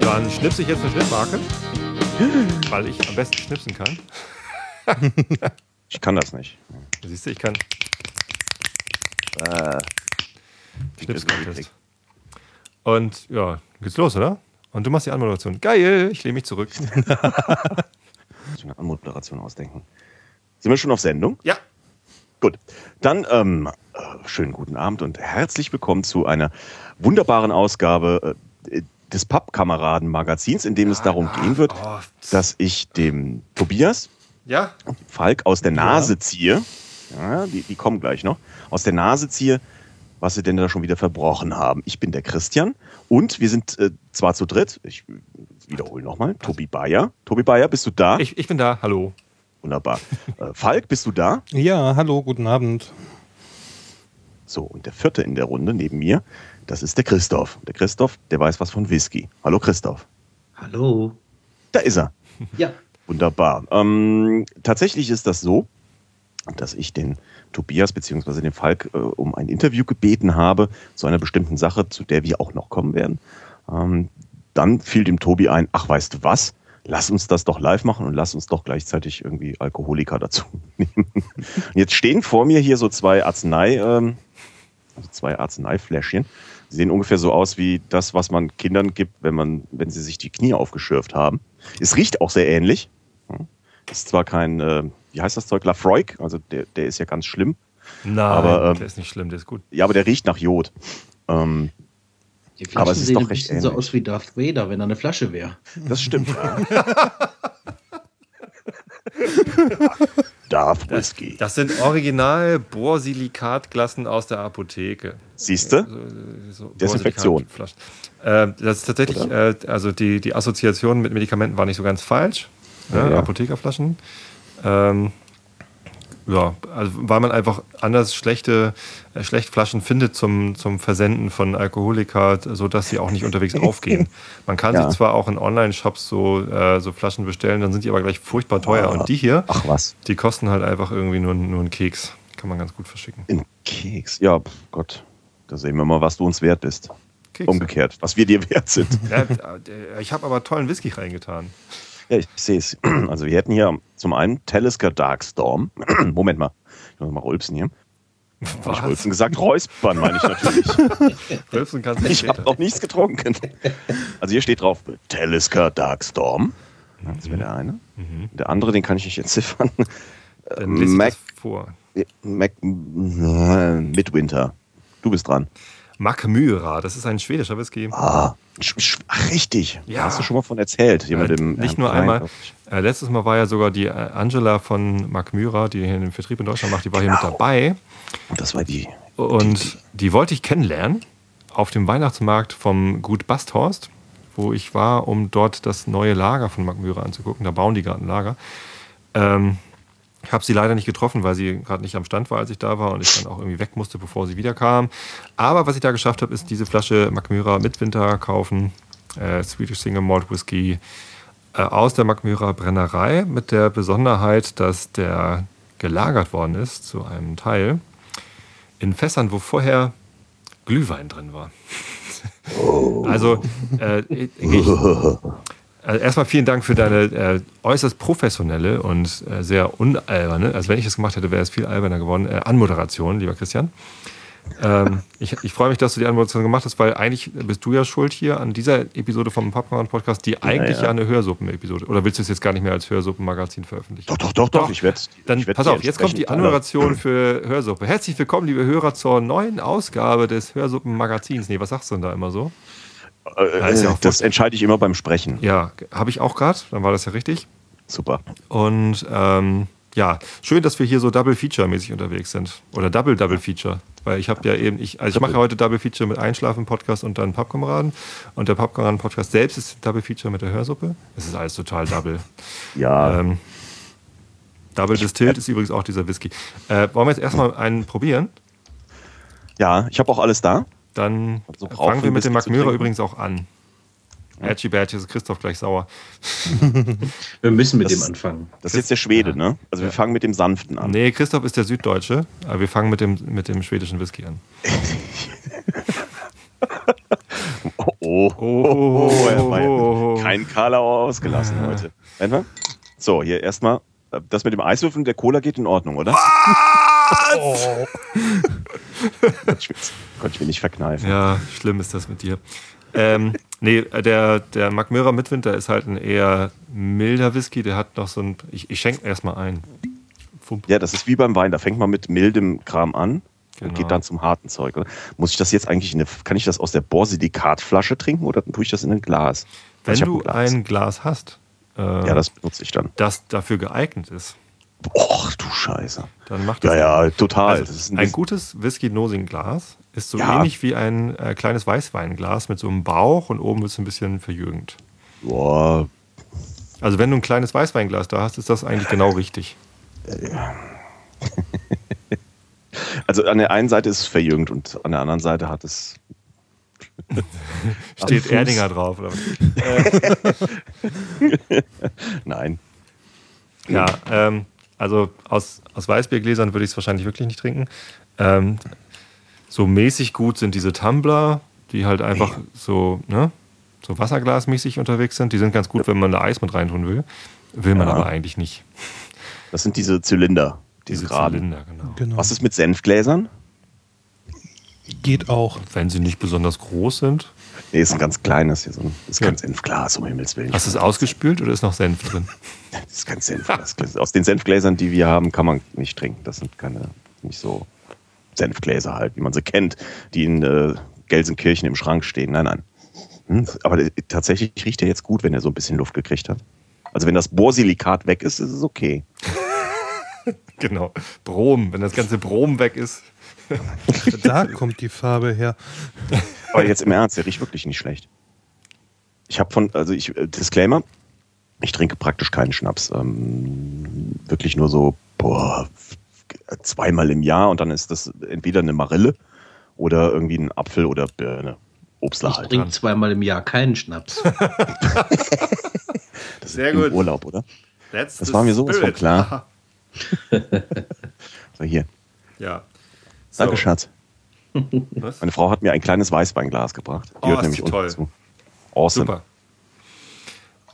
Dann schnipse ich jetzt eine Schnittmarke, weil ich am besten schnipsen kann. Ich kann das nicht. Siehst du, ich kann Schnips-Contest. Und ja, geht's los, oder? Und du machst die Anmoderation. Geil, ich lehne mich zurück. so eine Anmoderation ausdenken. Sind wir schon auf Sendung? Ja. Gut. Dann ähm, äh, schönen guten Abend und herzlich willkommen zu einer wunderbaren Ausgabe äh, des Pappkameraden-Magazins, in dem es darum gehen wird, Oh, dass ich dem Tobias ja, Falk aus der Nase ziehe. Ja, die, die kommen gleich noch. Aus der Nase ziehe, was sie denn da schon wieder verbrochen haben. Ich bin der Christian und wir sind äh, zwar zu dritt. Ich wiederhole nochmal. Tobi Bayer. Tobi Bayer, bist du da? ich, ich bin da. Hallo. Wunderbar. Äh, Falk, bist du da? Ja, hallo, guten Abend. So, und der vierte in der Runde neben mir, das ist der Christoph. Der Christoph, der weiß was von Whisky. Hallo Christoph. Hallo. Da ist er. Ja, Wunderbar. Ähm, tatsächlich ist das so, dass ich den Tobias bzw. den Falk äh, um ein Interview gebeten habe zu einer bestimmten Sache, zu der wir auch noch kommen werden. Ähm, dann fiel dem Tobi ein, ach weißt du was, lass uns das doch live machen und lass uns doch gleichzeitig irgendwie Alkoholiker dazu nehmen. Und jetzt stehen vor mir hier so zwei Arznei, ähm, also zwei Arzneifläschchen. Sie sehen ungefähr so aus wie das, was man Kindern gibt, wenn man, wenn sie sich die Knie aufgeschürft haben. Es riecht auch sehr ähnlich. Ist zwar kein, äh, wie heißt das Zeug, Lafroig, also der, der ist ja ganz schlimm. Nein, Aber, ähm, der ist nicht schlimm, der ist gut. Ja, aber der riecht nach Jod. Ähm, die Aber Flaschen es ist doch recht bisschen so ähnlich. aus wie Darth Vader, wenn er eine Flasche wäre. das stimmt. Darf Whisky. Das sind original Borsilikatglassen aus der Apotheke. Siehst du? So, so Desinfektion. Borsilikatflaschen. Äh, das ist tatsächlich, äh, also die, die Assoziation mit Medikamenten war nicht so ganz falsch. Ne? Ja, ja. Apothekerflaschen. Ähm, ja, also weil man einfach anders schlechte äh, schlecht Flaschen findet zum, zum Versenden von Alkoholika, sodass sie auch nicht unterwegs aufgehen. Man kann Ja. sich zwar auch in Online-Shops so, äh, so Flaschen bestellen, dann sind die aber gleich furchtbar teuer. Ah. Und die hier, Ach was. die kosten halt einfach irgendwie nur, nur einen Keks. Kann man ganz gut verschicken. Ein Keks. Ja, pf, Gott. Da sehen wir mal, was du uns wert bist. Kekse. Umgekehrt, was wir dir wert sind. Ja, äh, ich habe aber tollen Whisky reingetan. Ja, ich sehe es. Also wir hätten hier zum einen Talisker Darkstorm. Moment mal. Ich muss mal rülpsen hier. Hab ich rülpsen gesagt? Räuspern meine ich natürlich. Rülpsen kannst du Ich habe noch nichts getrunken. Also hier steht drauf Talisker Darkstorm. Das wäre der eine. Der andere, den kann ich nicht entziffern. Dann lese Mac, vor. Mac, Midwinter. Du bist dran. Macmyra, das ist ein schwedischer Whisky. Ah, ach, richtig. Ja. Da hast du schon mal von erzählt. Hier Äh, dem nicht Herrn nur Klein, einmal. Äh, letztes Mal war ja sogar die äh, Angela von Macmyra, die hier den Vertrieb in Deutschland macht, die war hier mit Genau. dabei. Das war die. Und die wollte ich kennenlernen auf dem Weihnachtsmarkt vom Gut Basthorst, wo ich war, um dort das neue Lager von Macmyra anzugucken. Da bauen die gerade ein Lager. Ähm, ich habe sie leider nicht getroffen, weil sie gerade nicht am Stand war, als ich da war und ich dann auch irgendwie weg musste, bevor sie wiederkam. Aber was ich da geschafft habe, ist diese Flasche Macmyra Midwinter kaufen. Äh, Swedish Single Malt Whisky äh, aus der Macmyra Brennerei mit der Besonderheit, dass der gelagert worden ist zu einem Teil in Fässern, wo vorher Glühwein drin war. Also, äh, ich, also erstmal vielen Dank für deine äh, äußerst professionelle und äh, sehr unalberne, also wenn ich es gemacht hätte, wäre es viel alberner geworden, äh, Anmoderation, lieber Christian. Ähm, ich ich freue mich, dass du die Anmoderation gemacht hast, weil eigentlich bist du ja schuld hier an dieser Episode vom Popcorn-Podcast, die eigentlich ja, ja. eine Hörsuppen-Episode Oder willst du es jetzt gar nicht mehr als Hörsuppen-Magazin veröffentlichen? Doch, doch, doch, doch. Ich werde. Dann ich pass auf, jetzt kommt die entsprechend- Anmoderation für Hörsuppe. Herzlich willkommen, liebe Hörer, zur neuen Ausgabe des Hörsuppen-Magazins. Nee, was sagst du denn da immer so? Äh, Ja, das entscheide ich immer beim Sprechen. Ja, habe ich auch gerade, dann war das ja richtig. Super. Und ähm, ja, schön, dass wir hier so Double Feature-mäßig unterwegs sind. Oder Double Double Feature. Weil ich habe ja eben, ich, also ich mache heute Double Feature mit Einschlafen-Podcast und dann Pappkameraden. Und der Pappkameraden-Podcast selbst ist Double Feature mit der Hörsuppe. Es ist alles total double. Ja, Ähm, Double Distilled ist übrigens auch dieser Whisky. Äh, wollen wir jetzt erstmal einen probieren? Ja, ich habe auch alles da. Dann So fangen wir mit dem Magmyra trinken. übrigens auch an. Edgy Badge ist Christoph gleich sauer. Wir müssen mit Das- dem anfangen. Das ist jetzt der Schwede, ne? Also wir fangen mit dem sanften an. Nee, Christoph ist der Süddeutsche, aber wir fangen mit dem, mit dem schwedischen Whisky an. Oh, oh, Oh, oh, er war oh, oh. ja kein Karlauer ausgelassen Ja. heute. So, hier erstmal, das mit dem Eiswürfeln der Cola geht in Ordnung, oder? Oh. Ich will's- Konnte ich mir nicht verkneifen. Ja, schlimm ist das mit dir. Ähm, nee, der, der Magmyra Midwinter ist halt ein eher milder Whisky. Der hat noch so ein. Ich, ich schenke erstmal ein. Fump. Ja, das ist wie beim Wein. Da fängt man mit mildem Kram an Genau. und geht dann zum harten Zeug. Oder? Muss ich das jetzt eigentlich in eine, kann ich das aus der Borsilikatflasche trinken oder tue ich das in ein Glas? Wenn du Glas. ein Glas hast, äh, Ja, das benutze ich dann. das dafür geeignet ist, Och, du Scheiße. dann macht das. Ja, ja, total. Also, ein, bisschen- gutes Whisky-Nosing-Glas ist so Ja. ähnlich wie ein äh, kleines Weißweinglas mit so einem Bauch und oben wird es ein bisschen verjüngend. Boah, Also wenn du ein kleines Weißweinglas da hast, ist das eigentlich genau richtig. also an der einen Seite ist es verjüngt und an der anderen Seite hat es. Steht. Erdinger drauf. Oder? was? Nein. Ja, ähm, also aus, aus Weißbiergläsern würde ich es wahrscheinlich wirklich nicht trinken. Ähm, so mäßig gut sind diese Tumbler, die halt einfach so, ne, so wasserglasmäßig unterwegs sind. Die sind ganz gut, wenn man da Eis mit reintun will. Will man Ja. aber eigentlich nicht. Das sind diese Zylinder. Diese, Diese geraden. Zylinder, genau. Genau. Was ist mit Senfgläsern? Geht auch. Wenn sie nicht besonders groß sind. Nee, ist ein ganz kleines. Hier so ein, ist kein Ja. Senfglas, um Himmels Willen. Hast du es ausgespült oder ist noch Senf drin? Das ist kein Senfglas. Aus den Senfgläsern, die wir haben, kann man nicht trinken. Das sind keine, nicht so Senfgläser halt, wie man sie kennt, die in äh, Gelsenkirchen im Schrank stehen. Nein, nein. Hm, aber der, tatsächlich riecht er jetzt gut, wenn er so ein bisschen Luft gekriegt hat. Also wenn das Bohrsilikat weg ist, ist es okay. Genau. Brom, wenn das ganze Brom weg ist. Da kommt die Farbe her. Aber jetzt im Ernst, der riecht wirklich nicht schlecht. Ich habe von, also ich, äh, Disclaimer, ich trinke praktisch keinen Schnaps. Ähm, wirklich nur so, boah, zweimal im Jahr und dann ist das entweder eine Marille oder irgendwie ein Apfel oder Birne. Obstler Ich halt. trinke zweimal im Jahr keinen Schnaps. Das ist Sehr gut. Urlaub, oder? That's Das war mir sowas von spirit. klar. So, hier. Ja. So. Danke, Schatz. Was? Meine Frau hat mir ein kleines Weißweinglas gebracht. Die Oh, hört nämlich toll. zu. Awesome. Super.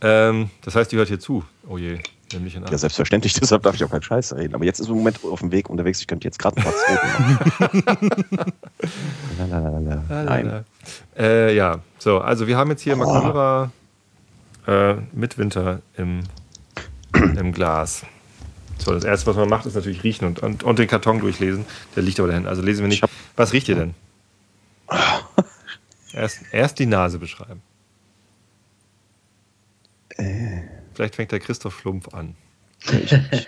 Ähm, das heißt, die hört hier zu. Oh je, nämlich in Ja, selbstverständlich, deshalb darf ich auch keinen Scheiß reden. Aber jetzt ist im Moment auf dem Weg unterwegs, ich könnte jetzt gerade ein paar. Nein. Äh, ja, so, also wir haben jetzt hier Makura äh, mit Winter im, im Glas. So, das erste, was man macht, ist natürlich riechen und, und, und den Karton durchlesen. Der liegt aber dahin. Also lesen wir nicht. Was riecht ihr denn? Erst, erst die Nase beschreiben. Äh. Vielleicht fängt der Christoph Schlumpf an.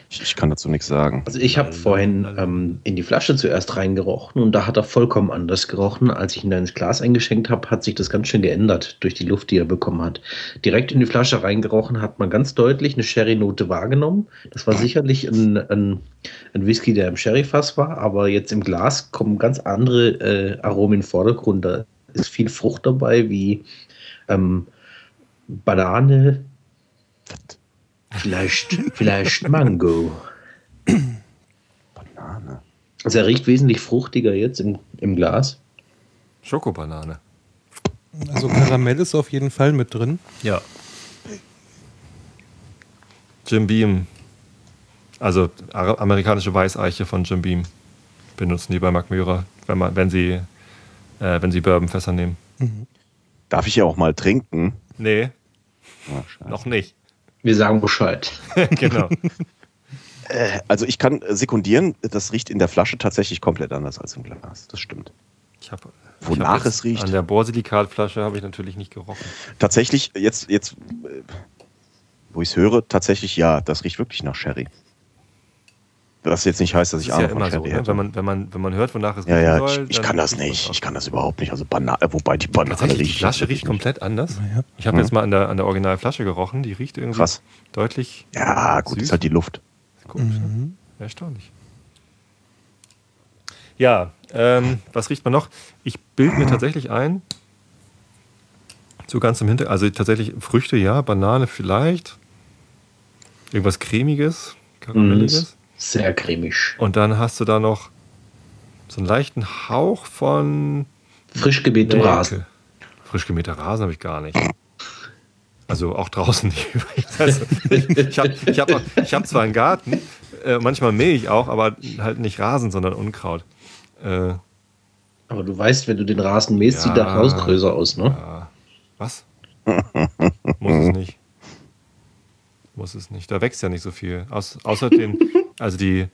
Ich, ich kann dazu nichts sagen. Also ich habe vorhin ähm, in die Flasche zuerst reingerochen und da hat er vollkommen anders gerochen. Als ich ihn dann ins Glas eingeschenkt habe, hat sich das ganz schön geändert durch die Luft, die er bekommen hat. Direkt in die Flasche reingerochen hat man ganz deutlich eine Sherry-Note wahrgenommen. Das war sicherlich ein, ein, ein Whisky, der im Sherry-Fass war, aber jetzt im Glas kommen ganz andere äh, Aromen in den Vordergrund. Da ist viel Frucht dabei, wie ähm, Banane, vielleicht, vielleicht Mango. Banane. Also er riecht wesentlich fruchtiger jetzt im, im Glas. Schokobanane. Also Karamell ist auf jeden Fall mit drin. Ja. Jim Beam. Also amerikanische Weißeiche von Jim Beam benutzen die bei Macmyra, wenn, man, wenn sie, äh, wenn sie Bourbonfässer nehmen. Darf ich ja auch mal trinken? Nee, scheiße. noch nicht. Wir sagen Bescheid. genau. Also ich kann äh, sekundieren, das riecht in der Flasche tatsächlich komplett anders als im Glas. Das stimmt. Ich hab, Wonach ich es riecht? An der Borsilikatflasche habe ich natürlich nicht gerochen. Tatsächlich, jetzt, jetzt äh, wo ich es höre, tatsächlich ja, das riecht wirklich nach Sherry. Was jetzt nicht heißt, dass Das ich ja Ahnung von immer so, Sherry ne? hätte. wenn, man, wenn, man, wenn man hört, wonach es ja, ja, soll. ich, ich kann das riecht nicht. Ich kann das überhaupt nicht. Also Banane, wobei die Banane Tatsächlich, die riecht. Flasche riecht komplett anders. Ja. Ich habe Mhm. jetzt mal an der, an der Originalflasche gerochen, die riecht irgendwie Krass. deutlich Ja, gut, Süß. ist halt die Luft. Komisch, ne? Erstaunlich. Ja, ähm, was riecht man noch? Ich bilde mir tatsächlich ein, so ganz im Hintergrund, also tatsächlich Früchte, ja, Banane vielleicht, irgendwas cremiges, karamelliges. Sehr cremig. Und dann hast du da noch so einen leichten Hauch von Frisch gemähtem. Rasen. Frisch gemähter Rasen habe ich gar nicht. Also auch draußen nicht. Also, ich habe ich hab, hab zwar einen Garten, äh, manchmal mähe ich auch, aber halt nicht Rasen, sondern Unkraut. Äh, Aber du weißt, wenn du den Rasen mähst, sieht Ja. das Haus größer aus, ne? ja. Was? Muss es nicht. Muss es nicht. Da wächst ja nicht so viel. Aus, außerdem, also die,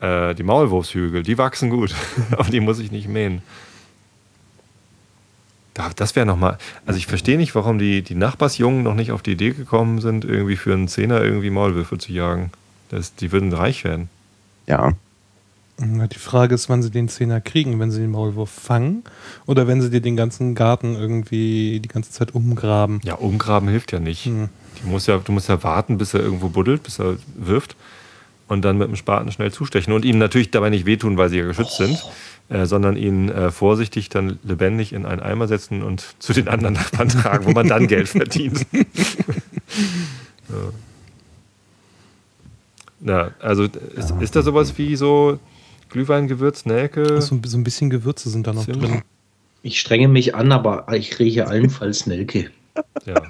äh, die Maulwurfshügel, die wachsen gut, aber die muss ich nicht mähen. Da- Das wäre nochmal. Also ich verstehe nicht, warum die, die Nachbarsjungen noch nicht auf die Idee gekommen sind, irgendwie für einen Zehner irgendwie Maulwürfe zu jagen. Das, die würden reich werden. Ja. Na, Die Frage ist, wann sie den Zehner kriegen, wenn sie den Maulwurf fangen oder wenn sie dir den ganzen Garten irgendwie die ganze Zeit umgraben. Ja, umgraben hilft ja nicht. Hm. Die muss ja, du musst ja warten, bis er irgendwo buddelt, bis er wirft und dann mit dem Spaten schnell zustechen und ihm natürlich dabei nicht wehtun, weil sie ja geschützt sind, äh, sondern ihn äh, vorsichtig dann lebendig in einen Eimer setzen und zu den anderen Nachbarn tragen, wo man dann Geld verdient. ja. Na, also ist, ist da sowas wie so Glühweingewürz, Nelke? So, ein- so ein bisschen Gewürze sind da noch Zimt. drin. Ich strenge mich an, aber ich rieche allenfalls Nelke. Ja.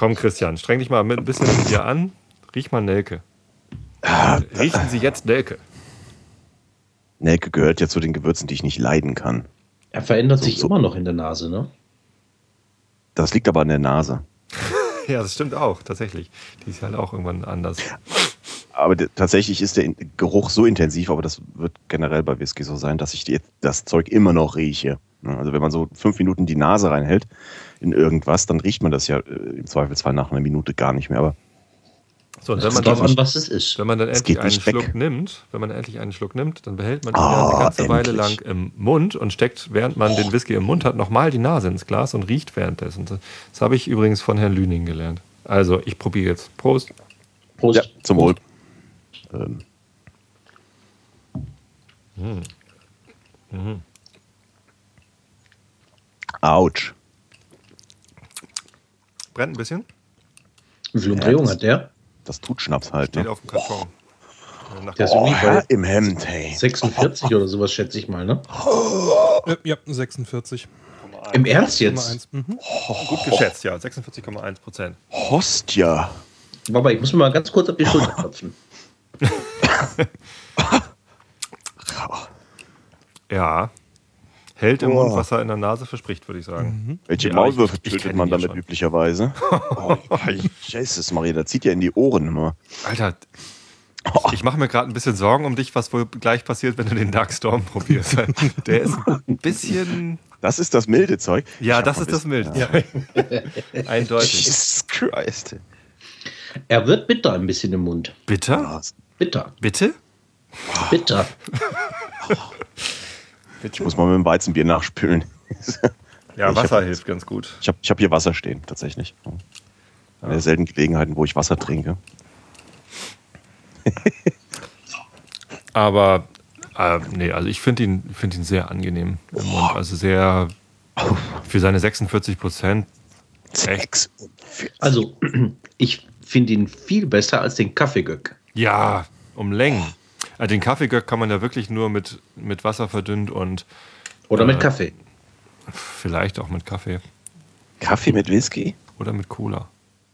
Komm, Christian, streng dich mal mit, ein bisschen mit dir an. Riech mal Nelke. Riechen Sie jetzt Nelke. Nelke gehört ja zu den Gewürzen, die ich nicht leiden kann. Er verändert sich so. immer noch in der Nase, ne? Das liegt aber an der Nase. Ja, das stimmt auch, tatsächlich. Die ist halt auch irgendwann anders. Aber tatsächlich ist der Geruch so intensiv, aber das wird generell bei Whisky so sein, dass ich die, das Zeug immer noch rieche. Also wenn man so fünf Minuten die Nase reinhält in irgendwas, dann riecht man das ja äh, im Zweifelsfall nach einer Minute gar nicht mehr. Aber So, und wenn Es man, kommt dann, an, was es ist. wenn man dann endlich einen weg. Schluck nimmt, wenn man endlich einen Schluck nimmt, dann behält man ihn Ah, ja eine ganze Weile lang endlich. im Mund und steckt, während man den Whisky im Mund hat, nochmal die Nase ins Glas und riecht währenddessen. Das, habe ich übrigens von Herrn Lüning gelernt. Also, ich probiere jetzt. Prost. Prost. ja, zum Wohl. Ähm, Autsch. Brennt ein bisschen. Wie viel Umdrehung hat der? Das tut Schnaps halt. Steht Ne? auf dem Karton. Nach Der ist Oh, irgendwie Herr bei im Hemd, hey. 46 oder sowas, schätze ich mal, ne? Äh, ja, 46. Im Ernst jetzt? Mhm. Gut geschätzt, ja. 46,1 Prozent. Hostia. Warte, ich muss mir mal ganz kurz auf die Schulter klopfen. Ja. Hält im Oh. Mund, was er in der Nase verspricht, würde ich sagen. Welche Ja, Maulwürfe ich- tötet man ja damit schon. üblicherweise? Oh, Jesus Maria, das zieht ja in die Ohren immer. Alter, ich mache mir gerade ein bisschen Sorgen um dich, was wohl gleich passiert, wenn du den Darkstorm probierst. Der ist ein bisschen. Das ist das milde Zeug. Ja, das ist das milde. bisschen- Eindeutig. Jesus Christ. Er wird bitter ein bisschen im Mund. Bitter? Bitter. Bitte? Bitter. Ich muss mal mit dem Weizenbier nachspülen. Ja, Ich Wasser hab- hilft ganz gut. Ich habe ich hab hier Wasser stehen, tatsächlich. Eine der seltenen Gelegenheiten, wo ich Wasser trinke. Aber, äh, nee, also ich finde ihn, find ihn sehr angenehm im Mund. Also sehr. Für seine 46 Prozent. Sex. Also, ich finde ihn viel besser als den Kaffeegöck. Ja, um Längen. Äh, den Kaffeegöck kann man ja wirklich nur mit, mit Wasser verdünnt und Oder Äh, mit Kaffee. vielleicht auch mit Kaffee Kaffee mit Whisky? oder mit Cola.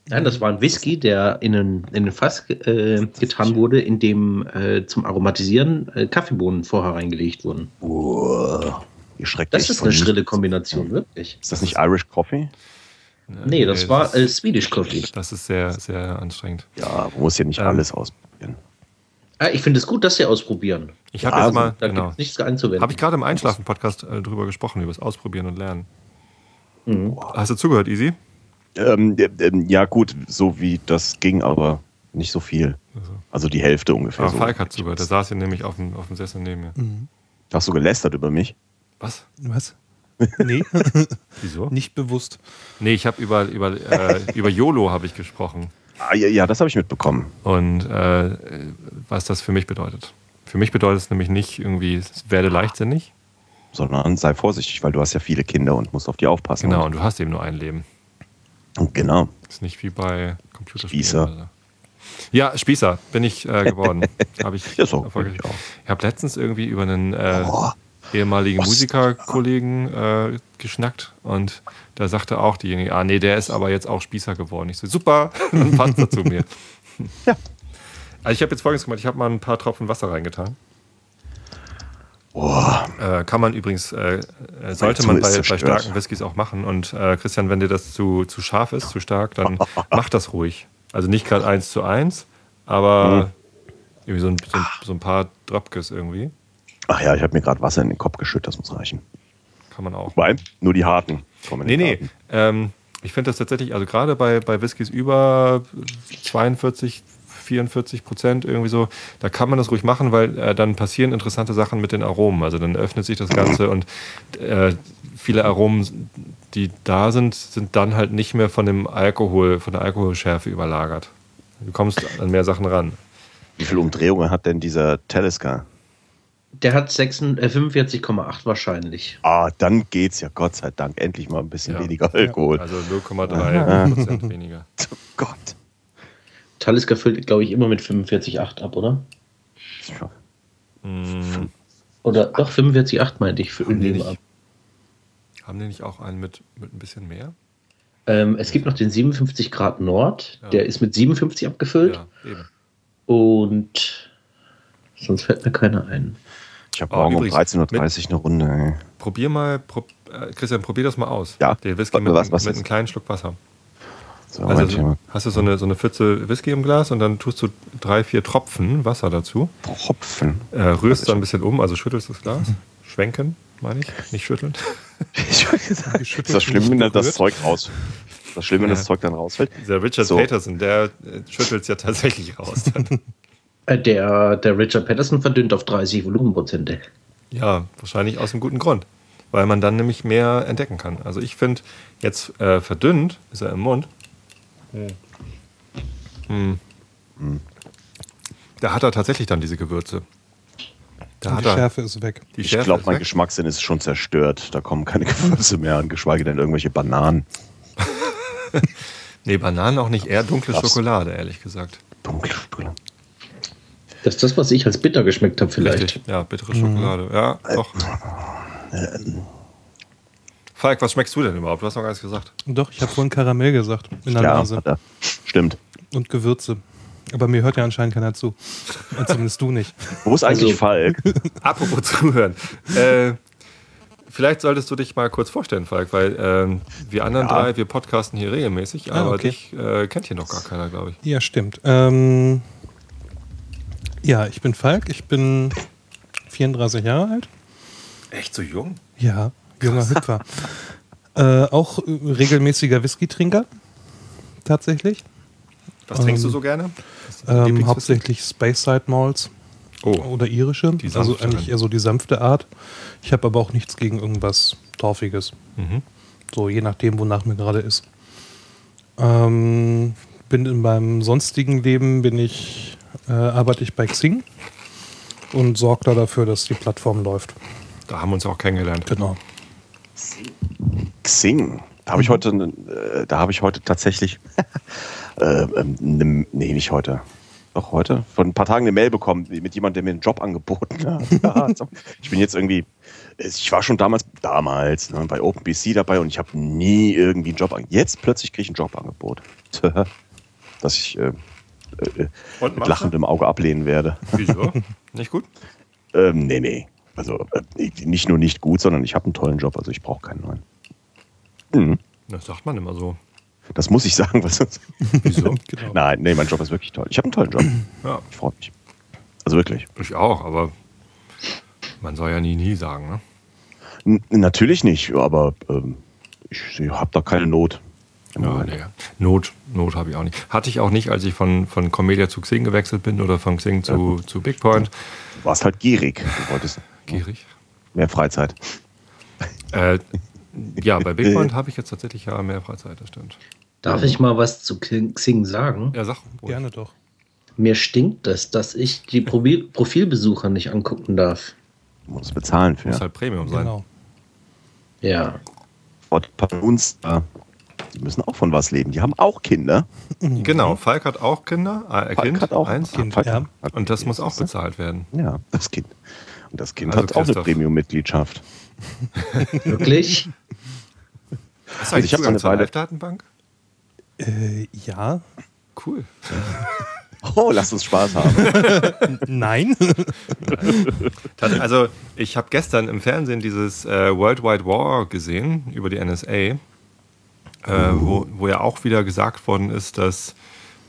Nein, das war ein Whisky, der in ein, in ein Fass äh, getan wurde, in dem äh, zum Aromatisieren äh, Kaffeebohnen vorher reingelegt wurden. Uah. Ihr schreckt Das ist eine schrille Kombination, wirklich. Ist das nicht Irish Coffee? Nee, das war äh, ist, Swedish Coffee. das ist sehr, sehr anstrengend. Ja, man muss ja nicht Ähm. alles ausprobieren. Ah, ich finde es gut, dass Sie ausprobieren. Ich habe Ja, jetzt mal, Da genau, nichts einzuwenden. habe ich gerade im Einschlafen-Podcast äh, drüber gesprochen, über das Ausprobieren und Lernen. Mhm. Hast du zugehört, Easy? Ähm, äh, ähm, ja, gut, so wie das ging, aber nicht so viel. Also. Also die Hälfte ungefähr. Aber so. Falk hat zugehört, der saß hier nämlich auf dem, auf dem Sessel neben mir. Mhm. Hast du gelästert über mich? Was? Was? Nee, Wieso? nicht bewusst. Nee, ich habe über, über, äh, über YOLO habe ich gesprochen. Ah, ja, ja, das habe ich mitbekommen. Und äh, was das für mich bedeutet. Für mich bedeutet es nämlich nicht irgendwie, werde leichtsinnig. Sondern sei vorsichtig, weil du hast ja viele Kinder und musst auf die aufpassen. Genau, und du hast eben nur ein Leben. Genau. Ist nicht wie bei Computerspielen. Spießer. Ja, Spießer bin ich äh, geworden. Habe ich Ja, so, erfolgreich. ich auch. Ich habe letztens irgendwie über einen äh, ehemaligen? Musikerkollegen äh, geschnackt und da sagte auch diejenige, ah nee, der ist aber jetzt auch Spießer geworden. Ich so, super, dann passt er zu mir. Ja. Also ich habe jetzt folgendes gemacht, ich habe mal ein paar Tropfen Wasser reingetan. Boah, Äh, kann man übrigens, äh, äh, sollte man bei, bei starken Whiskys auch machen. Und äh, Christian, wenn dir das zu, zu scharf ist, zu stark, dann mach das ruhig. Also nicht gerade eins zu eins, aber irgendwie so ein, so, ein, so ein paar Dropkes irgendwie. Ach ja, ich habe mir gerade Wasser in den Kopf geschüttet, das muss reichen. Kann man auch. Weil nur die harten kommen Nee, nee. Ähm, ich finde das tatsächlich, also gerade bei, bei Whiskys über 42, 44 Prozent irgendwie so, da kann man das ruhig machen, weil äh, dann passieren interessante Sachen mit den Aromen. Also dann öffnet sich das Ganze und äh, viele Aromen, die da sind, sind dann halt nicht mehr von dem Alkohol, von der Alkoholschärfe überlagert. Du kommst an mehr Sachen ran. Wie viele Umdrehungen hat denn dieser Talisker? Der hat 46, äh, 45,8 wahrscheinlich. Ah, dann geht's ja, Gott sei Dank. Endlich mal ein bisschen Ja. weniger Alkohol. Also 0,3 Prozent weniger. Oh Gott. Talisker füllt, glaube ich, immer mit 45,8 ab, oder? Hm, Oder doch 45,8 meinte ich für Haben die Öl nicht- ab. haben die nicht auch einen mit, mit ein bisschen mehr? Ähm, es gibt noch den 57 Grad Nord, Ja. der ist mit 57 abgefüllt. Ja, eben. Und sonst fällt mir keiner ein. Ich habe Oh, morgen übrigens, um 13.30 Uhr eine Runde. Ey. Probier mal, prob, äh, Christian, probier das mal aus. Ja. Den Whisky mit, Was- was mit einem kleinen Schluck Wasser. So, Also so, hast du so eine, so eine Pfütze Whisky im Glas und dann tust du drei, vier Tropfen Wasser dazu, Tropfen. äh, rührst dann ein bisschen um, also schüttelst das Glas, schwenken, meine ich, nicht schütteln. Ich gesagt, ist das schlimm, wenn das? Zeug raus. Das schlimm, wenn Ja. das Zeug dann rausfällt? Der Richard So. Peterson, der äh, schüttelt es ja tatsächlich raus. Dann. Äh, der, der Richard Patterson verdünnt auf 30 Volumenprozente. ja, wahrscheinlich aus einem guten Grund, weil man dann nämlich mehr entdecken kann. Also ich finde, jetzt äh, verdünnt ist er im Mund. Hm. Da hat er tatsächlich dann diese Gewürze. Da die er Schärfe ist weg. die Ich glaube, mein weg. Geschmackssinn ist schon zerstört. Da kommen keine Gewürze mehr an, geschweige denn irgendwelche Bananen. Nee, Bananen auch nicht, eher dunkle. Schokolade, ehrlich gesagt. Dunkle Schokolade. Das ist das, was ich als bitter geschmeckt habe, vielleicht. Richtig. Ja, bittere Schokolade. Ja, doch. Falk, was schmeckst du denn überhaupt? Du hast noch gar nichts gesagt. Doch, ich habe vorhin Karamell gesagt in der Ja, Nase. Stimmt. Und Gewürze. Aber mir hört ja anscheinend keiner zu. Und zumindest du nicht. Wo ist eigentlich Also- Falk? Apropos zuhören. Äh, vielleicht solltest du dich mal kurz vorstellen, Falk, weil ähm, wir anderen Ja. drei, wir podcasten hier regelmäßig, Ah, aber okay. dich äh, kennt hier noch gar keiner, glaube ich. Ja, stimmt. Ähm, ja, ich bin Falk. Ich bin 34 Jahre alt. Echt so jung? Ja, junger Hüpfer. äh, auch regelmäßiger Whisky-Trinker. Tatsächlich. Was trinkst du Ähm, so gerne? Ähm, hauptsächlich Speyside Malls Oh, oder irische. Die also eigentlich eher so die sanfte Art. Ich habe aber auch nichts gegen irgendwas Torfiges. mhm. So je nachdem, wonach mir gerade ist. Ähm, bin in meinem sonstigen Leben bin ich, äh, arbeite ich bei Xing und sorge da dafür, dass die Plattform läuft. da haben wir uns auch kennengelernt. Genau. Xing. Da habe ich heute, äh, da habe ich heute tatsächlich, äh, ähm, ne, nee, nicht heute. Doch heute, vor ein paar Tagen eine Mail bekommen mit jemandem, der mir einen Job angeboten hat. Ich bin jetzt irgendwie, ich war schon damals, damals ne, bei OpenBC dabei und ich habe nie irgendwie einen Job angeboten. Jetzt plötzlich kriege ich ein Jobangebot, das ich äh, äh, Und mit lachendem Auge ablehnen werde. Wieso? Nicht gut? Ähm, nee, nee. Also äh, nicht nur nicht gut, sondern ich habe einen tollen Job, also ich brauche keinen neuen. Mhm. Das sagt man immer so. Das muss ich sagen, was sonst. Wieso? genau. Nein, nee, mein Job ist wirklich toll. Ich habe einen tollen Job. ja, Ich freue mich. Also wirklich. ich auch, aber man soll ja nie, nie sagen, ne? N natürlich nicht, aber ähm, ich habe da keine Not. Ja, nee. Not, Not habe ich auch nicht. Hatte ich auch nicht, als ich von, von Comedia zu Xing gewechselt bin oder von Xing zu, zu Big Point. Du warst halt gierig. Du wolltest Gierig. mehr Freizeit. Äh, ja, bei Big Point habe ich jetzt tatsächlich ja mehr Freizeit, das stimmt. Darf ich mal was zu Xing sagen? Ja, sag. ruhig. Gerne doch. Mir stinkt es, dass ich die Profilbesucher nicht angucken darf. Muss bezahlen für. Muss halt Premium sein. Genau. Ja. Und bei uns, äh, die müssen auch von was leben. Die haben auch Kinder. Genau, Falk hat auch Kinder. Äh, Falk kind, hat auch eins. Kind, Falk ja. hat- Und das muss auch bezahlt werden. Ja, das Kind. Und das Kind Also hat auch eine. Premium-Mitgliedschaft. Wirklich? Hast du Also eigentlich ich hab Zugang eine zur Weile- Live-Datenbank? Äh, ja. Cool. Oh, lass uns Spaß haben. Nein. Tat- Also, ich habe gestern im Fernsehen dieses äh, World Wide War gesehen über die NSA, äh, wo, wo ja auch wieder gesagt worden ist, dass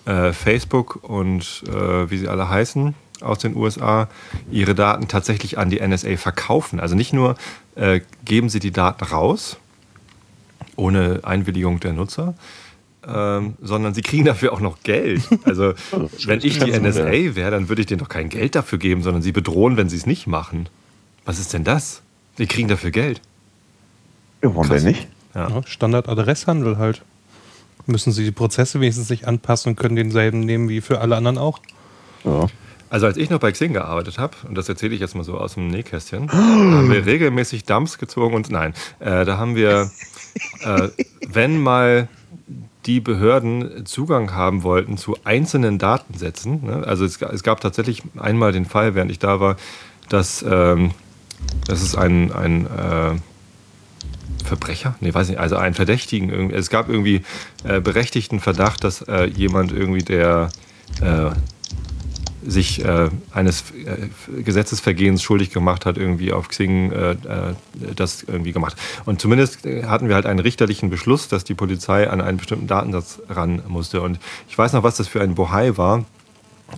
äh, Facebook und äh, wie sie alle heißen aus den USA ihre Daten tatsächlich an die NSA verkaufen. Also nicht nur äh, geben sie die Daten raus, ohne Einwilligung der Nutzer, ähm, sondern sie kriegen dafür auch noch Geld. Also wenn ich die NSA wäre, dann würde ich denen doch kein Geld dafür geben, sondern sie bedrohen, wenn sie es nicht machen. Was ist denn das? Die kriegen dafür Geld. Ja, warum Krass. denn nicht? Ja. Ja, Standard-Adresshandel halt. Müssen sie die Prozesse wenigstens sich anpassen und können denselben nehmen wie für alle anderen auch. Ja. Also als ich noch bei Xing gearbeitet habe, und das erzähle ich jetzt mal so aus dem Nähkästchen, haben wir regelmäßig Dumps gezogen und nein, äh, da haben wir, äh, wenn mal die Behörden Zugang haben wollten zu einzelnen Datensätzen, ne? also es, es gab tatsächlich einmal den Fall, während ich da war, dass, ähm, dass es ein, ein äh, Verbrecher? Nee, weiß nicht, also einen Verdächtigen. Es gab irgendwie äh, berechtigten Verdacht, dass äh, jemand irgendwie, der äh, sich äh, eines äh, Gesetzesvergehens schuldig gemacht hat, irgendwie auf Xing äh, das irgendwie gemacht. Und zumindest hatten wir halt einen richterlichen Beschluss, dass die Polizei an einen bestimmten Datensatz ran musste. Und ich weiß noch, was das für ein Bohai war,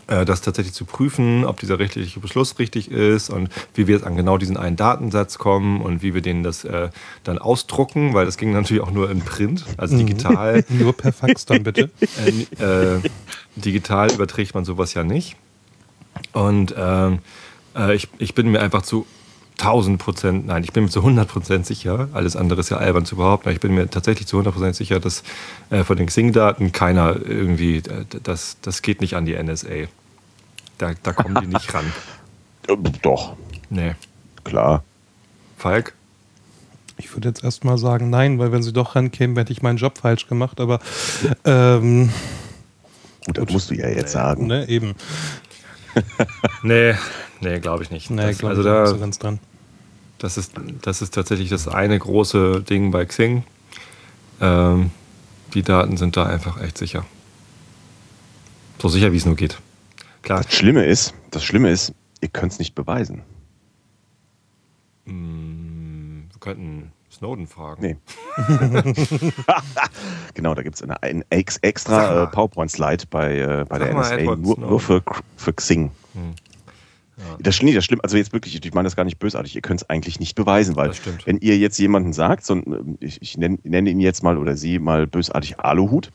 das tatsächlich zu prüfen, ob dieser rechtliche Beschluss richtig ist und wie wir jetzt an genau diesen einen Datensatz kommen und wie wir den das äh, dann ausdrucken, weil das ging natürlich auch nur in Print, also digital. Nur per Fax dann bitte. Äh, äh, digital überträgt man sowas ja nicht. Und ähm, äh, ich, ich bin mir einfach zu 1000 Prozent, nein, ich bin mir zu 100 Prozent sicher, alles andere ist ja albern zu behaupten, aber ich bin mir tatsächlich zu 100 Prozent sicher, dass äh, von den Xing-Daten keiner irgendwie, äh, das, das geht nicht an die NSA. Da, da kommen die nicht ran. Äh, Doch, Nee. klar. Falk? Ich würde jetzt erstmal sagen, nein, weil wenn sie doch rankämen, hätte ich meinen Job falsch gemacht, aber ähm, Gut, das musst du ja jetzt sagen. ne, eben. Nee, nee, glaube ich nicht. Nee, das, glaub also ich da, nicht so ganz dran. Das ist, das ist tatsächlich das eine große Ding bei Xing. Ähm, die Daten sind da einfach echt sicher. So sicher, wie es nur geht. Klar, Das Schlimme ist, das Schlimme ist, ihr könnt es nicht beweisen. mh, wir könnten Snowden fragen. Nee. genau, da gibt es eine, ein extra äh, PowerPoint-Slide bei, äh, bei Sag der NSA, nur, nur für, für Xing. Hm. Das, nee, das stimmt, also jetzt wirklich, ich meine das gar nicht bösartig, ihr könnt es eigentlich nicht beweisen, weil wenn ihr jetzt jemanden sagt, so, ein, ich, ich nenne, nenne ihn jetzt mal oder sie mal bösartig Aluhut,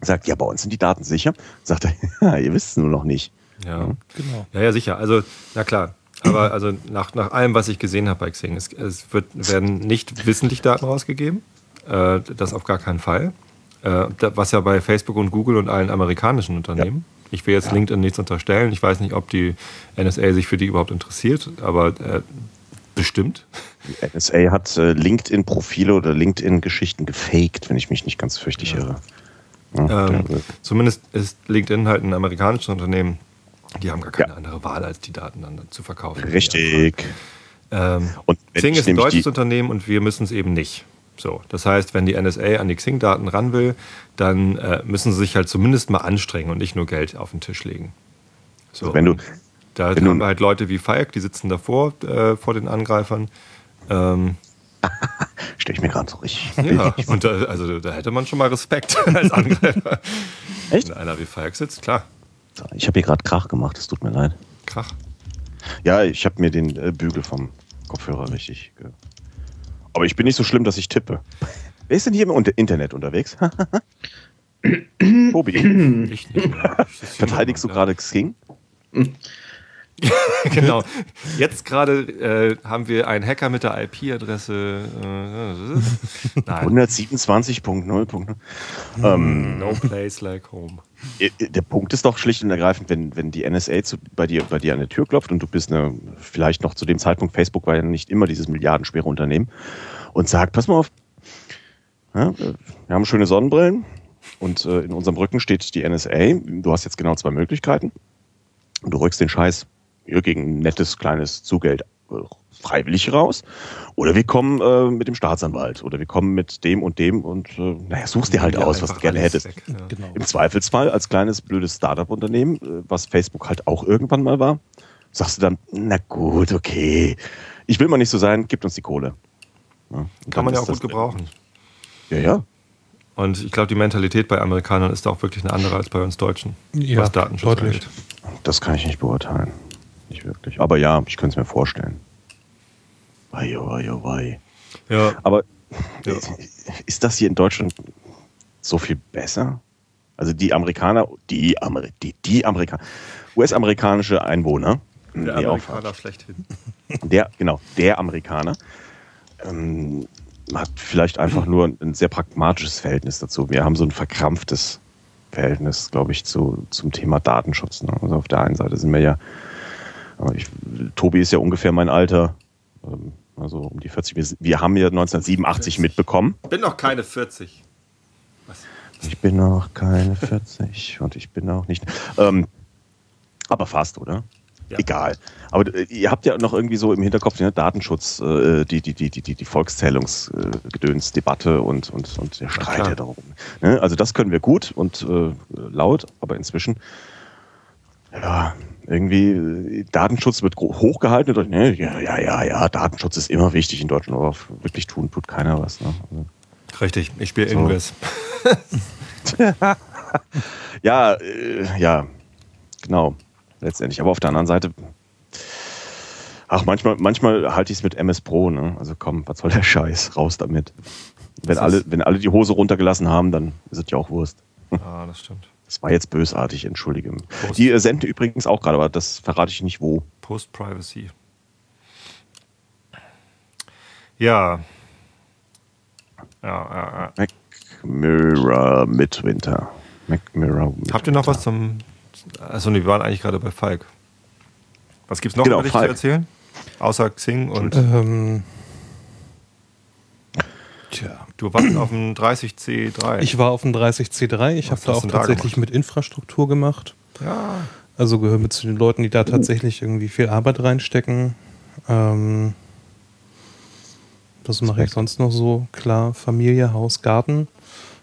sagt, ja, bei uns sind die Daten sicher, sagt er, ja, ihr wisst es nur noch nicht. Ja. Genau. ja, ja, sicher. Also, na klar. Aber also nach, nach allem, was ich gesehen habe bei Xing, es, es wird, werden nicht wissentlich Daten rausgegeben. Äh, das auf gar keinen Fall. Äh, was ja bei Facebook und Google und allen amerikanischen Unternehmen. Ich will jetzt LinkedIn nichts unterstellen. Ich weiß nicht, ob die NSA sich für die überhaupt interessiert, aber äh, bestimmt. Die NSA hat äh, LinkedIn-Profile oder LinkedIn-Geschichten gefaked, wenn ich mich nicht ganz fürchtig irre. Ja, Ähm, zumindest ist LinkedIn halt ein amerikanisches Unternehmen. Die haben gar keine Ja. andere Wahl, als die Daten dann zu verkaufen. Richtig. Ähm, ich ist ein deutsches Unternehmen und wir müssen es eben nicht. So, das heißt, wenn die NSA an die Xing-Daten ran will, dann äh, müssen sie sich halt zumindest mal anstrengen und nicht nur Geld auf den Tisch legen. So, Also wenn du- da wenn haben wir halt Leute wie Falk, die sitzen davor äh, vor den Angreifern. Ähm, Stelle ich mir gerade so richtig. ja, und da, also da hätte man schon mal Respekt als Angreifer. Echt? Wenn einer wie Falk sitzt, klar, Ich habe hier gerade Krach gemacht, es tut mir leid. Krach. Ja, ich habe mir den äh, Bügel vom Kopfhörer richtig. Ge Aber ich bin nicht so schlimm, dass ich tippe. Wer ist denn hier im Unter Internet unterwegs? Tobi, Ich nicht verteidigst du gerade Xing? genau. Jetzt gerade äh, haben wir einen Hacker mit der IP-Adresse. Äh, 127.0. Ähm, no place like home. Äh, äh, der Punkt ist doch schlicht und ergreifend, wenn, wenn die NSA zu, bei, dir, bei dir an der Tür klopft und du bist eine, vielleicht noch zu dem Zeitpunkt, Facebook war ja nicht immer dieses milliardenschwere Unternehmen, und sagt, pass mal auf, ja, wir haben schöne Sonnenbrillen und äh, in unserem Rücken steht die NSA. Du hast jetzt genau zwei Möglichkeiten. Und du rückst den Scheiß hier gegen nettes kleines Zugeld äh, freiwillig raus. Oder wir kommen äh, mit dem Staatsanwalt. Oder wir kommen mit dem und dem und äh, naja, suchst dir halt ja, aus, was du gerne hättest. Weg, ja. genau. Im Zweifelsfall als kleines blödes Startup-Unternehmen, äh, was Facebook halt auch irgendwann mal war, sagst du dann, na gut, okay, ich will mal nicht so sein, gibt uns die Kohle. Ja, Kann man ja auch gut gebrauchen. Ja, ja. Und ich glaube, die Mentalität bei Amerikanern ist da auch wirklich eine andere als bei uns Deutschen, ja, was Datenschutz deutlich. angeht. Das kann ich nicht beurteilen. Nicht wirklich. Aber ja, ich könnte es mir vorstellen. Wei, wei, wei. Ja. Aber ja. ist das hier in Deutschland so viel besser? Also die Amerikaner, die, Amer die, die Amerikaner, US-amerikanische Einwohner. Der Amerikaner schlechthin. Der, genau, der Amerikaner. Ähm, hat vielleicht einfach nur ein sehr pragmatisches Verhältnis dazu. Wir haben so ein verkrampftes Verhältnis, glaube ich, zu, zum Thema Datenschutz. Ne? Also auf der einen Seite sind wir ja, ich, Tobi ist ja ungefähr mein Alter, ähm, also um die 40. Wir, wir haben ja 1987 40. mitbekommen. Ich bin noch keine 40. Was? Ich bin noch keine 40 und ich bin auch nicht. Ähm, aber fast, oder? Ja. Egal. Aber äh, ihr habt ja noch irgendwie so im Hinterkopf den Datenschutz, äh, die, die, die, die, die Volkszählungsgedönsdebatte und, und, und der Streit ja, darum. Ne? Also das können wir gut und äh, laut, aber inzwischen, ja, irgendwie Datenschutz wird hochgehalten. Und, ne? Ja, ja, ja, ja, Datenschutz ist immer wichtig in Deutschland, aber wirklich tun tut keiner was. Ne? Also, Richtig, ich spiele so. Ingress. ja, äh, ja, genau letztendlich. Aber auf der anderen Seite, ach, manchmal, manchmal halte ich es mit MS Pro, ne? Also komm, was soll der Scheiß? Raus damit. Wenn alle, wenn alle die Hose runtergelassen haben, dann ist es ja auch Wurst. Ah, das stimmt. Das war jetzt bösartig, entschuldige. Post die äh, senden übrigens auch gerade, aber das verrate ich nicht wo. Post-Privacy. Ja. Ja, ja, ja. Mac Mirror Midwinter. Mac Mirror Midwinter. Habt ihr noch was zum, Achso, wir waren eigentlich gerade bei Falk. Was gibt es noch genau, über dich Falk. zu erzählen? Außer Xing und. Ähm, tja. Du warst auf dem 30C3. Ich war auf dem 30C3. Ich habe da auch tatsächlich da mit Infrastruktur gemacht. Ja. Also gehöre mit zu den Leuten, die da tatsächlich irgendwie viel Arbeit reinstecken. Ähm, das mache ich sonst noch so. Klar, Familie, Haus, Garten.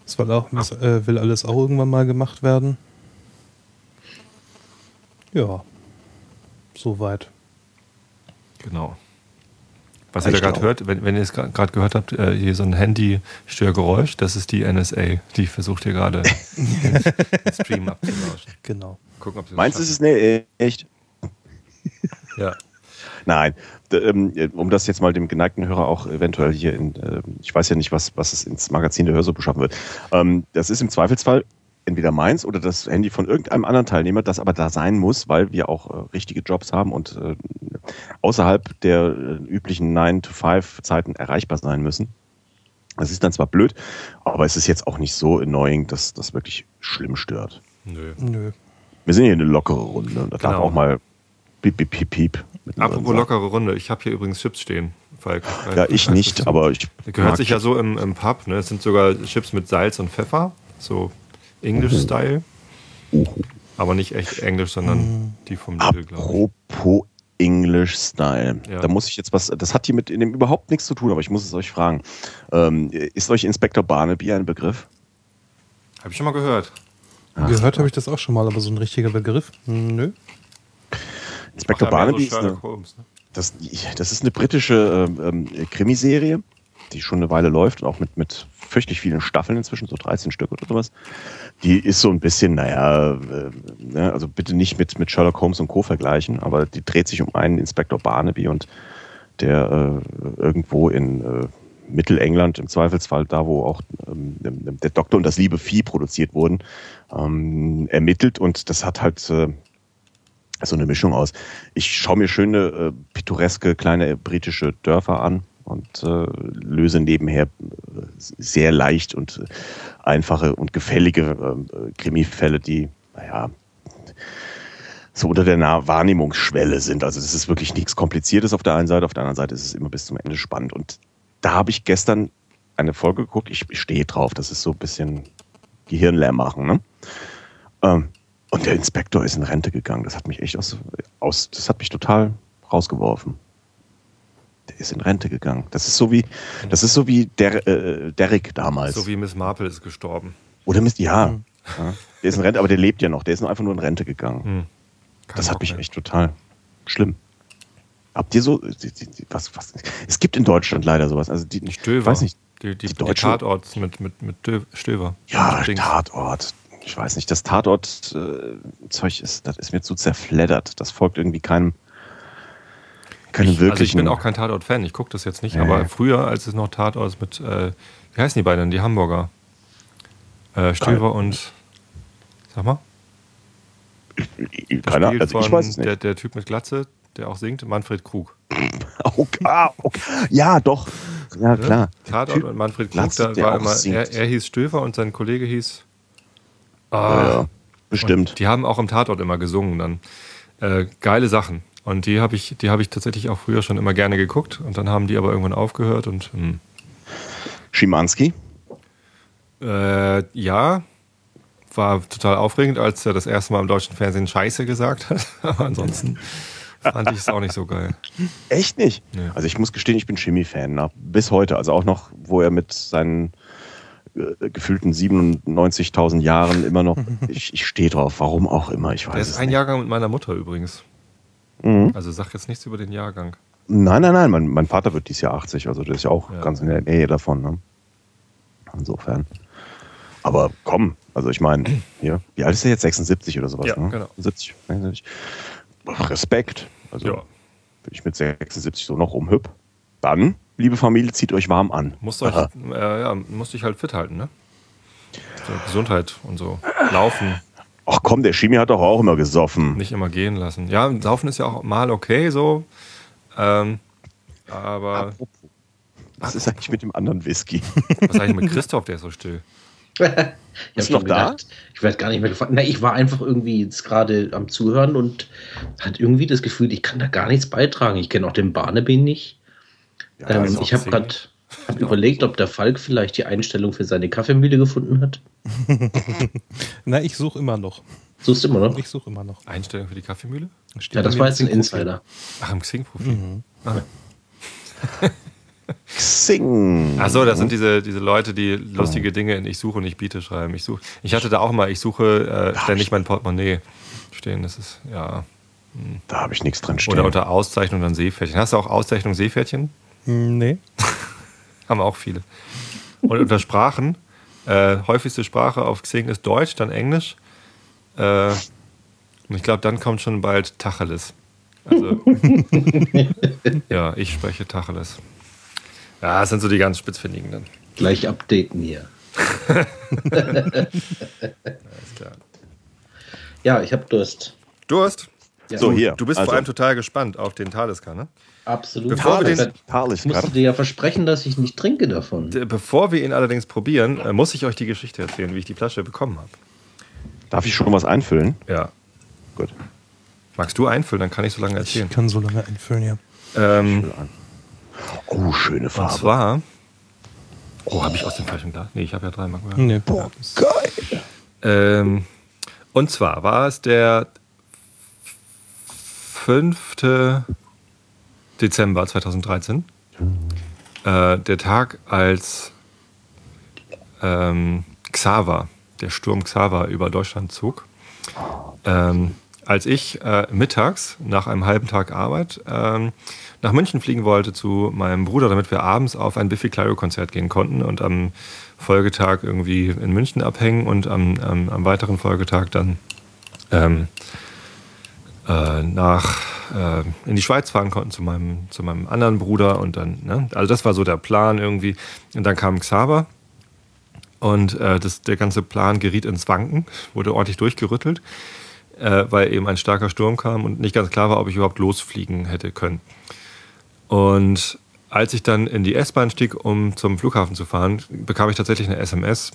Das will, auch, das, äh, will alles auch irgendwann mal gemacht werden. Ja, soweit. Genau. Was ihr da gerade hört, wenn, wenn ihr es gerade gehört habt, äh, hier so ein Handy-Störgeräusch, das ist die NSA, die versucht hier gerade den Stream abzulauschen. Genau. Gucken, ob Meinst du, es ist ne, echt? ja. Nein, ähm, um das jetzt mal dem geneigten Hörer auch eventuell hier in, äh, ich weiß ja nicht, was, was es ins Magazin der Hörsuppe schaffen wird. Ähm, das ist im Zweifelsfall entweder meins oder das Handy von irgendeinem anderen Teilnehmer, das aber da sein muss, weil wir auch äh, richtige Jobs haben und äh, außerhalb der äh, üblichen 9-to-5-Zeiten erreichbar sein müssen. Das ist dann zwar blöd, aber es ist jetzt auch nicht so annoying, dass das wirklich schlimm stört. Nö. Nö. Wir sind hier eine lockere Runde und da genau. darf auch mal piep, piep, piep, piep. Apropos lockere Runde, ich habe hier übrigens Chips stehen. Falk. Ja, ich nicht, aber ich. Gehört sich ja so im, im Pub, ne? Es sind sogar Chips mit Salz und Pfeffer. So English-Style. Aber nicht echt Englisch, sondern die vom Lidl, glaube ich. Apropos English-Style. Ja. Da muss ich jetzt was, das hat hier mit in dem überhaupt nichts zu tun, aber ich muss es euch fragen. Ähm, ist euch Inspektor Barnaby ein Begriff? Habe ich schon mal gehört. Ach, gehört habe ich das auch schon mal, aber so ein richtiger Begriff? Nö. Inspektor Barnaby so ist eine, Holmes, ne? das, das, ist eine britische ähm, Krimiserie, die schon eine Weile läuft, auch mit, mit fürchterlich vielen Staffeln inzwischen, so 13 Stück oder sowas die ist so ein bisschen, naja, äh, ne, also bitte nicht mit, mit Sherlock Holmes und Co. vergleichen, aber die dreht sich um einen Inspektor Barnaby und der äh, irgendwo in äh, Mittelengland, im Zweifelsfall da, wo auch ähm, der Doktor und das liebe Vieh produziert wurden, ähm, ermittelt und das hat halt äh, so eine Mischung aus. Ich schaue mir schöne, äh, pittoreske kleine britische Dörfer an und äh, löse nebenher äh, sehr leicht und äh, einfache und gefällige äh, Krimifälle, die, naja, so unter der Wahrnehmungsschwelle sind. Also es ist wirklich nichts Kompliziertes auf der einen Seite, auf der anderen Seite ist es immer bis zum Ende spannend. Und da habe ich gestern eine Folge geguckt, ich, stehe drauf, das ist so ein bisschen Gehirn leer machen. Ne? Ähm, und der Inspektor ist in Rente gegangen. Das hat mich echt aus, aus das hat mich total rausgeworfen. Der ist in Rente gegangen. Das ist so wie, das ist so wie der, äh, Derek damals. So wie Miss Marple ist gestorben. Oder Miss, ja, mhm. ja. Der ist in Rente, aber der lebt ja noch. Der ist nur einfach nur in Rente gegangen. Mhm. Das hat mich echt total schlimm. Habt ihr so, was, was, es gibt in Deutschland leider sowas. Also die, ich weiß nicht. Die, die, die, die Tatorts mit, mit, mit Stöver. Ja, Tatort ich weiß nicht, das Tatort-Zeug äh, ist, das ist mir zu zerfleddert. Das folgt irgendwie keinem, keinem ich, wirklichen. Also ich bin auch kein Tatort-Fan, ich gucke das jetzt nicht, äh. aber früher, als es noch Tatort mit, äh, wie heißen die beiden, die Hamburger? Äh, Stöver und, sag mal? Keiner, also ich weiß es nicht. Der, der Typ mit Glatze, der auch singt, Manfred Krug. okay, ah, okay. Ja, doch. Ja, klar. Tatort und Manfred Krug, Glatze, da war immer, er, er, hieß Stöver und sein Kollege hieß Ah, ja, bestimmt. Die haben auch im Tatort immer gesungen dann. Äh, geile Sachen. Und die habe ich, die ich tatsächlich auch früher schon immer gerne geguckt. Und dann haben die aber irgendwann aufgehört und. Hm. Schimanski? Äh, ja. War total aufregend, als er das erste Mal im deutschen Fernsehen Scheiße gesagt hat. aber ansonsten fand ich es auch nicht so geil. Echt nicht? Nee. Also ich muss gestehen, ich bin Chemie-Fan. Bis heute. Also auch noch, wo er mit seinen äh, gefühlten 97.000 Jahren immer noch. Ich, ich stehe drauf, warum auch immer, ich weiß Der ist ein nicht. Jahrgang mit meiner Mutter übrigens. Mhm. Also sag jetzt nichts über den Jahrgang. Nein, nein, nein, mein, mein Vater wird dieses Jahr 80, also der ist ja auch ja. ganz in der Nähe davon. Ne? Insofern. Aber komm, also ich meine, hier, wie alt ist er jetzt? 76 oder sowas? Ja, ne? genau. 70, 76. Respekt. Also ja. bin ich mit 76 so noch umhüpp. Dann liebe Familie, zieht euch warm an. Musst euch, äh, ja, musst dich halt fit halten, ne? So, Gesundheit und so. Laufen. Ach komm, der Chemie hat doch auch immer gesoffen. Nicht immer gehen lassen. Ja, Saufen ist ja auch mal okay so. Ähm, aber. Apropos. Was ist eigentlich mit dem anderen Whisky? Was ist eigentlich mit Christoph, der ist so still? ich ist noch da? ich werde gar nicht mehr gefragt. Na, ich war einfach irgendwie jetzt gerade am Zuhören und hatte irgendwie das Gefühl, ich kann da gar nichts beitragen. Ich kenne auch den Barnaby nicht. Ja, ähm, ich habe gerade hab überlegt, ob der Falk vielleicht die Einstellung für seine Kaffeemühle gefunden hat. Na, ich suche immer noch. Suchst du immer noch? Ich suche immer noch. Einstellung für die Kaffeemühle? Steht ja, das war jetzt ein Insider. Ach, im Xing-Profil. Mhm. Ah. Xing. Achso, das sind diese, diese Leute, die lustige Dinge in Ich suche und ich biete schreiben. Ich, such, ich hatte da auch mal, ich suche äh, ständig mein Portemonnaie stehen. Das ist, ja. Hm. Da habe ich nichts drin stehen. Oder unter Auszeichnung dann Seepferdchen. Hast du auch Auszeichnung Seepferdchen? Nee. Haben auch viele. Und unter Sprachen, äh, häufigste Sprache auf Xing ist Deutsch, dann Englisch. Äh, und ich glaube, dann kommt schon bald Tacheles. Also, ja, ich spreche Tacheles. Ja, das sind so die ganz spitzfindigen dann. Gleich updaten hier. Alles klar. Ja, ich habe Durst. Durst? Ja. So, hier. Du bist also. vor allem total gespannt auf den Talisker, ne? Absolut. Bevor wir den, ich musste dir ja versprechen, dass ich nicht trinke davon. Bevor wir ihn allerdings probieren, äh, muss ich euch die Geschichte erzählen, wie ich die Flasche bekommen habe. Darf ich schon was einfüllen? Ja. Gut. Magst du einfüllen? Dann kann ich so lange erzählen. Ich kann so lange einfüllen, ja. Ähm, oh, schöne Farbe. Und zwar. Oh, habe ich aus dem falschen Glas? Nee, ich habe ja drei Mark. Nee. Boah, geil. Ähm, und zwar war es der 5. Dezember 2013. Äh, der Tag, als ähm, Xaver, der Sturm Xaver über Deutschland zog. Ähm, als ich äh, mittags nach einem halben Tag Arbeit ähm, nach München fliegen wollte zu meinem Bruder, damit wir abends auf ein Biffy Clyro Konzert gehen konnten und am Folgetag irgendwie in München abhängen und am, am, am weiteren Folgetag dann ähm, äh, nach äh, in die Schweiz fahren konnten zu meinem, zu meinem anderen Bruder und dann, ne? also das war so der Plan irgendwie. Und dann kam Xaver und äh, das, der ganze Plan geriet ins Wanken, wurde ordentlich durchgerüttelt. äh, weil eben ein starker Sturm kam und nicht ganz klar war, ob ich überhaupt losfliegen hätte können. Und als ich dann in die S-Bahn stieg, um zum Flughafen zu fahren, bekam ich tatsächlich eine SMS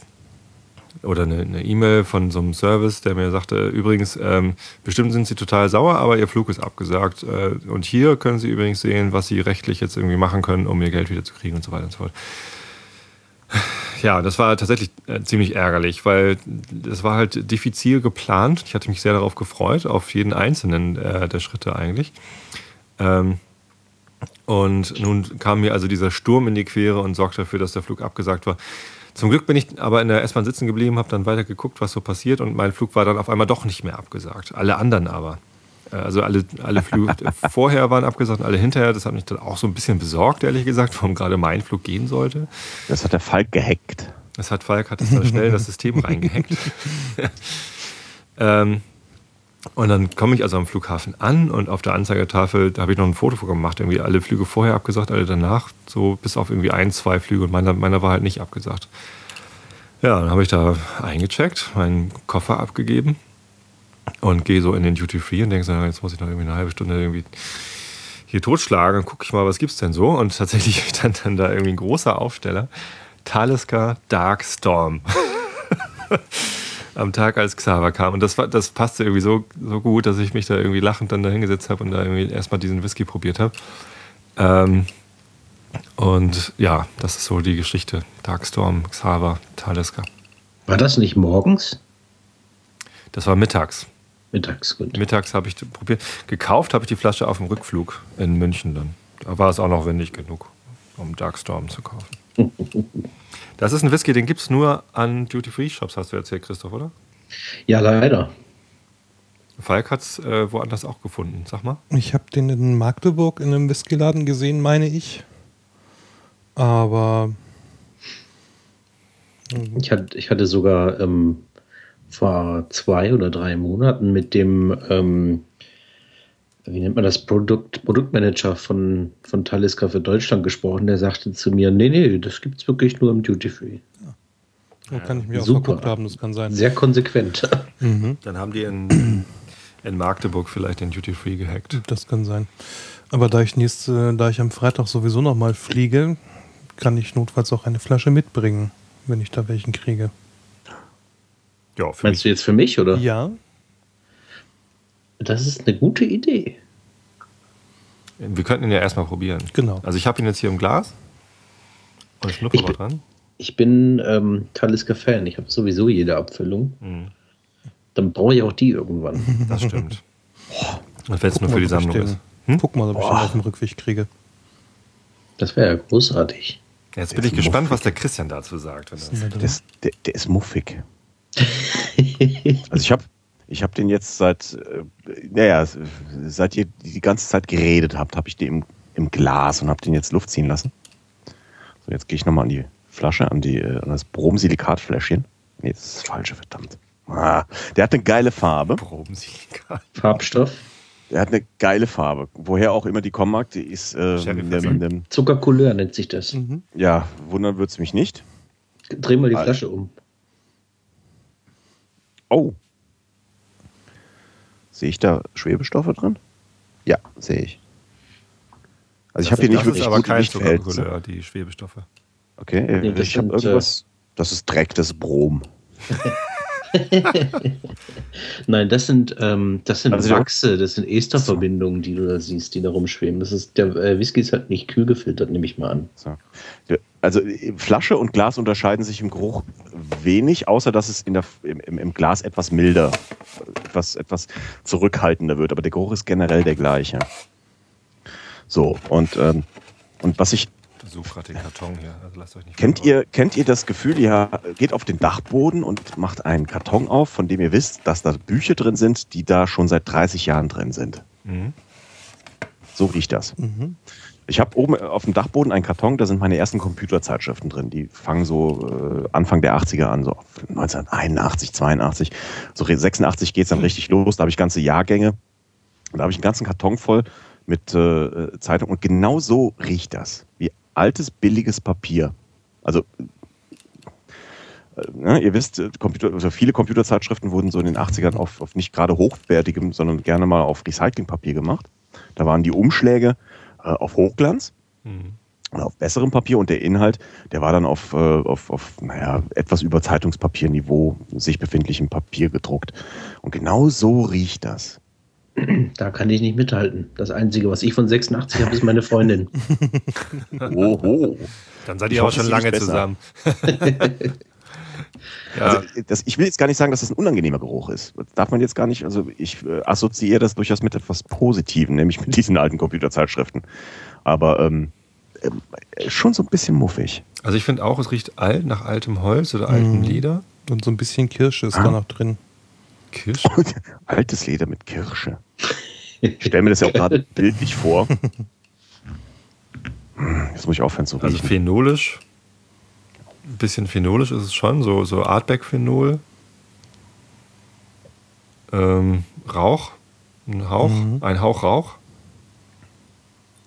oder eine E-Mail von so einem Service, der mir sagte, übrigens, ähm, bestimmt sind Sie total sauer, aber Ihr Flug ist abgesagt. Äh, und hier können Sie übrigens sehen, was Sie rechtlich jetzt irgendwie machen können, um Ihr Geld wieder zu kriegen und so weiter und so fort. Ja, das war tatsächlich äh, ziemlich ärgerlich, weil das war halt diffizil geplant. Ich hatte mich sehr darauf gefreut, auf jeden einzelnen äh, der Schritte eigentlich. Ähm, und nun kam mir also dieser Sturm in die Quere und sorgte dafür, dass der Flug abgesagt war. Zum Glück bin ich aber in der S-Bahn sitzen geblieben, habe dann weiter geguckt, was so passiert und mein Flug war dann auf einmal doch nicht mehr abgesagt. Alle anderen aber. Äh, also alle, alle Flüge vorher waren abgesagt und alle hinterher. Das hat mich dann auch so ein bisschen besorgt, ehrlich gesagt, warum gerade mein Flug gehen sollte. Das hat der Falk gehackt. Das hat Falk, hat das da schnell das System reingehackt. ähm, und dann komme ich also am Flughafen an und auf der Anzeigetafel, da habe ich noch ein Foto gemacht, irgendwie alle Flüge vorher abgesagt, alle danach, so bis auf irgendwie ein, zwei Flüge und meiner, meiner war halt nicht abgesagt. Ja, dann habe ich da eingecheckt, meinen Koffer abgegeben und gehe so in den Duty Free und denke so, jetzt muss ich noch irgendwie eine halbe Stunde irgendwie hier totschlagen und gucke ich mal, was gibt's denn so? Und tatsächlich stand dann da irgendwie ein großer Aufsteller, Talisker Dark Storm. am Tag, als Xaver kam. Und das, war, das passte irgendwie so, so gut, dass ich mich da irgendwie lachend dann da hingesetzt habe und da irgendwie erstmal diesen Whisky probiert habe. Ähm, und ja, das ist so die Geschichte. Darkstorm, Xaver, Talisker. War das nicht morgens? Das war mittags. Mittags, gut. Mittags habe ich probiert. Gekauft habe ich die Flasche auf dem Rückflug in München dann. Da war es auch noch wendig genug, um Darkstorm zu kaufen. Das ist ein Whisky, den gibt es nur an Duty-Free-Shops, hast du erzählt, Christoph, oder? Ja, leider. Falk hat es äh, woanders auch gefunden, sag mal. Ich habe den in Magdeburg in einem Whiskyladen gesehen, meine ich. Aber. Ich hatte, ich hatte sogar ähm, vor zwei oder drei Monaten mit dem ähm, wie nennt man das, Produkt, Produktmanager von, von Taliska für Deutschland gesprochen. Der sagte zu mir, nee, nee, das gibt es wirklich nur im Duty Free. Ja. Kann ich mir Super. auch verguckt haben, das kann sein. Sehr konsequent. Mhm. Dann haben die in, in Magdeburg vielleicht den Duty Free gehackt. Das kann sein. Aber da ich nächste, da ich am Freitag sowieso nochmal fliege, kann ich notfalls auch eine Flasche mitbringen, wenn ich da welchen kriege. Ja, Meinst mich. du jetzt für mich, oder? Ja. Das ist eine gute Idee. Wir könnten ihn ja erstmal probieren. Genau. Also ich habe ihn jetzt hier im Glas. Und schnupper mal dran. Ich bin ähm, Talisker-Fan. Ich habe sowieso jede Abfüllung. Mhm. Dann brauche ich auch die irgendwann. Das stimmt. Und wenn es nur für die Sammlung ist. Hm? Guck mal, ob ich den auf dem Rückweg kriege. Das wäre ja großartig. Jetzt bin ich gespannt, was der Christian dazu sagt. Wenn das das, der, der ist muffig. also ich habe ich habe den jetzt seit, äh, naja, seit ihr die ganze Zeit geredet habt, habe ich den im, im Glas und habe den jetzt Luft ziehen lassen. So, jetzt gehe ich nochmal an die Flasche, an, die, äh, an das Bromsilikatfläschchen. Nee, das ist das falsche, verdammt. Ah, der hat eine geile Farbe. Bromsilikat. Farbstoff. Der hat eine geile Farbe. Woher auch immer die kommen mag, die ist äh, ne, Zuckercouleur nennt sich das. Mhm. Ja, wundern wird es mich nicht. Dreh mal die Flasche um. Oh, Sehe ich da Schwebestoffe drin? Ja, sehe ich. Also ich habe hier nicht wirklich aber kein Zuckercouleur, die Schwebestoffe. Okay, nee, ich habe irgendwas. Das ist Dreck, das ist Brom. Nein, das sind, ähm, das sind also Wachse, das sind Esterverbindungen, die du da siehst, die da rumschweben. Das ist, der äh, Whisky ist halt nicht kühl gefiltert, nehme ich mal an. So. Also Flasche und Glas unterscheiden sich im Geruch wenig, außer dass es in der, im, im Glas etwas milder, etwas, etwas zurückhaltender wird. Aber der Geruch ist generell der gleiche. So, und, ähm, und was ich suche gerade den Karton hier. Also lasst euch nicht kennt, ihr, kennt ihr das Gefühl, ihr geht auf den Dachboden und macht einen Karton auf, von dem ihr wisst, dass da Bücher drin sind, die da schon seit 30 Jahren drin sind? Mhm. So riecht das. Mhm. Ich habe oben auf dem Dachboden einen Karton, da sind meine ersten Computerzeitschriften drin. Die fangen so äh, Anfang der 80er an, so 1981, 82. So 86 geht's dann richtig los. Da habe ich ganze Jahrgänge. Da habe ich einen ganzen Karton voll mit äh, Zeitung. Und genau so riecht das. Wie altes, billiges Papier. Also ne, ihr wisst, äh, Computer, also viele Computerzeitschriften wurden so in den 80ern auf, auf nicht gerade hochwertigem, sondern gerne mal auf Recyclingpapier gemacht. Da waren die Umschläge äh, auf Hochglanz Mhm. oder auf besserem Papier und der Inhalt, der war dann auf, äh, auf, auf naja, etwas über Zeitungspapierniveau sich befindlichem Papier gedruckt. Und genau so riecht das. Da kann ich nicht mithalten. Das Einzige, was ich von 86 habe, ist meine Freundin. Oho. Dann seid ihr aber hoffe, schon lange zusammen. ja, Also, das, ich will jetzt gar nicht sagen, dass das ein unangenehmer Geruch ist. Das darf man jetzt gar nicht, also ich äh, assoziiere das durchaus mit etwas Positivem, nämlich mit diesen alten Computerzeitschriften. Aber ähm, ähm, schon so ein bisschen muffig. also ich finde auch, es riecht alt nach altem Holz oder altem Mhm. Leder. Und so ein bisschen Kirsche ist Ah. da noch drin. Kirsch. Altes Leder mit Kirsche. Ich stelle mir das ja auch gerade bildlich vor. Jetzt muss ich aufhören zu Also riechen. phenolisch. Ein bisschen phenolisch ist es schon, so, so Artback-Phenol. Ähm, Rauch. Ein Hauch. Mhm. Ein Hauch Rauch.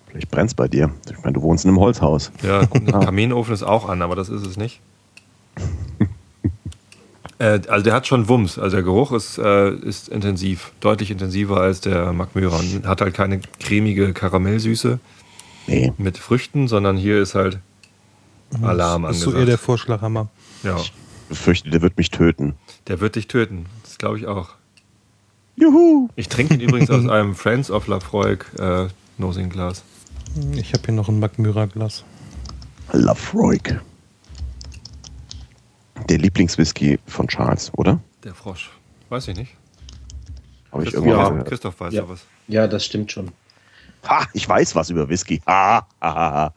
Vielleicht brennt's bei dir. Ich meine, du wohnst in einem Holzhaus. Ja, ein Kaminofen ist auch an, aber das ist es nicht. Äh, also der hat schon Wumms. Also der Geruch ist, äh, ist intensiv. Deutlich intensiver als der Magmyra. Und hat halt keine cremige Karamellsüße Nee. mit Früchten, sondern hier ist halt Alarm Das ist so angesagt. eher der Vorschlaghammer. ja, Ich befürchte, der wird mich töten. der wird dich töten. Das glaube ich auch. Juhu! Ich trinke ihn übrigens aus einem Friends of Lafroig äh, Nosing Glas. Ich habe hier noch ein Magmyra-Glas. Lafroig. Der Lieblingswhisky von Charles, oder? Der Frosch. Weiß ich nicht. Habe ich weiß, gehört. Christoph weiß Ja. ja was. Ja, das stimmt schon. Ha, ich weiß was über Whisky. Ha, ha, ha, ha.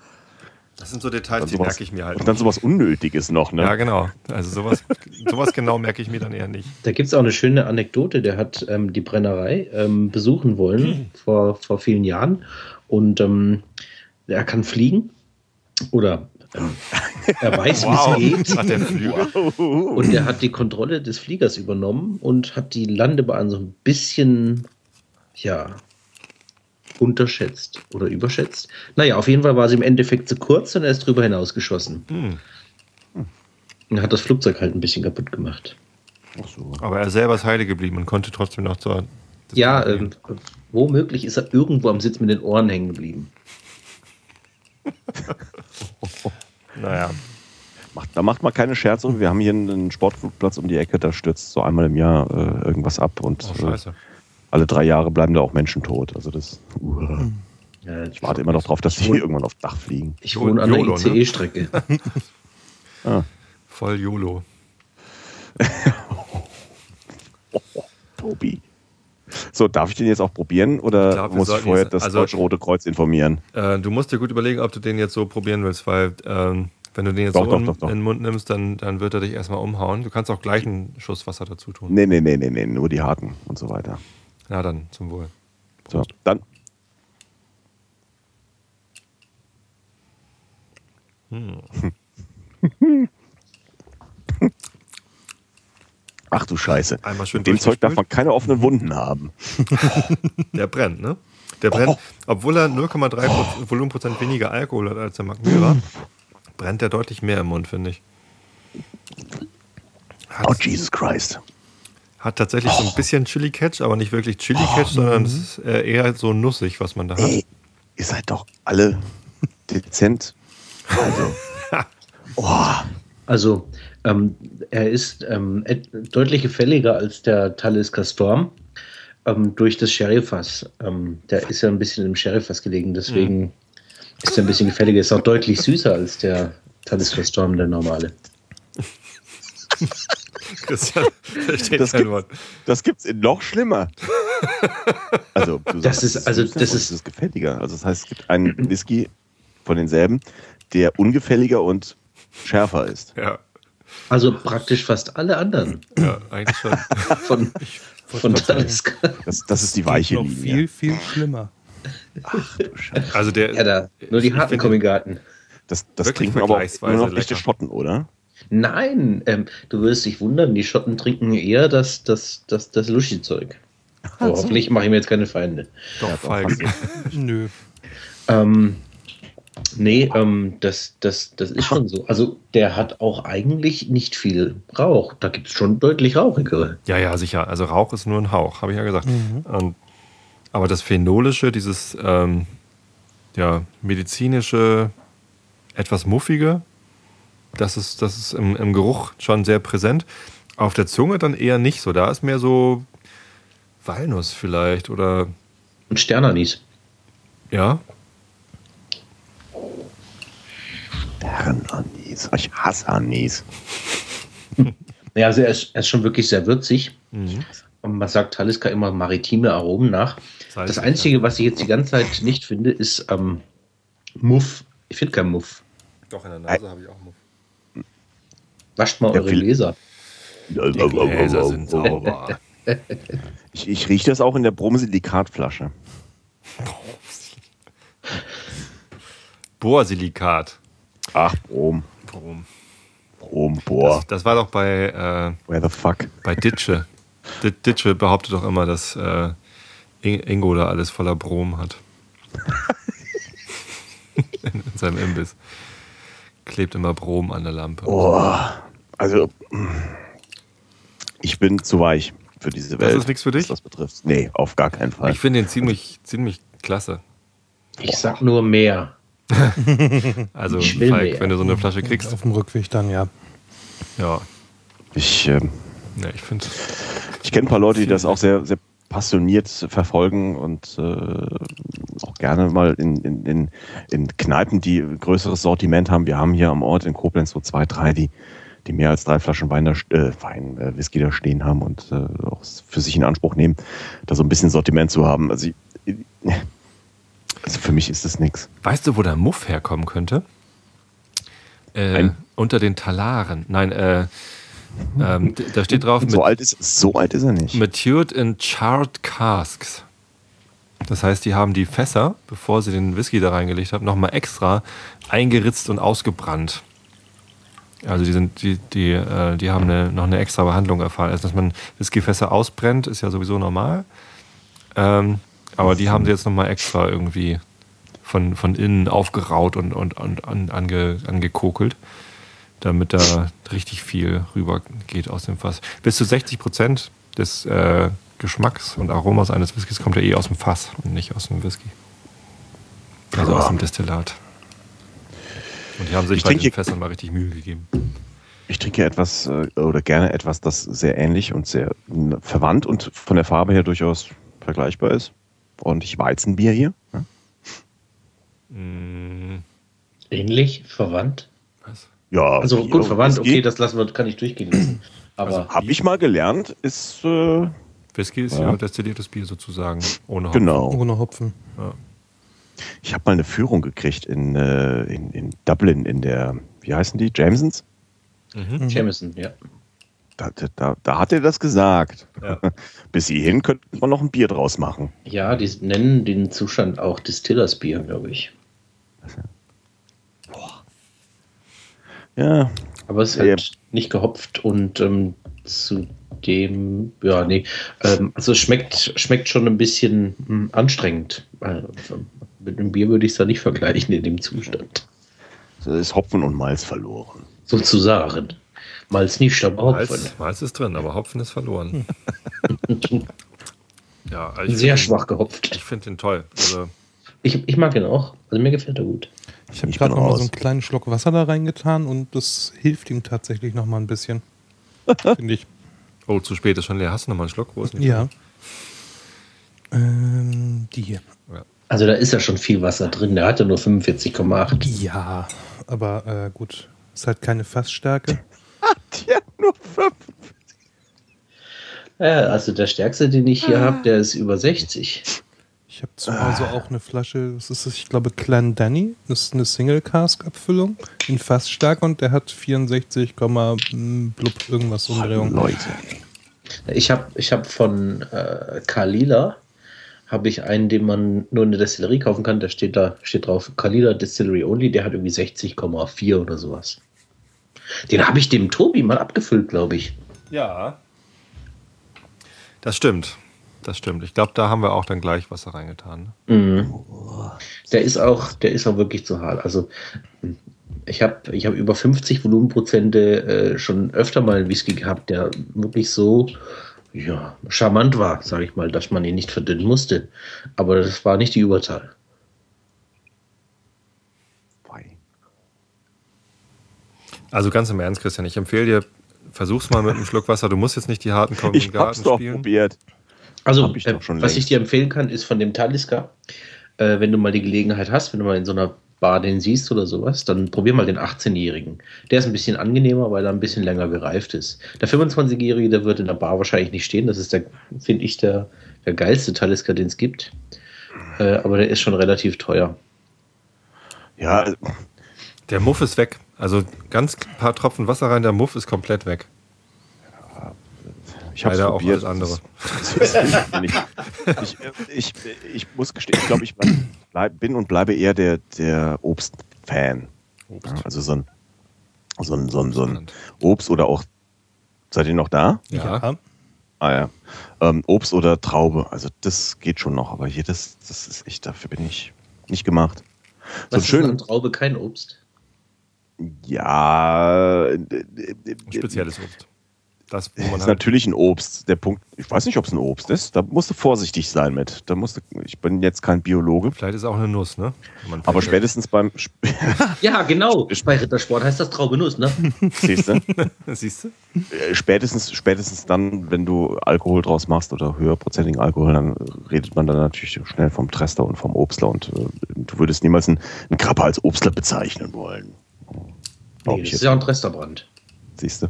Das sind so Details, die merke ich mir halt. Und dann sowas Unnötiges noch, ne? Ja, genau. Also sowas, sowas genau merke ich mir dann eher nicht. Da gibt es auch eine schöne Anekdote. Der hat ähm, die Brennerei ähm, besuchen wollen vor, vor vielen Jahren. Und ähm, er kann fliegen. Oder er weiß, wie es geht. Der? Und er hat die Kontrolle des Fliegers übernommen und hat die Landebahn so ein bisschen, ja, unterschätzt oder überschätzt. Naja, auf jeden Fall war sie im Endeffekt zu kurz und er ist drüber hinausgeschossen. Hm. Und hat das Flugzeug halt ein bisschen kaputt gemacht. Ach so. Aber er selber ist heile geblieben und konnte trotzdem noch zur. Ja, ähm, womöglich ist er irgendwo am Sitz mit den Ohren hängen geblieben. Naja. Macht, da macht man keine Scherze. Wir haben hier einen Sportflugplatz um die Ecke, da stürzt so einmal im Jahr äh, irgendwas ab und Oh, äh, scheiße. alle drei Jahre bleiben da auch Menschen tot. Also das, uh, Ja, ich warte immer noch drauf, dass die wohne- irgendwann aufs Dach fliegen. Ich wohne an der ne? ICE-Strecke. Voll YOLO. Tobi. So, darf ich den jetzt auch probieren oder Ich glaub, muss ich vorher das also- Deutsche Rote Kreuz informieren? Äh, du musst dir gut überlegen, ob du den jetzt so probieren willst, weil ähm, wenn du den jetzt Doch, so doch, in, doch, doch. in den Mund nimmst, dann, dann wird er dich erstmal umhauen. Du kannst auch gleich einen Schuss Wasser dazu tun. Nee, nee, nee, nee, nee, nur die harten und so weiter. Na dann, zum Wohl. So, dann. Ach du Scheiße. Einmal schön Mit dem Zeug darf man keine offenen Wunden haben. Der brennt, ne? Der brennt, Oh. obwohl er 0,3 Prozent- Volumenprozent weniger Alkohol hat als der Magmyra, brennt er deutlich mehr im Mund, finde ich. Hat, Oh, Jesus Christ. hat tatsächlich so ein bisschen Chili-Catch, aber nicht wirklich Chili-Catch, sondern es ist äh, eher so nussig, was man da hat. Ey, ihr seid doch alle dezent. Also. Oh, Also, ähm, er ist ähm, deutlich gefälliger als der Talisker Storm ähm, durch das Sherryfass. Ähm, der ist ja ein bisschen im Sherryfass gelegen, deswegen ist er ein bisschen gefälliger. Ist auch deutlich süßer als der Talisker Storm, der normale. Christian versteht Das kein gibt- Wort. das gibt's in noch schlimmer. Also, du Das sagst, ist- also, das ist- es ist gefälliger. Also, das heißt, es gibt einen Whisky von denselben, der ungefälliger und schärfer ist. Ja, Also praktisch fast alle anderen ja, eigentlich schon. von, von Talisker. Das, das ist die weiche Linie. viel, viel schlimmer. Du Scheiße. Also der, Ja, da, nur die harten Kommigarten. Das, das trinken aber nur noch echte. Schotten, oder? Nein, ähm, du wirst dich wundern, die Schotten trinken eher das, das, das, das Luschi-Zeug. Oh, hoffentlich mache ich mir jetzt keine Feinde. doch, Ja, doch. Nö. Ähm, Nee, ähm, das, das, das ist schon so. Also der hat auch eigentlich nicht viel Rauch. Da gibt es schon deutlich rauchigere. Ja, ja, sicher. Also Rauch ist nur ein Hauch, habe ich ja gesagt. Mhm. Und, aber das Phenolische, dieses ähm, ja, medizinische, etwas muffige, das ist, das ist im, im Geruch schon sehr präsent. Auf der Zunge dann eher nicht so. Da ist mehr so Walnuss vielleicht oder Und Sternanis. ja. Herrenanis. Ich hasse Anis. Ja, also er ist, er ist schon wirklich sehr würzig. Mhm. Und man sagt Talisker immer maritime Aromen nach. heißt, Das Einzige, was ich jetzt die ganze Zeit nicht finde, ist ähm, Muff. Ich finde keinen Muff. Doch, in der Nase habe ich auch Muff. Wascht mal Ja, eure Gläser. Die Gläser sind sauber. Ich, ich rieche das auch in der Bromsilikatflasche. Bohrsilikat. Ach, Brom. Warum? Brom, Bohr. Das, das war doch bei, äh, Where the fuck? bei Ditsche. Ditsche behauptet doch immer, dass äh, In- Ingo da alles voller Brom hat. in, in seinem Imbiss. Klebt immer Brom an der Lampe. Oh, also, ich bin zu weich für diese Welt. ist nichts für dich? Was das betrifft. Nee, auf gar keinen Fall. Ich finde den ziemlich, ziemlich klasse. Ich sag nur mehr. Also, Falk, wenn du so eine Flasche kriegst, Auf dem Rückweg dann, ja. ja. Ich, ähm, Ne, ich finde. ich kenne ein paar Leute, die das auch sehr, sehr passioniert verfolgen und äh, auch gerne mal in, in, in, in Kneipen, die ein größeres Sortiment haben. Wir haben hier am Ort in Koblenz so zwei, drei, die, die mehr als drei Flaschen Wein, da, äh, Wein äh, Whisky da stehen haben und äh, auch für sich in Anspruch nehmen, da so ein bisschen Sortiment zu haben. Also, ich, also für mich ist das nichts. Weißt du, wo der Muff herkommen könnte? Äh, unter den Talaren. Nein, äh, ähm, da steht drauf, So mit, alt ist, so alt ist er nicht. matured in charred casks. Das heißt, die haben die Fässer, bevor sie den Whisky da reingelegt haben, nochmal extra eingeritzt und ausgebrannt. Also die sind, die, die, äh, die haben eine, noch eine extra Behandlung erfahren. Also dass man Whiskyfässer ausbrennt, ist ja sowieso normal. Ähm, aber die haben sie jetzt nochmal extra irgendwie von, von innen aufgeraut und, und, und an, ange, angekokelt, damit da richtig viel rüber geht aus dem Fass. Bis zu 60 Prozent des äh, Geschmacks und Aromas eines Whiskys kommt ja eh aus dem Fass und nicht aus dem Whisky. Also aus dem Destillat. Und die haben sich Ich bei den trinke- Fässern mal richtig Mühe gegeben. Ich trinke etwas äh, oder gerne etwas, das sehr ähnlich und sehr verwandt und von der Farbe her durchaus vergleichbar ist. Ordentlich Weizenbier hier. Ja? Mm, Ähnlich, verwandt. was? Ja, Also Bier gut, verwandt, Whisky, okay, das lassen wir, kann ich durchgehen lassen. Aber Also Hab ich mal gelernt, ist äh, Whisky ist Ja. ja destilliertes Bier sozusagen, ohne Hopfen. genau. Ohne Hopfen. Ich habe mal eine Führung gekriegt in, äh, in, in Dublin in der, wie heißen die, Jamesons? Mhm. Jameson, ja. Da, da, da hat er das gesagt. Ja. Bis hierhin könnte man noch ein Bier draus machen. Ja, die nennen den Zustand auch Distillersbier, glaube ich. Ja, Aber es ist Ja. halt nicht gehopft und ähm, zudem, ja, nee. Ähm, also es schmeckt, schmeckt schon ein bisschen hm, anstrengend. Also, mit einem Bier würde ich es da nicht vergleichen in dem Zustand. da ist Hopfen und Malz verloren. Sozusagen. Malz nicht, aber Hopfen. Malz, Malz ist drin, aber Hopfen ist verloren. ja, also Sehr find- schwach gehopft. Ich finde den toll. Also, Ich, ich mag ihn auch. Also mir gefällt er gut. Ich habe gerade noch mal so einen kleinen Schluck Wasser da reingetan und das hilft ihm tatsächlich noch mal ein bisschen. Finde ich. oh, zu spät ist schon leer. Hast du noch mal einen Schluck? Wo ist denn die? Ja. Ähm, die hier. Also da ist ja schon viel Wasser drin. Der hat ja nur 45,8. Ja, aber äh, gut. Ist halt keine Fassstärke. Ja, nur fünf. Ja, also der stärkste, den ich hier habe, der ist über 60. Ich habe zu Hause auch eine Flasche, das ist, ich glaube, Clan Danny. Das ist eine Single-Cask-Abfüllung in Fassstärke und der hat 64, mm, blub, irgendwas Umdrehung. Leute. Ich habe ich hab von äh, Kalila habe ich einen, den man nur in der Destillerie kaufen kann. Da steht da steht drauf Kalila Distillery Only. Der hat irgendwie 60,4 oder sowas. Den habe ich dem Tobi mal abgefüllt, glaube ich. Ja. Das stimmt. das stimmt. Ich glaube, da haben wir auch dann gleich Wasser reingetan. Ne? Mhm. Der ist auch, der ist auch wirklich zu hart. Also ich habe ich hab über 50 Volumenprozente äh, schon öfter mal einen Whisky gehabt, der wirklich so ja, charmant war, sage ich mal, dass man ihn nicht verdünnen musste. Aber das war nicht die Überzahl. Also ganz im Ernst, Christian, ich empfehle dir, versuch's mal mit einem Schluck Wasser. Du musst jetzt nicht die harten Kommen Ich hab's doch spielen. probiert. Also, ich äh, was längst. ich dir empfehlen kann, ist von dem Talisker, äh, wenn du mal die Gelegenheit hast, wenn du mal in so einer Bar den siehst oder sowas, dann probier mal den 18-Jährigen. Der ist ein bisschen angenehmer, weil er ein bisschen länger gereift ist. Der 25-Jährige, der wird in der Bar wahrscheinlich nicht stehen. Das ist der, finde ich, der, der geilste Talisker, den es gibt. Äh, aber der ist schon relativ teuer. Ja. Der Muff ist weg. Also ganz paar Tropfen Wasser rein, der Muff ist komplett weg. Ich habe auch alles andere. ich, ich, ich, muss gestehen, ich glaube, ich bleib, bin und bleibe eher der, der Obst-Fan. Obst. Also so ein, so, ein, so, ein, so ein Obst oder auch. Seid ihr noch da? Ja. Ah ja. Ähm, Obst oder Traube. Also das geht schon noch, aber hier, das, das ist echt, dafür bin ich nicht gemacht. Was so schön. Ist Traube kein Obst? Ja. Ein spezielles Obst. Das, wo man ist halt natürlich ein Obst. Der Punkt, ich weiß nicht, ob es ein Obst ist. Da musst du vorsichtig sein mit. Da musst du, ich bin jetzt kein Biologe. Vielleicht ist es auch eine Nuss, ne? Aber spätestens beim. ja, genau. Bei Rittersport heißt das Traube Nuss, ne? Siehst du? Siehst du? Äh, spätestens, spätestens dann, wenn du Alkohol draus machst oder höherprozentigen Alkohol, dann redet man dann natürlich schnell vom Trester und vom Obstler und äh, du würdest niemals einen, einen Krabber als Obstler bezeichnen wollen. Nee, das ist ja ein Tresterbrand. Siehst du?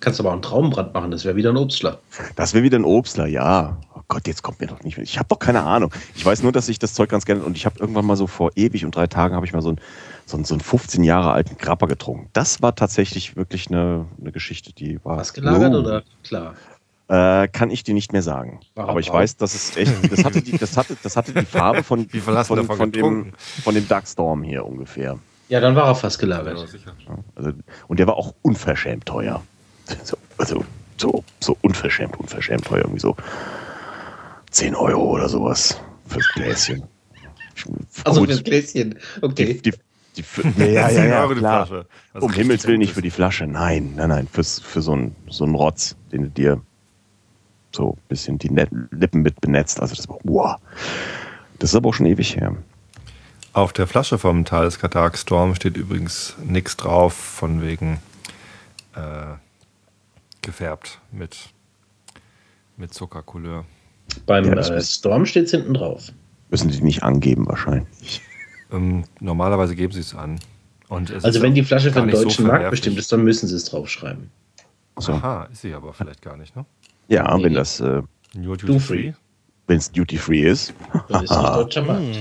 Kannst aber auch einen Traumbrand machen, das wäre wieder ein Obstler. Das wäre wieder ein Obstler, ja. Oh Gott, jetzt kommt mir doch nicht. Ich habe doch keine Ahnung. Ich weiß nur, dass ich das Zeug ganz gerne und ich habe irgendwann mal so vor ewig und drei Tagen habe ich mal so einen so einen, so einen 15 Jahre alten Grapper getrunken. Das war tatsächlich wirklich eine, eine Geschichte, die war. Was gelagert oh. oder klar? Äh, kann ich dir nicht mehr sagen. Warum Aber ich auch? weiß, dass es echt, das hatte die, das hatte, das hatte die Farbe von, von, von, von dem, von dem Darkstorm hier ungefähr. Ja, dann war er fast gelagert. Ja, also, und der war auch unverschämt teuer. So, also so, so unverschämt, unverschämt teuer. Irgendwie so 10 Euro oder sowas fürs Gläschen. Also fürs Gläschen, okay. Die, die, die, ja, ja, ja, ja klar. Um Himmels Willen nicht für die Flasche. Nein, nein, nein. Fürs, für so einen so Rotz, den du dir so ein bisschen die Net Lippen mit benetzt. Also das war, wow. Das ist aber auch schon ewig her. Auf der Flasche vom Thales Katak Storm steht übrigens nichts drauf, von wegen äh, gefärbt mit, mit Zuckercouleur. Beim ja, äh, Storm steht es hinten drauf. Müssen die nicht angeben, wahrscheinlich. Ähm, normalerweise geben sie es an. Also, wenn die Flasche für den deutschen so Markt bestimmt ist, dann müssen sie es draufschreiben. So. Aha, ist sie aber vielleicht gar nicht, ne? Ja, nee. wenn das. Äh, Duty Free. Wenn es Duty Free ist. Dann ist es nicht deutscher Markt.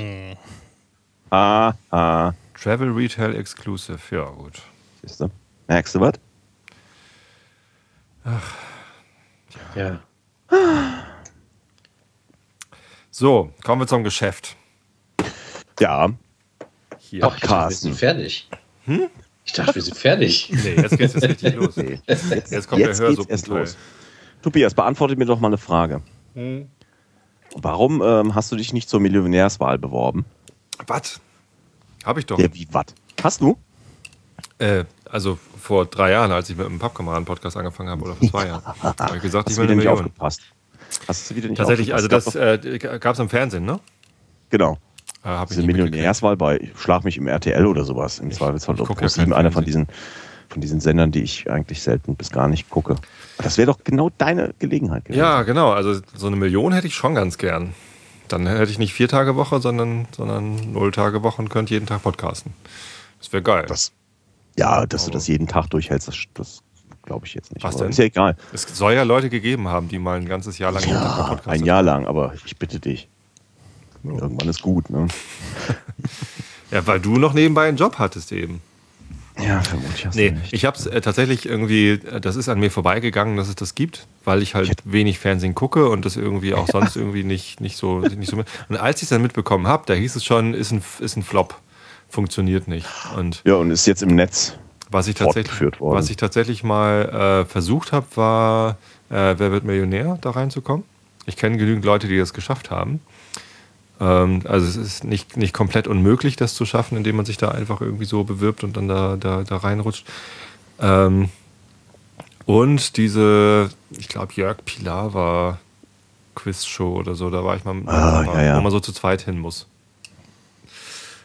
Ah, ah. Travel Retail Exclusive, ja, gut. Siehst du? Merkst du was? Ach. Ja. So, kommen wir zum Geschäft. Ja. Hier. Ach, ich dachte, wir sind fertig. Hm? Ich dachte, wir sind fertig. Nee, jetzt geht es richtig los. Nee. Jetzt, jetzt kommt jetzt der Hörsuppenteil. Tobias, beantworte mir doch mal eine Frage. Hm? Warum ähm, hast du dich nicht zur Millionärswahl beworben? Was? Hab ich doch. Ja, wie, was? Hast du? Äh, also vor drei Jahren, als ich mit einem Pappkameraden-Podcast angefangen habe, oder vor zwei Jahren, habe ich gesagt, Hast ich will eine Million. Nicht aufgepasst. Hast du wieder nicht Tatsächlich, also das äh, gab es im Fernsehen, ne? Genau. Äh, Diese Millionärswahl bei Schlag mich im RTL oder sowas. Im Zweifelsfall oder ja einer von diesen, von diesen Sendern, die ich eigentlich selten bis gar nicht gucke. Das wäre doch genau deine Gelegenheit gewesen. Ja, genau. Also so eine Million hätte ich schon ganz gern. Dann hätte ich nicht vier Tage Woche, sondern, sondern null Tage Woche und könnte jeden Tag podcasten. Das wäre geil. Das, ja, dass du das jeden Tag durchhältst, das, das glaube ich jetzt nicht. Was denn? Ist ja egal. Es soll ja Leute gegeben haben, die mal ein ganzes Jahr lang ja, ein Jahr lang, aber ich bitte dich. Irgendwann ist gut, ne? ja, weil du noch nebenbei einen Job hattest eben. Ja, vermutlich hast nee, du nicht. Ich habe es äh, tatsächlich irgendwie, äh, das ist an mir vorbeigegangen, dass es das gibt, weil ich halt ich wenig Fernsehen gucke und das irgendwie auch sonst irgendwie nicht, nicht so nicht so mit. Und als ich es dann mitbekommen habe, da hieß es schon, ist ein, ist ein Flop, funktioniert nicht. Und ja, und ist jetzt im Netz was ich tatsächlich, worden. Was ich tatsächlich mal äh, versucht habe, war, äh, wer wird Millionär, da reinzukommen. Ich kenne genügend Leute, die das geschafft haben. Ähm, also es ist nicht, nicht komplett unmöglich, das zu schaffen, indem man sich da einfach irgendwie so bewirbt und dann da, da, da reinrutscht. Ähm, und diese, ich glaube, Jörg Pilawa Quizshow oder so, da war ich mal, Ah, Papa, ja, ja. wo man so zu zweit hin muss.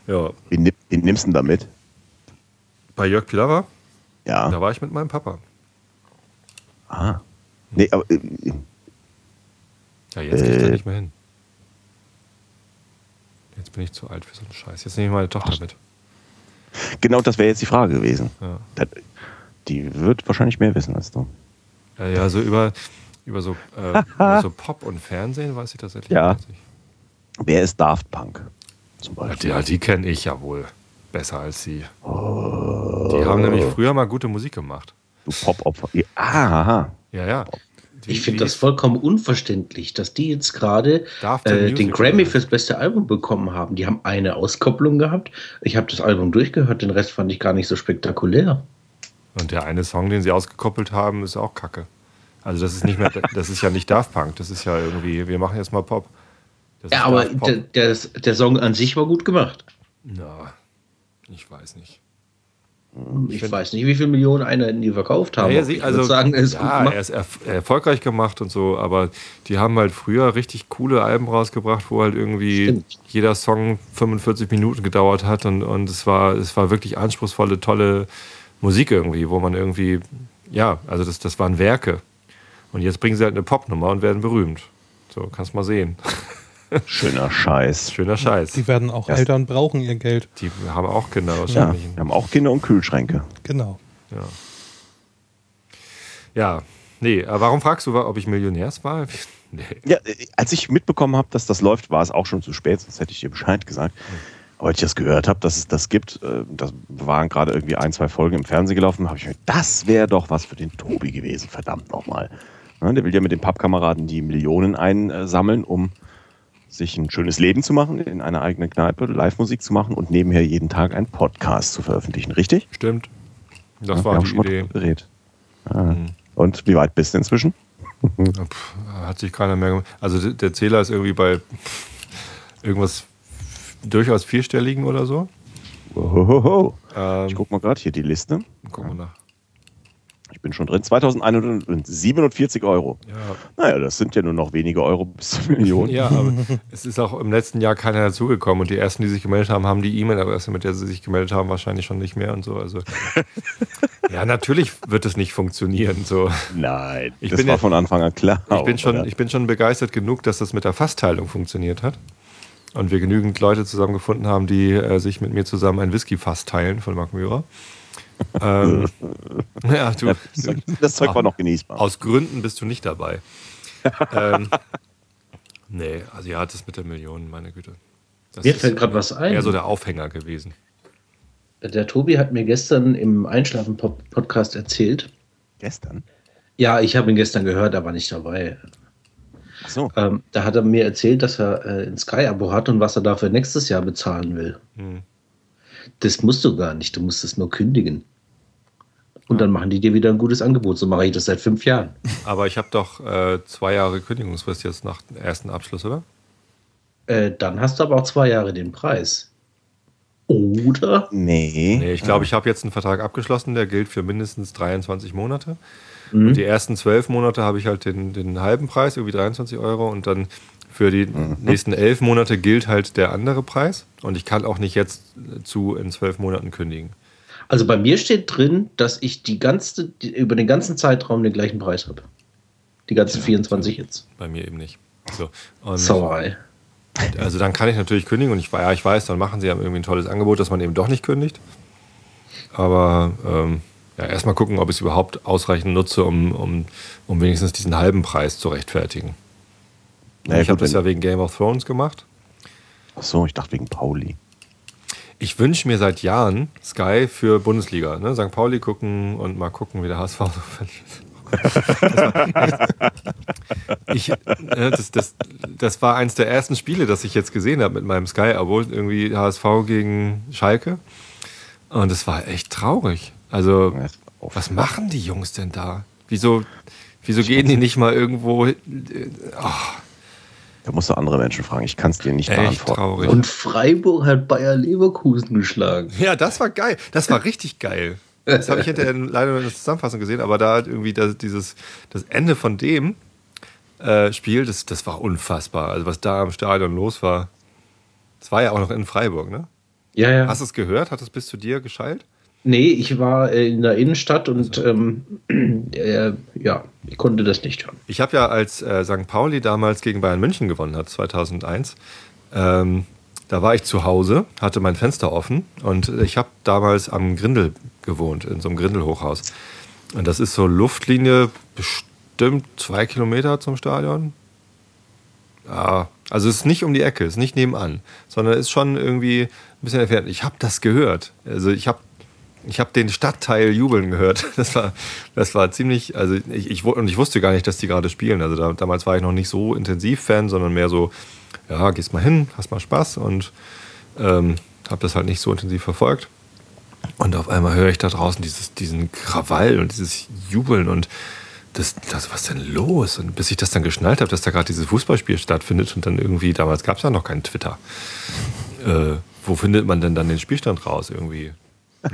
Ja, Wen, wen nimmst du denn da mit? bei Jörg Pilawa, Ja. da war ich mit meinem Papa. Ah. Nee, aber äh, Ja, jetzt gehe ich da Äh. nicht mehr hin. Jetzt bin ich zu alt für so einen Scheiß. Jetzt nehme ich meine Tochter mit. genau das wäre jetzt die Frage gewesen. Ja. Die wird wahrscheinlich mehr wissen als du. Ja, ja, so über, über so, äh, über so Pop und Fernsehen weiß ich tatsächlich Ja. nicht. Wer ist Daft Punk? Zum die, Beispiel. ja, die kenne ich ja wohl besser als sie. Oh. Die haben nämlich früher mal gute Musik gemacht. Du Pop-Opfer. Ah, aha. Ja, ja. Ich finde das vollkommen unverständlich, dass die jetzt gerade äh, den Grammy fürs beste Album bekommen haben. Die haben eine Auskopplung gehabt. Ich habe das Album durchgehört, den Rest fand ich gar nicht so spektakulär. Und der eine Song, den sie ausgekoppelt haben, ist auch kacke. Also das ist nicht mehr, das ist ja nicht Daft Punk, das ist ja irgendwie, wir machen jetzt mal Pop. Das Ja, aber Pop. der, der, der Song an sich war gut gemacht. Na, ich weiß nicht. Ich, find- weiß nicht, wie viele Millionen Einheiten die verkauft haben. Ja, sie, ich also, sagen, er ja, er ist erf erfolgreich gemacht und so, aber die haben halt früher richtig coole Alben rausgebracht, wo halt irgendwie Stimmt. jeder Song 45 Minuten gedauert hat und, und es, war, es war wirklich anspruchsvolle, tolle Musik irgendwie, wo man irgendwie, ja, also das, das waren Werke. Und jetzt bringen sie halt eine Popnummer und werden berühmt. So, kannst mal sehen. Schöner Scheiß. Schöner Scheiß. Die werden auch Ja. älter und brauchen ihr Geld. Die haben auch Kinder Ja, wahrscheinlich. wir haben auch Kinder und Kühlschränke. Genau. Ja. ja, nee, aber warum fragst du, ob ich Millionärswahl? Nee. Ja, als ich mitbekommen habe, dass das läuft, war es auch schon zu spät, sonst hätte ich dir Bescheid gesagt. Aber als ich das gehört habe, dass es das gibt, äh, das waren gerade irgendwie ein, zwei Folgen im Fernsehen gelaufen, habe ich mir, das wäre doch was für den Tobi gewesen, verdammt nochmal. Ne, der will ja mit den Pappkameraden die Millionen einsammeln, um sich ein schönes Leben zu machen, in einer eigenen Kneipe, Live-Musik zu machen und nebenher jeden Tag einen Podcast zu veröffentlichen, richtig? Stimmt. Das Ja, wir war haben die schon mal Idee. drüber geredet. Ah. Mhm. Und wie weit bist du inzwischen? Hat sich keiner mehr gemacht. Also der Zähler ist irgendwie bei irgendwas durchaus vierstelligen oder so. Ohohoho. Ähm, Ich guck mal gerade hier die Liste. gucken wir nach. Ich bin schon drin. 2147 Euro. Ja, Naja, das sind ja nur noch wenige Euro bis zur Million. ja, aber es ist auch im letzten Jahr keiner dazugekommen und die ersten, die sich gemeldet haben, haben die E-Mail-Adresse, mit der sie sich gemeldet haben, wahrscheinlich schon nicht mehr und so. Also ja, natürlich wird es nicht funktionieren. So. Nein, Ich das bin war ja- von Anfang an klar. Ich bin, schon, oder? ich bin schon begeistert genug, dass das mit der Fassteilung funktioniert hat. Und wir genügend Leute zusammengefunden haben, die äh, sich mit mir zusammen ein Whisky-Fass teilen von Mark Mührer. Ähm, ja, du, das, Zeug- war noch genießbar. aus Gründen bist du nicht dabei. ähm, nee, also ja, das mit der Million, meine Güte. Das Mir ist fällt gerade was ein. eher so der Aufhänger gewesen. Der Tobi hat mir gestern im Einschlafen-Podcast erzählt. Gestern? Ja, ich habe ihn gestern gehört, aber nicht dabei. Ach so. Ähm, da hat er mir erzählt, dass er äh, ein Sky-Abo hat und was er dafür nächstes Jahr bezahlen will. Hm. Das musst du gar nicht, du musst es nur kündigen. Und dann machen die dir wieder ein gutes Angebot. So mache ich das seit fünf Jahren. Aber ich habe doch äh, zwei Jahre Kündigungsfrist jetzt nach dem ersten Abschluss, oder? Äh, dann hast du aber auch zwei Jahre den Preis. Oder? Nee. Nee, ich glaube, ich habe jetzt einen Vertrag abgeschlossen, der gilt für mindestens 23 Monate. Mhm. Und die ersten zwölf Monate habe ich halt den, den halben Preis, irgendwie 23 Euro. Und dann für die nächsten elf Monate gilt halt der andere Preis. Und ich kann auch nicht jetzt zu in zwölf Monaten kündigen. Also bei mir steht drin, dass ich die ganze, die, über den ganzen Zeitraum den gleichen Preis habe. Die ganzen 24 jetzt. Bei mir eben nicht. So. Und Sauerei. Also dann kann ich natürlich kündigen und ich, ja, ich weiß, dann machen sie ja irgendwie ein tolles Angebot, dass man eben doch nicht kündigt. Aber ähm, ja, erstmal gucken, ob ich es überhaupt ausreichend nutze, um, um, um wenigstens diesen halben Preis zu rechtfertigen. Naja, ich habe das ja wegen Game of Thrones gemacht. Ach so, ich dachte wegen Pauli. Ich wünsche mir seit Jahren Sky für Bundesliga. Ne? St. Pauli gucken und mal gucken, wie der HSV so verliert. Ich, äh, das, das, das war eins der ersten Spiele, das ich jetzt gesehen habe mit meinem Sky-Abo. Irgendwie HSV gegen Schalke. Und es war echt traurig. Also, was machen die Jungs denn da? Wieso, wieso gehen die nicht mal irgendwo? Oh, Da musst du andere Menschen fragen. Ich kann es dir nicht Echt beantworten. traurig. Und Freiburg hat Bayer Leverkusen geschlagen. Ja, das war geil. Das war richtig geil. Das habe ich hinterher leider nur in der Zusammenfassung gesehen, aber da hat irgendwie das, dieses, das Ende von dem äh, Spiel, das, das war unfassbar. Also was da am Stadion los war. Das war ja auch noch in Freiburg, ne? Ja, ja. Hast du es gehört? Hat es bis zu dir geschallt? Nee, ich war äh, in der Innenstadt und ähm, äh, ja, ich konnte das nicht hören. Ich habe ja, als äh, St. Pauli damals gegen Bayern München gewonnen hat, 2001, ähm, da war ich zu Hause, hatte mein Fenster offen und ich habe damals am Grindel gewohnt, in so einem Grindelhochhaus. Und das ist so Luftlinie bestimmt zwei Kilometer zum Stadion. Ja, also es ist nicht um die Ecke, es ist nicht nebenan, sondern es ist schon irgendwie ein bisschen entfernt. Ich habe das gehört. Also ich habe ich habe den Stadtteil jubeln gehört. Das war, das war ziemlich, also ich, ich, und ich wusste gar nicht, dass die gerade spielen. Also da, damals war ich noch nicht so intensiv Fan, sondern mehr so, ja, gehst mal hin, hast mal Spaß und ähm, habe das halt nicht so intensiv verfolgt. Und auf einmal höre ich da draußen dieses, diesen Krawall und dieses Jubeln und das, das, was denn los? Und bis ich das dann geschnallt habe, dass da gerade dieses Fußballspiel stattfindet und dann irgendwie, damals gab es ja noch keinen Twitter. Äh, wo findet man denn dann den Spielstand raus irgendwie?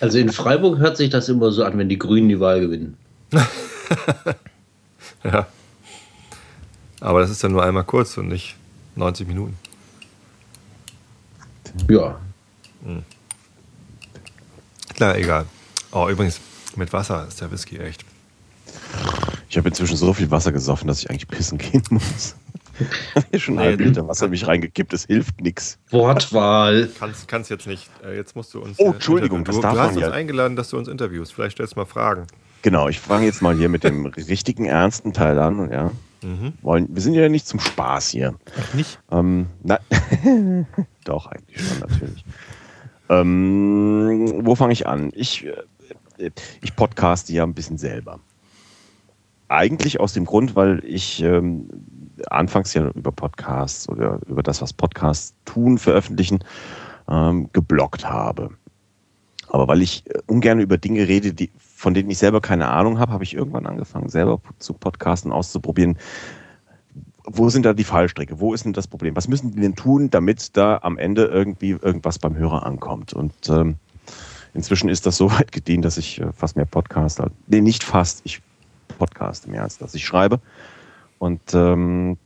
Also in Freiburg hört sich das immer so an, wenn die Grünen die Wahl gewinnen. Ja. Aber das ist dann nur einmal kurz und nicht 90 Minuten. Ja. Klar, egal. Oh, übrigens, mit Wasser ist der Whisky echt. Ich habe inzwischen so viel Wasser gesoffen, dass ich eigentlich pissen gehen muss. Hier schon Nee. ein Liter Wasser in mich reingekippt, das hilft nichts. Wortwahl. Kannst, kannst jetzt nicht. Äh, Jetzt musst du uns. Oh, Entschuldigung, interviewen. das du, darf du hast man uns ja. eingeladen, dass du uns interviewst. Vielleicht stellst du mal Fragen. Genau, ich fange jetzt mal hier mit dem richtigen, ernsten Teil an. Ja. Mhm. Wollen, wir sind ja nicht zum Spaß hier. Ach, nicht? Ähm, na, doch, eigentlich schon, natürlich. Ähm, wo fange ich an? Ich, äh, ich podcaste ja ein bisschen selber. Eigentlich aus dem Grund, weil ich ähm, anfangs ja über Podcasts oder über das, was Podcasts tun, veröffentlichen, ähm, geblockt habe. Aber weil ich äh, ungern über Dinge rede, die, von denen ich selber keine Ahnung habe, habe ich irgendwann angefangen, selber zu podcasten, auszuprobieren, wo sind da die Fallstricke? Wo ist denn das Problem? Was müssen die denn tun, damit da am Ende irgendwie irgendwas beim Hörer ankommt? Und ähm, inzwischen ist das so weit gediehen, dass ich äh, fast mehr Podcast, nee, nicht fast, ich podcaste mehr als dass ich schreibe. Und ähm,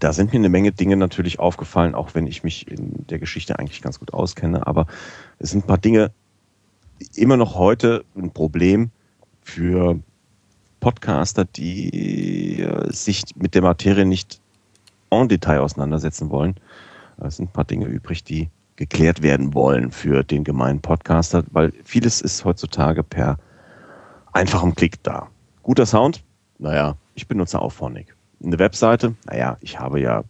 da sind mir eine Menge Dinge natürlich aufgefallen, auch wenn ich mich in der Geschichte eigentlich ganz gut auskenne. Aber es sind ein paar Dinge immer noch heute ein Problem für Podcaster, die äh, sich mit der Materie nicht en Detail auseinandersetzen wollen. Es sind ein paar Dinge übrig, die geklärt werden wollen für den gemeinen Podcaster, weil vieles ist heutzutage per einfachem Klick da. Guter Sound? Naja, ich benutze Auphonic. Eine Webseite? Naja, ich habe ja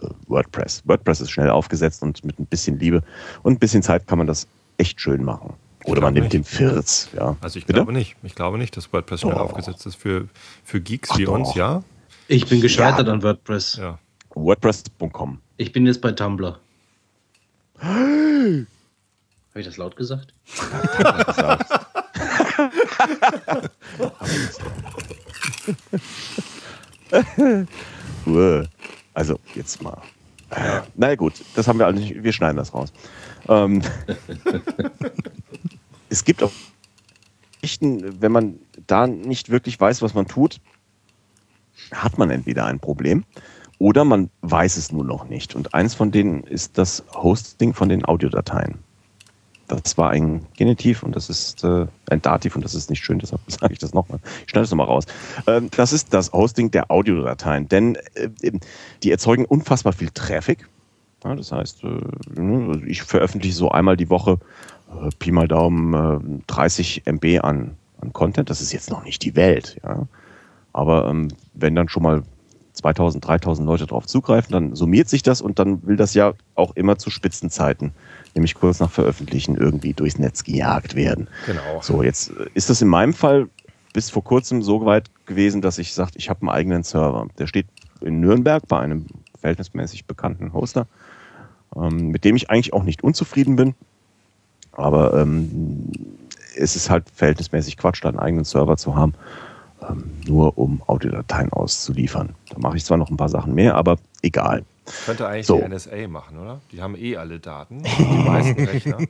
äh, WordPress. WordPress ist schnell aufgesetzt und mit ein bisschen Liebe und ein bisschen Zeit kann man das echt schön machen. Oder man nimmt den Firz. Ja. Also ich Bitte? glaube nicht. Ich glaube nicht, dass WordPress schnell Doch. aufgesetzt ist für, für Geeks Ach wie uns, doch. ja. Ich bin gescheitert an WordPress. Ja. WordPress.com. Ich bin jetzt bei Tumblr. Habe ich das laut gesagt? Uah. Also, jetzt mal. Äh, Na ja, gut, das haben wir alle nicht. Wir schneiden das raus. Ähm, es gibt auch Geschichten, wenn man da nicht wirklich weiß, was man tut, hat man entweder ein Problem oder man weiß es nur noch nicht. Und eins von denen ist das Hosting von den Audiodateien. Das war ein Genitiv und das ist äh, ein Dativ und das ist nicht schön, deshalb sage ich das nochmal. Ich schneide es nochmal raus. Ähm, das ist das Hosting der Audiodateien, denn äh, die erzeugen unfassbar viel Traffic. Ja, das heißt, äh, ne, ich veröffentliche so einmal die Woche äh, Pi mal Daumen äh, 30 MB an, an Content. Das ist jetzt noch nicht die Welt, ja. Aber ähm, wenn dann schon mal 2000, 3000 Leute drauf zugreifen, dann summiert sich das und dann will das ja auch immer zu Spitzenzeiten, nämlich kurz nach Veröffentlichen, irgendwie durchs Netz gejagt werden. Genau. So, jetzt äh, ist das in meinem Fall bis vor kurzem so weit gewesen, dass ich sagte, ich habe einen eigenen Server. Der steht in Nürnberg bei einem verhältnismäßig bekannten Hoster, ähm, mit dem ich eigentlich auch nicht unzufrieden bin. Aber ähm, es ist halt verhältnismäßig Quatsch, da einen eigenen Server zu haben. Äh, ähm, nur um Audiodateien auszuliefern. Da mache ich zwar noch ein paar Sachen mehr, aber egal. Könnte eigentlich So. die NSA machen, oder? Die haben eh alle Daten. Die meisten Rechner.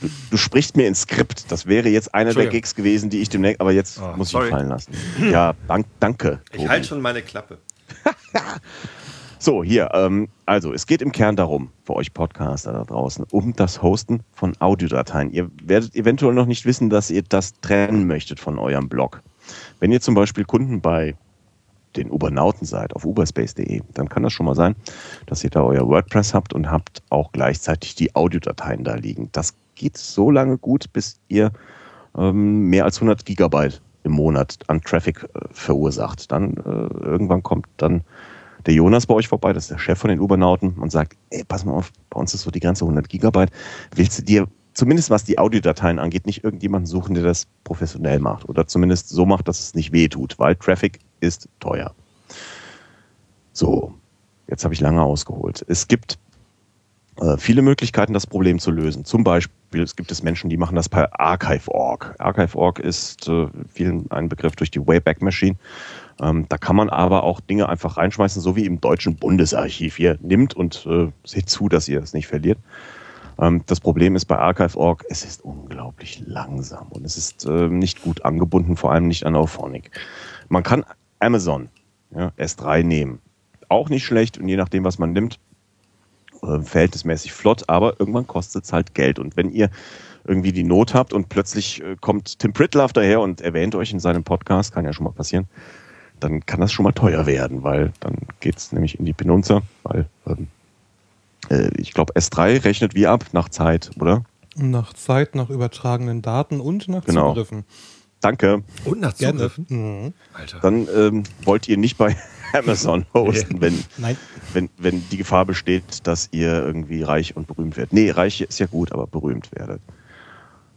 Du, du sprichst mir ins Skript. Das wäre jetzt einer der. Gigs gewesen, die ich demnächst, aber jetzt Ah, muss ich sorry. ihn fallen lassen. Ja, dank, danke. Ich Tobi. halte schon meine Klappe. So, hier, ähm, also es geht im Kern darum, für euch Podcaster da draußen, um das Hosten von Audiodateien. Ihr werdet eventuell noch nicht wissen, dass ihr das trennen möchtet von eurem Blog. Wenn ihr zum Beispiel Kunden bei den Ubernauten seid, auf uberspace.de, dann kann das schon mal sein, dass ihr da euer WordPress habt und habt auch gleichzeitig die Audiodateien da liegen. Das geht so lange gut, bis ihr ähm, mehr als 100 Gigabyte im Monat an Traffic äh, verursacht. Dann äh, irgendwann kommt dann der Jonas bei euch vorbei, das ist der Chef von den Ubernauten und sagt, ey, pass mal auf, bei uns ist so die Grenze 100 Gigabyte. Willst du dir, zumindest was die Audiodateien angeht, nicht irgendjemanden suchen, der das professionell macht oder zumindest so macht, dass es nicht weh tut, weil Traffic ist teuer. So, jetzt habe ich lange ausgeholt. Es gibt äh, viele Möglichkeiten, das Problem zu lösen. Zum Beispiel, es gibt es Menschen, die machen das per Archive.org. Archive.org ist äh, vielen ein Begriff durch die Wayback Machine. Ähm, da kann man aber auch Dinge einfach reinschmeißen, so wie im deutschen Bundesarchiv. Ihr nimmt und äh, seht zu, dass ihr es nicht verliert. Ähm, das Problem ist bei Archive.org, es ist unglaublich langsam und es ist äh, nicht gut angebunden, vor allem nicht an Auphonic. Man kann Amazon ja, S3 nehmen. Auch nicht schlecht und je nachdem, was man nimmt, äh, verhältnismäßig flott, aber irgendwann kostet es halt Geld. Und wenn ihr irgendwie die Not habt und plötzlich äh, kommt Tim Pritloff daher und erwähnt euch in seinem Podcast, kann ja schon mal passieren, dann kann das schon mal teuer werden, weil dann geht es nämlich in die Penunza, weil ähm, äh, ich glaube S3 rechnet wie ab nach Zeit, oder? Nach Zeit, nach übertragenen Daten und nach Genau. Zugriffen. Danke. Und nach Gerne. Zugriffen? Mhm. Alter. Dann ähm, wollt ihr nicht bei Amazon hosten, wenn, Nein. wenn, wenn die Gefahr besteht, dass ihr irgendwie reich und berühmt werdet. Nee, reich ist ja gut, aber berühmt werdet.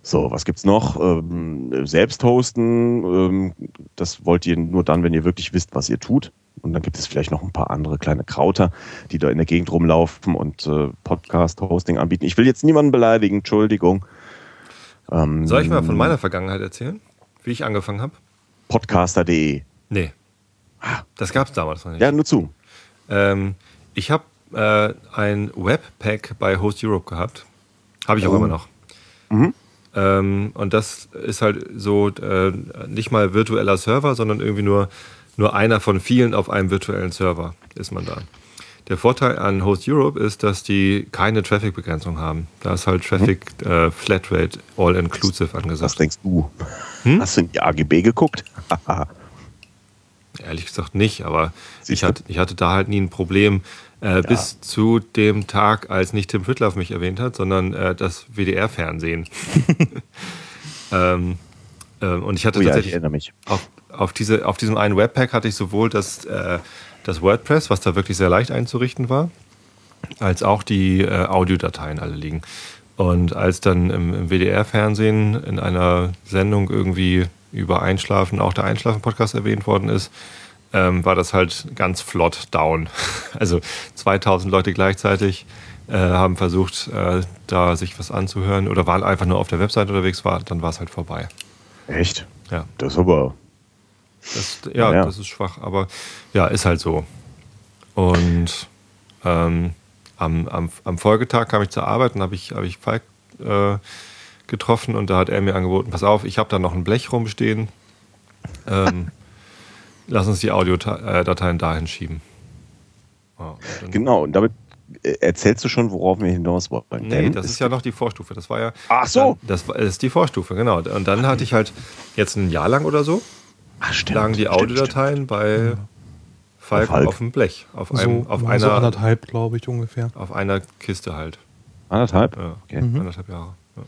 So, was gibt's noch? Ähm, selbst hosten, ähm, das wollt ihr nur dann, wenn ihr wirklich wisst, was ihr tut. Und dann gibt es vielleicht noch ein paar andere kleine Krauter, die da in der Gegend rumlaufen und äh, Podcast-Hosting anbieten. Ich will jetzt niemanden beleidigen, Entschuldigung. Ähm, Soll ich mal von meiner Vergangenheit erzählen? Wie ich angefangen habe? Podcaster.de. Nee. Das gab es damals noch nicht. Ja, nur zu. Ähm, ich habe äh, ein Webpack bei Host Europe gehabt. Habe ich auch Oh. immer noch. Mhm. Ähm, und das ist halt so äh, nicht mal virtueller Server, sondern irgendwie nur, nur einer von vielen auf einem virtuellen Server ist man da. Der Vorteil an Host Europe ist, dass die keine Traffic-Begrenzung haben. Da ist halt Traffic äh, Flatrate All-Inclusive Was angesagt. denkst du? Hm? Hast du in die AGB geguckt? Ehrlich gesagt nicht, aber ich hatte, ich hatte da halt nie ein Problem. Äh, Bis zu dem Tag, als nicht Tim Pritloff mich erwähnt hat, sondern äh, das WDR-Fernsehen. ähm, ähm, und ich hatte oh ja, ich tatsächlich erinnere mich. auf, auf, diese, auf diesem einen Webpack hatte ich sowohl das, äh, das WordPress, was da wirklich sehr leicht einzurichten war, als auch die äh, Audiodateien alle liegen. Und als dann im, im WDR-Fernsehen in einer Sendung irgendwie über Einschlafen, auch der Einschlafen-Podcast erwähnt worden ist, ähm, war das halt ganz flott down. Also 2000 Leute gleichzeitig äh, haben versucht, äh, da sich was anzuhören oder waren einfach nur auf der Website unterwegs, war, dann war es halt vorbei. Echt? Ja. Das ist aber. Das, ja, Ja. das ist schwach, aber ja, ist halt so. Und ähm, am, am, am Folgetag kam ich zur Arbeit und habe ich, hab ich Falk äh, getroffen und da hat er mir angeboten, pass auf, ich habe da noch ein Blech rumstehen. Ähm, lass uns die Audiodateien dahin schieben. Dann- Genau, und damit äh, erzählst du schon, worauf wir hinaus wollen. Nee, Denn das ist ja noch die Vorstufe. Das war ja. Ach so. Dann, das war- das ist die Vorstufe, genau. Und dann hatte ich halt jetzt ein Jahr lang oder so, Ach, stimmt, lagen die Audiodateien bei Falk, Falk. auf dem Blech. Auf, So, einem, auf, so einer, anderthalb, glaube ich, ungefähr. auf einer Kiste halt. Anderthalb? Ja, Okay. Anderthalb Jahre. Ja.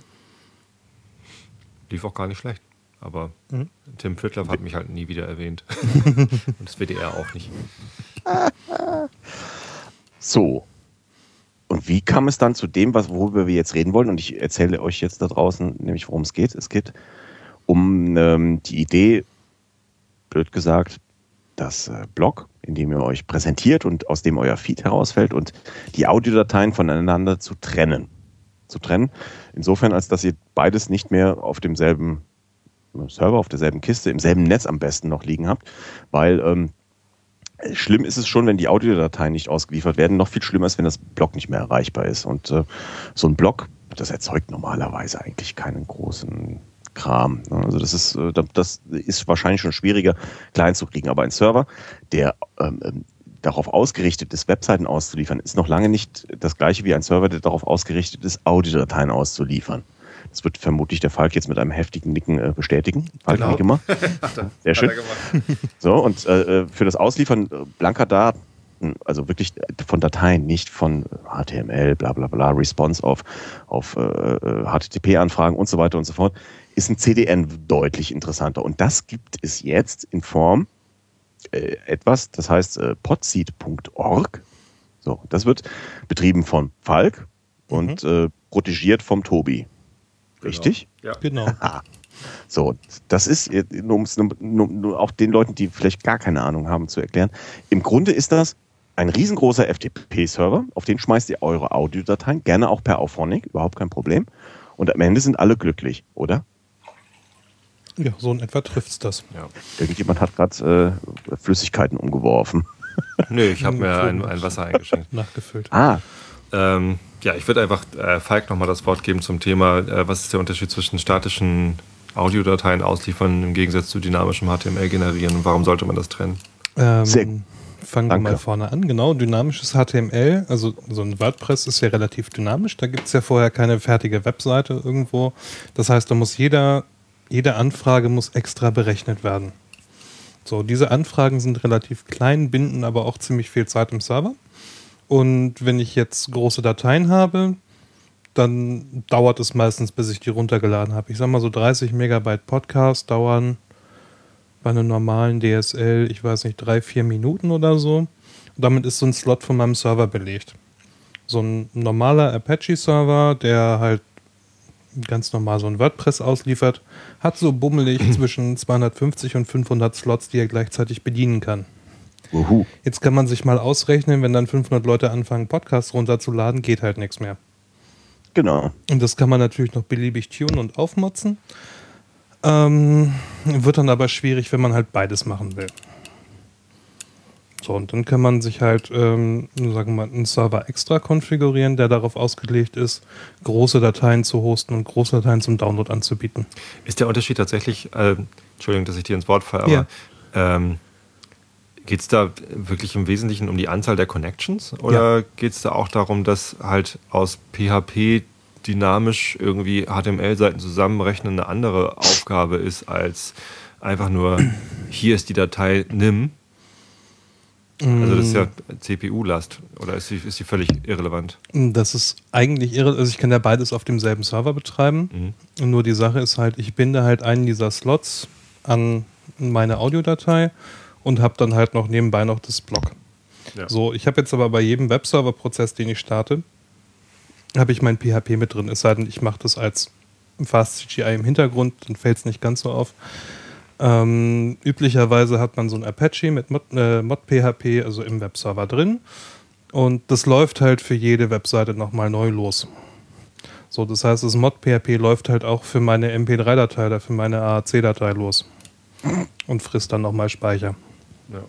Lief auch gar nicht schlecht. Aber Mhm. Tim Pritloff hat mich halt nie wieder erwähnt. Und das WDR auch nicht. So. Und wie kam es dann zu dem, was, worüber wir jetzt reden wollen? Und ich erzähle euch jetzt da draußen, nämlich worum es geht. Es geht um ähm, die Idee, blöd gesagt, das äh, Blog, in dem ihr euch präsentiert und aus dem euer Feed herausfällt und die Audiodateien voneinander zu trennen. Zu trennen. Insofern, als dass ihr beides nicht mehr auf demselben Server, auf derselben Kiste, im selben Netz am besten noch liegen habt, weil ähm, schlimm ist es schon, wenn die Audiodateien nicht ausgeliefert werden. Noch viel schlimmer ist, wenn das Block nicht mehr erreichbar ist. Und äh, so ein Block, das erzeugt normalerweise eigentlich keinen großen Kram. Also das ist, äh, das ist wahrscheinlich schon schwieriger, klein zu kriegen. Aber ein Server, der ähm, ähm, darauf ausgerichtet ist, Webseiten auszuliefern, ist noch lange nicht das gleiche wie ein Server, der darauf ausgerichtet ist, Audiodateien auszuliefern. Das wird vermutlich der Falk jetzt mit einem heftigen Nicken äh, bestätigen. Falk Genau. Nicke. Sehr schön. So, und äh, für das Ausliefern äh, blanker Daten, also wirklich von Dateien, nicht von HTML, bla bla bla, Response auf, auf äh, äh, HTTP-Anfragen und so weiter und so fort, ist ein CDN deutlich interessanter. Und das gibt es jetzt in Form äh, etwas, das heißt äh, podseed.org. So, das wird betrieben von Falk und äh, protegiert vom Tobi. Richtig? Ja. Genau. So, das ist, nur um es nur, nur, nur auch den Leuten, die vielleicht gar keine Ahnung haben, zu erklären. Im Grunde ist das ein riesengroßer FTP-Server, auf den schmeißt ihr eure Audiodateien, gerne auch per Auphonic, überhaupt kein Problem. Und am Ende sind alle glücklich, oder? Ja, so in etwa trifft's das. Ja. Irgendjemand hat gerade äh, Flüssigkeiten umgeworfen. Nö, ich habe mir ein, ein Wasser eingeschenkt. Nachgefüllt. Ah, Ähm, ja, ich würde einfach äh, Falk nochmal das Wort geben zum Thema, äh, was ist der Unterschied zwischen statischen Audiodateien ausliefern im Gegensatz zu dynamischem HTML generieren und warum sollte man das trennen? Ähm, Sehr- fangen wir Danke. mal vorne an. Genau, dynamisches HTML, also so ein WordPress ist ja relativ dynamisch. Da gibt es ja vorher keine fertige Webseite irgendwo. Das heißt, da muss jeder, jede Anfrage muss extra berechnet werden. So, diese Anfragen sind relativ klein, binden aber auch ziemlich viel Zeit im Server. Und wenn ich jetzt große Dateien habe, dann dauert es meistens, bis ich die runtergeladen habe. Ich sag mal so 30 Megabyte Podcast dauern bei einem normalen DSL, ich weiß nicht, drei, vier Minuten oder so. Und damit ist so ein Slot von meinem Server belegt. So ein normaler Apache-Server, der halt ganz normal so ein WordPress ausliefert, hat so bummelig zwischen 250 und 500 Slots, die er gleichzeitig bedienen kann. Uhu. Jetzt kann man sich mal ausrechnen, wenn dann 500 Leute anfangen, Podcasts runterzuladen, geht halt nichts mehr. Genau. Und das kann man natürlich noch beliebig tunen und aufmotzen. Ähm, wird dann aber schwierig, wenn man halt beides machen will. So, und dann kann man sich halt, ähm, sagen wir mal, einen Server extra konfigurieren, der darauf ausgelegt ist, große Dateien zu hosten und große Dateien zum Download anzubieten. Ist der Unterschied tatsächlich, äh, Entschuldigung, dass ich dir ins Wort falle, aber Ja. ähm, geht es da wirklich im Wesentlichen um die Anzahl der Connections oder geht es da auch darum, dass halt aus PHP dynamisch irgendwie HTML-Seiten zusammenrechnen eine andere Aufgabe ist, als einfach nur, hier ist die Datei, nimm? Also das ist ja CPU-Last oder ist die, ist die völlig irrelevant? Das ist eigentlich irre. Also ich kann ja beides auf demselben Server betreiben. Und nur die Sache ist halt, ich binde halt einen dieser Slots an meine Audiodatei und habe dann halt noch nebenbei noch das Block. Ja. So, ich habe jetzt aber bei jedem Webserver-Prozess, den ich starte, habe ich mein PHP mit drin. Es sei denn, ich mache das als Fast CGI im Hintergrund, dann fällt es nicht ganz so auf. Ähm, üblicherweise hat man so ein Apache mit Mod, äh, Mod.php, also im Webserver drin. Und das läuft halt für jede Webseite nochmal neu los. So, das heißt, das Mod.php läuft halt auch für meine MP3-Datei oder für meine AAC-Datei los. Und frisst dann nochmal Speicher. Ja.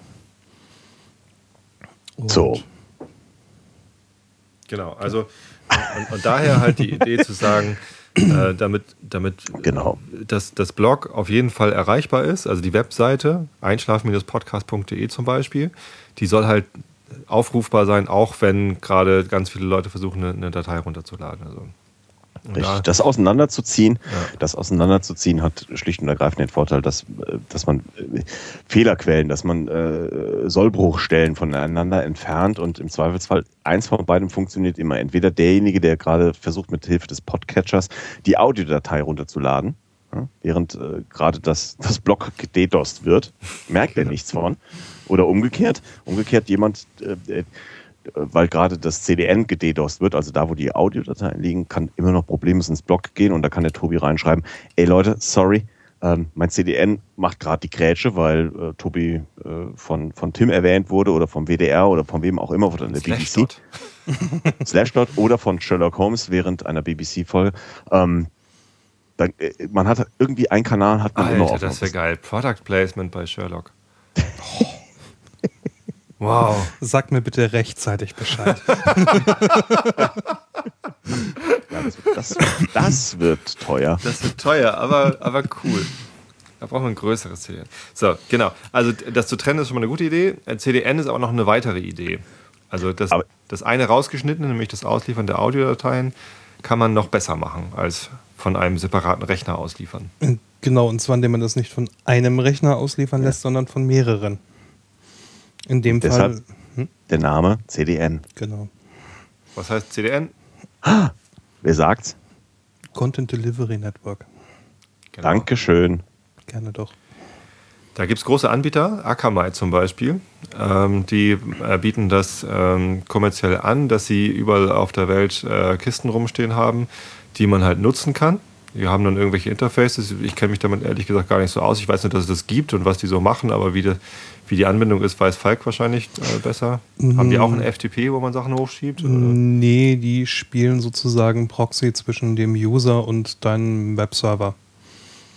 So. Genau, also und, und daher halt die Idee zu sagen, äh, damit, damit Genau. dass das Blog auf jeden Fall erreichbar ist, also die Webseite einschlafen-podcast.de zum Beispiel, die soll halt aufrufbar sein, auch wenn gerade ganz viele Leute versuchen, eine, eine Datei runterzuladen. Also, Richtig. da- Das auseinanderzuziehen, Ja. das auseinanderzuziehen hat schlicht und ergreifend den Vorteil, dass, äh, dass man äh, Fehlerquellen, dass man äh, Sollbruchstellen voneinander entfernt und im Zweifelsfall eins von beidem funktioniert immer. Entweder derjenige, der gerade versucht mit Hilfe des Podcatchers die Audiodatei runterzuladen, ja, während äh, gerade das, das Block gededost wird, merkt er nichts von. Oder umgekehrt, umgekehrt jemand, äh, weil gerade das CDN gededost wird, also da, wo die Audiodateien liegen, kann immer noch problemlos ins Blog gehen und da kann der Tobi reinschreiben, ey Leute, sorry, ähm, mein CDN macht gerade die Grätsche, weil äh, Tobi äh, von, von Tim erwähnt wurde oder vom WDR oder von wem auch immer, oder der BBC. Slashdot. Oder von Sherlock Holmes während einer BBC-Folge. Ähm, Dann, äh, man hat irgendwie einen Kanal hat man immer Alter, offen. das wäre geil. Product Placement bei Sherlock. wow. Sag mir bitte rechtzeitig Bescheid. Ja, das, das, das wird teuer. Das wird teuer, aber, aber cool. Da brauchen wir ein größeres CDN. So, genau. Also das zu trennen ist schon mal eine gute Idee. Ein CDN ist aber noch eine weitere Idee. Also das, Aber- das eine rausgeschnittene, nämlich das Ausliefern der Audiodateien, kann man noch besser machen als von einem separaten Rechner ausliefern. genau, und zwar indem man das nicht von einem Rechner ausliefern lässt, sondern von mehreren. In dem Deshalb- Fall. Hm? Der Name CDN. Genau. Was heißt CDN? Wer sagt's? Content Delivery Network. Genau. Dankeschön. Gerne doch. Da gibt es große Anbieter, Akamai zum Beispiel, ähm, die äh, bieten das ähm, kommerziell an, dass sie überall auf der Welt äh, Kisten rumstehen haben, die man halt nutzen kann. Die haben dann irgendwelche Interfaces. Ich kenne mich damit ehrlich gesagt gar nicht so aus. Ich weiß nur, dass es das gibt und was die so machen, aber wie, de, wie die Anbindung ist, weiß Falk wahrscheinlich äh, besser. Haben die auch ein FTP, wo man Sachen hochschiebt? Oder? Nee, die spielen sozusagen Proxy zwischen dem User und deinem Webserver.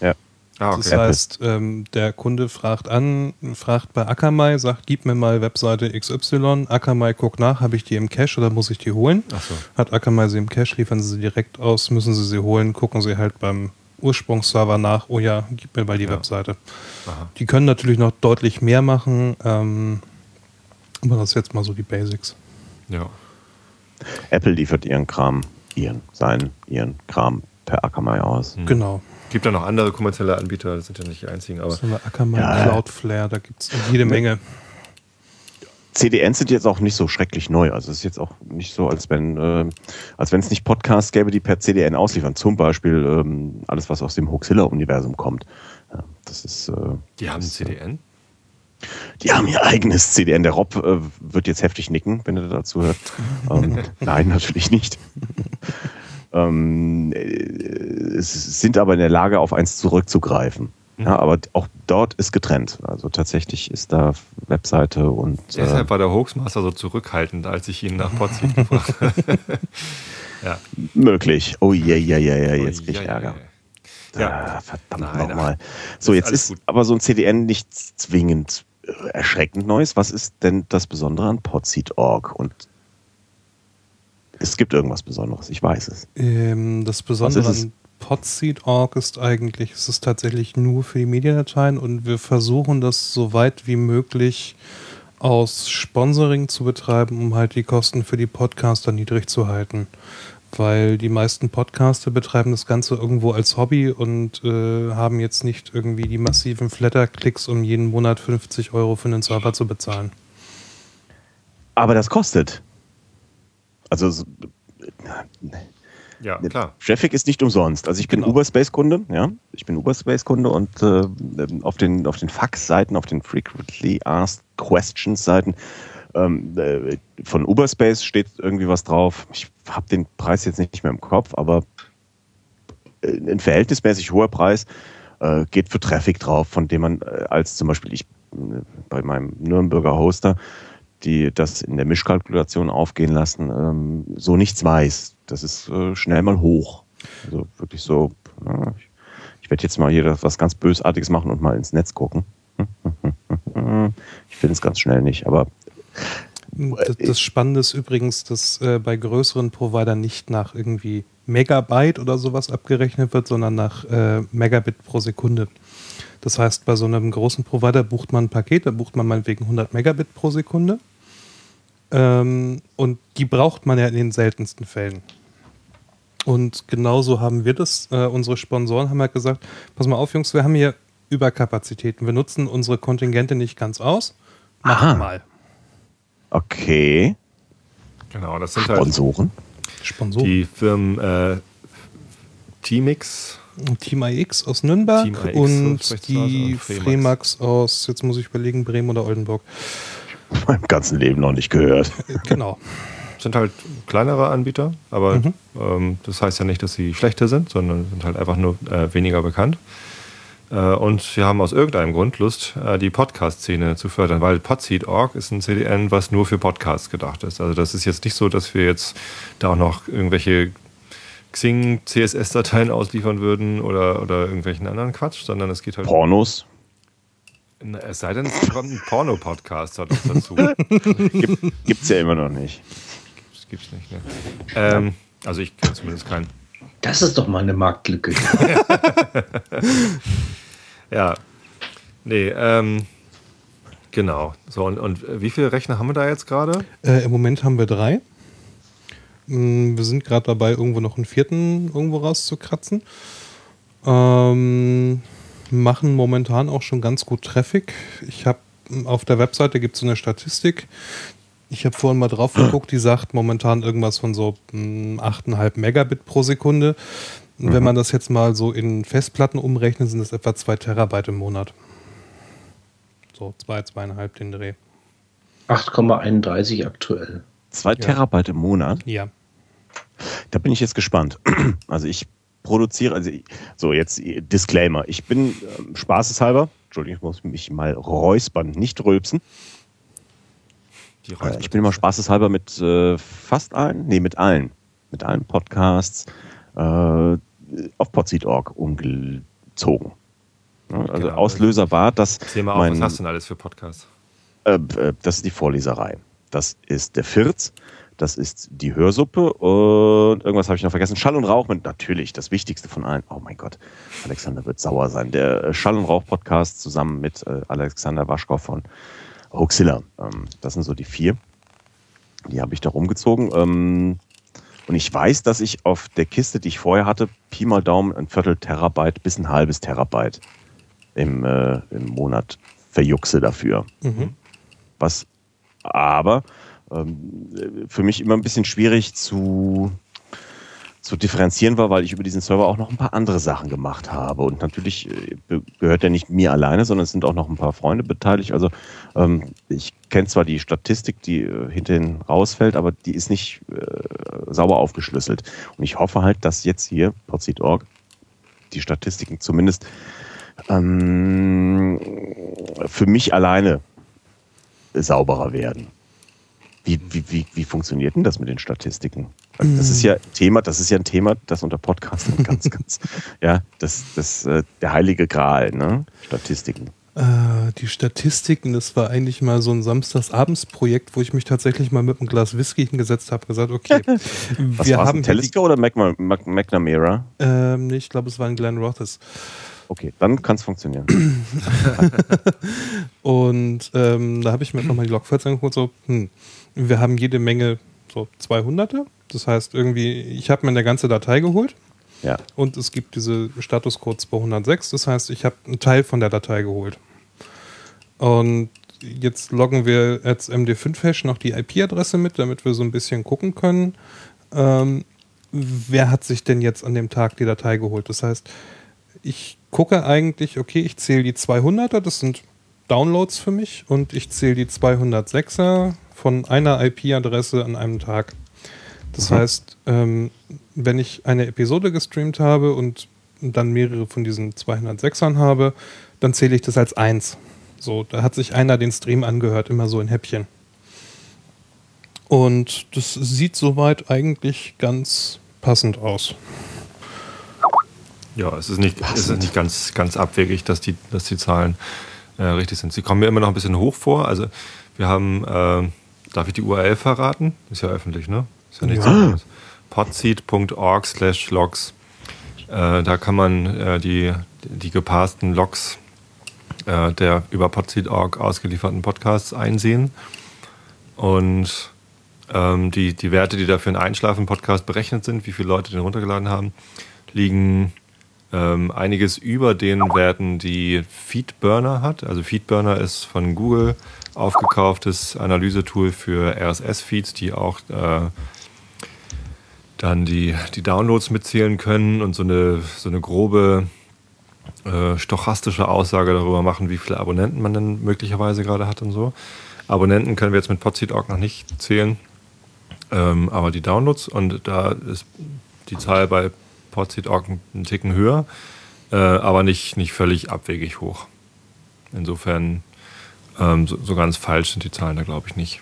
Ja. Ah, Das okay. heißt, ähm, der Kunde fragt an, fragt bei Akamai, sagt, gib mir mal Webseite XY. Akamai guckt nach, habe ich die im Cache oder muss ich die holen? Ach so. Hat Akamai sie im Cache, liefern sie sie direkt aus, müssen sie sie holen, gucken sie halt beim Ursprungsserver nach, oh ja, gib mir mal die Ja. Webseite. Aha. Die können natürlich noch deutlich mehr machen, ähm, aber das ist jetzt mal so die Basics. Ja. Apple liefert ihren Kram, ihren, seinen, ihren Kram per Akamai aus. Hm. Genau. Gibt ja noch andere kommerzielle Anbieter, das sind ja nicht die einzigen, aber So eine Akamai Ja. Cloudflare, da gibt es jede Menge. CDNs sind jetzt auch nicht so schrecklich neu. Also es ist jetzt auch nicht so, als wenn äh, als wenn es nicht Podcasts gäbe, die per CDN ausliefern. Zum Beispiel ähm, alles, was aus dem Hoaxilla-Universum kommt. Ja, das ist, äh, die haben ein das, äh, CDN. Die haben ihr eigenes CDN. Der Rob äh, wird jetzt heftig nicken, wenn er dazu hört. ähm, nein, natürlich nicht. Ähm, äh, sind aber in der Lage, auf eins zurückzugreifen. Ja, aber auch dort ist getrennt. Also tatsächlich ist da Webseite und äh, Deshalb war der Hoaxmaster so zurückhaltend, als ich ihn nach Potsdam gefragt habe. ja. möglich. Oh je, je, je, je, jetzt Oh, krieg ich Ärger. Ja. Ja. Ah, verdammt nochmal. So, ist jetzt ist gut. aber so ein CDN nicht zwingend äh, erschreckend Neues. Was ist denn das Besondere an Podseed.org? Und es gibt irgendwas Besonderes, ich weiß es. Ähm, das Besondere an Podseed.org ist eigentlich, es ist tatsächlich nur für die Mediendateien und wir versuchen das so weit wie möglich aus Sponsoring zu betreiben, um halt die Kosten für die Podcaster niedrig zu halten. Weil die meisten Podcaster betreiben das Ganze irgendwo als Hobby und äh, haben jetzt nicht irgendwie die massiven Flatter-Klicks, um jeden Monat 50 Euro für einen Server zu bezahlen. Aber das kostet. Also so- ja, klar. Traffic ist nicht umsonst. Also ich bin Genau. Uberspace-Kunde, ja. Ich bin Uberspace-Kunde und äh, auf den, auf den Fax-Seiten, auf den Frequently Asked Questions-Seiten ähm, äh, von Uberspace steht irgendwie was drauf. Ich habe den Preis jetzt nicht mehr im Kopf, aber äh, ein verhältnismäßig hoher Preis äh, geht für Traffic drauf, von dem man äh, als zum Beispiel ich äh, bei meinem Nürnberger Hoster, die das in der Mischkalkulation aufgehen lassen, ähm, so nichts weiß. Das ist äh, schnell mal hoch. Also wirklich so, ja, ich, ich werde jetzt mal hier was ganz Bösartiges machen und mal ins Netz gucken. Ich finde es ganz schnell nicht, aber Das, das Spannende ist übrigens, dass äh, bei größeren Providern nicht nach irgendwie Megabyte oder sowas abgerechnet wird, sondern nach äh, Megabit pro Sekunde. Das heißt, bei so einem großen Provider bucht man ein Paket, da bucht man meinetwegen 100 Megabit pro Sekunde. Ähm, und die braucht man ja in den seltensten Fällen. Und genauso haben wir das. Äh, unsere Sponsoren haben halt gesagt: Pass mal auf, Jungs, wir haben hier Überkapazitäten. Wir nutzen unsere Kontingente nicht ganz aus. Mach Aha. mal. okay. Genau, das sind halt Sponsoren. Sponsoren. die Firmen äh, Teamix. Team IX aus Nürnberg Team IX, und die. Fremax aus, jetzt muss ich überlegen, Bremen oder Oldenburg. Meinem ganzen Leben noch nicht gehört. Genau. Sind halt kleinere Anbieter, aber Mhm. ähm, das heißt ja nicht, dass sie schlechter sind, sondern sind halt einfach nur äh, weniger bekannt. Äh, und sie haben aus irgendeinem Grund Lust, äh, die Podcast-Szene zu fördern, weil Podseed.org ist ein CDN, was nur für Podcasts gedacht ist. Also das ist jetzt nicht so, dass wir jetzt da auch noch irgendwelche Xing CSS-Dateien ausliefern würden oder, oder irgendwelchen anderen Quatsch, sondern es geht halt. Pornos. Es sei denn, es kommt ein Porno-Podcast dazu. Gibt, gibt's ja immer noch nicht. Das gibt's nicht, ne? Ähm, also ich kenne zumindest keinen. Das ist doch mal eine Marktlücke. Ja. Nee, ähm, genau. So, und, und wie viele Rechner haben wir da jetzt gerade? Äh, Im Moment haben wir drei. Mm, Wir sind gerade dabei, irgendwo noch einen vierten irgendwo rauszukratzen. Ähm, machen momentan auch schon ganz gut Traffic. Ich habe auf der Webseite gibt es so eine Statistik. Ich habe vorhin mal drauf geguckt, die sagt momentan irgendwas von so mm, 8,5 Megabit pro Sekunde. Und Wenn man das jetzt mal so in Festplatten umrechnet, sind das etwa 2 Terabyte im Monat. So, 2, zwei, 2,5 den Dreh. 8,31 aktuell. Zwei Terabyte im Monat. Ja. Da bin ich jetzt gespannt. Also ich produziere, also so jetzt Disclaimer. Ich bin ähm, spaßeshalber, Entschuldigung, ich muss mich mal räuspern, nicht rülpsen. Äh, Ich bin immer spaßeshalber mit äh, fast allen, nee, mit allen, mit allen Podcasts äh, auf podseed.org umgezogen. Ja, also Genau. Auslöser war, dass Erzähl mal auf, mein, was hast du denn alles für Podcasts? äh, äh, das ist die Vorleserei. Das ist der Firz, das ist die Hörsuppe und irgendwas habe ich noch vergessen. Schall und Rauch mit natürlich das Wichtigste von allen. Oh mein Gott, Alexander wird sauer sein. Der äh, Schall und Rauch Podcast zusammen mit äh, Alexander Waschkow von Hoaxilla. Ähm, das sind so die vier. Die habe ich da rumgezogen. Ähm, und ich weiß, dass ich auf der Kiste, die ich vorher hatte, Pi mal Daumen ein Viertel Terabyte bis ein halbes Terabyte im, äh, im Monat verjuchse dafür. Was aber ähm, für mich immer ein bisschen schwierig zu, zu differenzieren war, weil ich über diesen Server auch noch ein paar andere Sachen gemacht habe. Und natürlich äh, gehört er nicht mir alleine, sondern es sind auch noch ein paar Freunde beteiligt. Also ähm, ich kenne zwar die Statistik, die äh, hinterhin rausfällt, aber die ist nicht äh, sauber aufgeschlüsselt. Und ich hoffe halt, dass jetzt hier, Podseed.org, die Statistiken zumindest ähm, für mich alleine sauberer werden. Wie, wie, wie, wie funktioniert denn das mit den Statistiken? Das ist ja Thema, das ist ja ein Thema, das unter Podcastern ganz, ganz, ja, das, das, äh, der heilige Gral, ne? Statistiken. Äh, die Statistiken, das war eigentlich mal so ein Samstagsabendsprojekt, wo ich mich tatsächlich mal mit einem Glas Whisky hingesetzt habe, gesagt, okay, Was wir haben Telescope oder Macma- Mac- McNamara? ähm, nee, ich glaube, es war ein Glenn Rothes. Okay, dann kann es funktionieren. Und ähm, da habe ich mir nochmal die Logfiles angeguckt, so, hm, wir haben jede Menge so 200er. Das heißt, irgendwie, ich habe mir eine ganze Datei geholt Ja. und es gibt diese Statuscode 206. Das heißt, ich habe einen Teil von der Datei geholt. Und jetzt loggen wir als MD5-Hash noch die IP-Adresse mit, damit wir so ein bisschen gucken können, ähm, wer hat sich denn jetzt an dem Tag die Datei geholt. Das heißt, ich gucke eigentlich, okay, ich zähle die 200er, das sind Downloads für mich, und ich zähle die 206er von einer IP-Adresse an einem Tag. Das Mhm. heißt, ähm, wenn ich eine Episode gestreamt habe und dann mehrere von diesen 206ern habe, dann zähle ich das als eins. So, da hat sich einer den Stream angehört, immer so in Häppchen. Und das sieht soweit eigentlich ganz passend aus. Ja, es ist nicht, es ist nicht ganz, ganz abwegig, dass die, dass die Zahlen äh, richtig sind. Sie kommen mir immer noch ein bisschen hoch vor. Also wir haben, äh, darf ich die URL verraten? Ist ja öffentlich, ne? Ist ja nichts Ja. anderes. podseed.org slash logs. Äh, da kann man äh, die, die gepassten Logs äh, der über podseed.org ausgelieferten Podcasts einsehen. Und ähm, die, die Werte, die da für einen Einschlafen-Podcast berechnet sind, wie viele Leute den runtergeladen haben, liegen ähm, einiges über den Werten, die Feedburner hat. Also Feedburner ist von Google aufgekauftes Analysetool für RSS-Feeds, die auch äh, dann die, die Downloads mitzählen können und so eine, so eine grobe äh, stochastische Aussage darüber machen, wie viele Abonnenten man denn möglicherweise gerade hat und so. Abonnenten können wir jetzt mit Podseed.org noch nicht zählen, ähm, aber die Downloads und da ist die Zahl bei Podseed.org einen Ticken höher, äh, aber nicht, nicht völlig abwegig hoch. Insofern ähm, so, so ganz falsch sind die Zahlen da, glaube ich, nicht.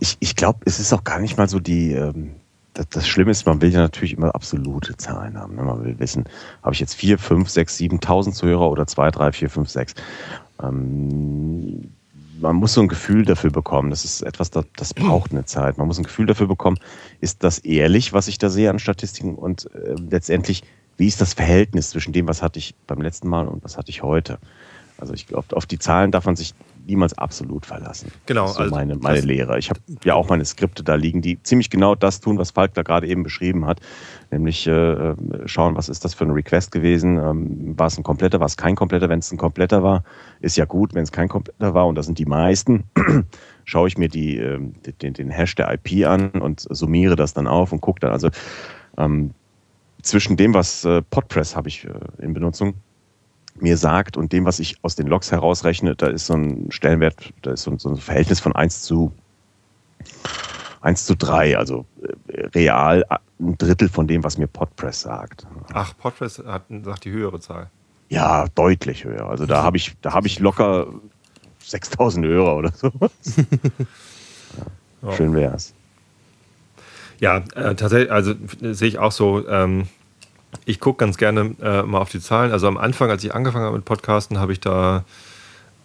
Ich, ich glaube, es ist auch gar nicht mal so die, ähm, das, Schlimme ist, man will ja natürlich immer absolute Zahlen haben. Ne? Man will wissen, habe ich jetzt 4, 5, 6, 7.000 Zuhörer oder 2, 3, 4, 5, 6. Ähm, man muss so ein Gefühl dafür bekommen. Das ist etwas, das, das, braucht eine Zeit. Man muss ein Gefühl dafür bekommen, ist das ehrlich, was ich da sehe an Statistiken und äh, letztendlich, wie ist das Verhältnis zwischen dem, was hatte ich beim letzten Mal und was hatte ich heute? Also ich glaube, auf die Zahlen darf man sich niemals absolut verlassen. Genau. Das ist so also meine, meine Lehre. Ich habe ja auch meine Skripte da liegen, die ziemlich genau das tun, was Falk da gerade eben beschrieben hat. Nämlich äh, äh, schauen, was ist das für ein Request gewesen? Ähm, war es ein kompletter, war es kein kompletter? Wenn es ein kompletter war, ist ja gut. Wenn es kein kompletter war, und das sind die meisten, schaue ich mir die, äh, den, den Hash der IP an und summiere das dann auf und gucke dann. Also ähm, zwischen dem, was äh, Podpress habe ich äh, in Benutzung, mir sagt und dem, was ich aus den Logs herausrechne, da ist so ein Stellenwert, da ist so ein, so ein Verhältnis von 1 zu 1 zu 3, also äh, real ein Drittel von dem, was mir Podpress sagt. Ach, Podpress hat, sagt die höhere Zahl. Ja, deutlich höher. Also da habe ich, da habe ich locker 6000 Hörer oder so. ja, schön wär's. Ja, äh, tatsächlich, also sehe ich auch so. Ähm, ich gucke ganz gerne äh, mal auf die Zahlen. Also am Anfang, als ich angefangen habe mit Podcasten, habe ich da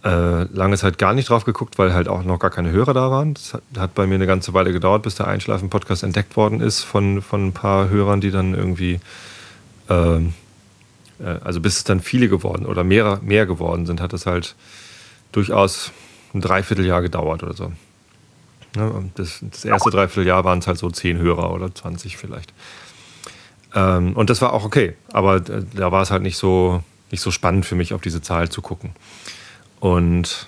äh, lange Zeit gar nicht drauf geguckt, weil halt auch noch gar keine Hörer da waren. Das hat, hat bei mir eine ganze Weile gedauert, bis der Einschlafen-Podcast entdeckt worden ist von, von ein paar Hörern, die dann irgendwie, ähm, äh, also bis es dann viele geworden oder mehr, mehr geworden sind, hat es halt durchaus ein Dreivierteljahr gedauert oder so. Das, das erste Dreivierteljahr waren es halt so zehn Hörer oder 20 vielleicht. Ähm, und das war auch okay, aber äh, da war es halt nicht so, nicht so spannend für mich, auf diese Zahl zu gucken. Und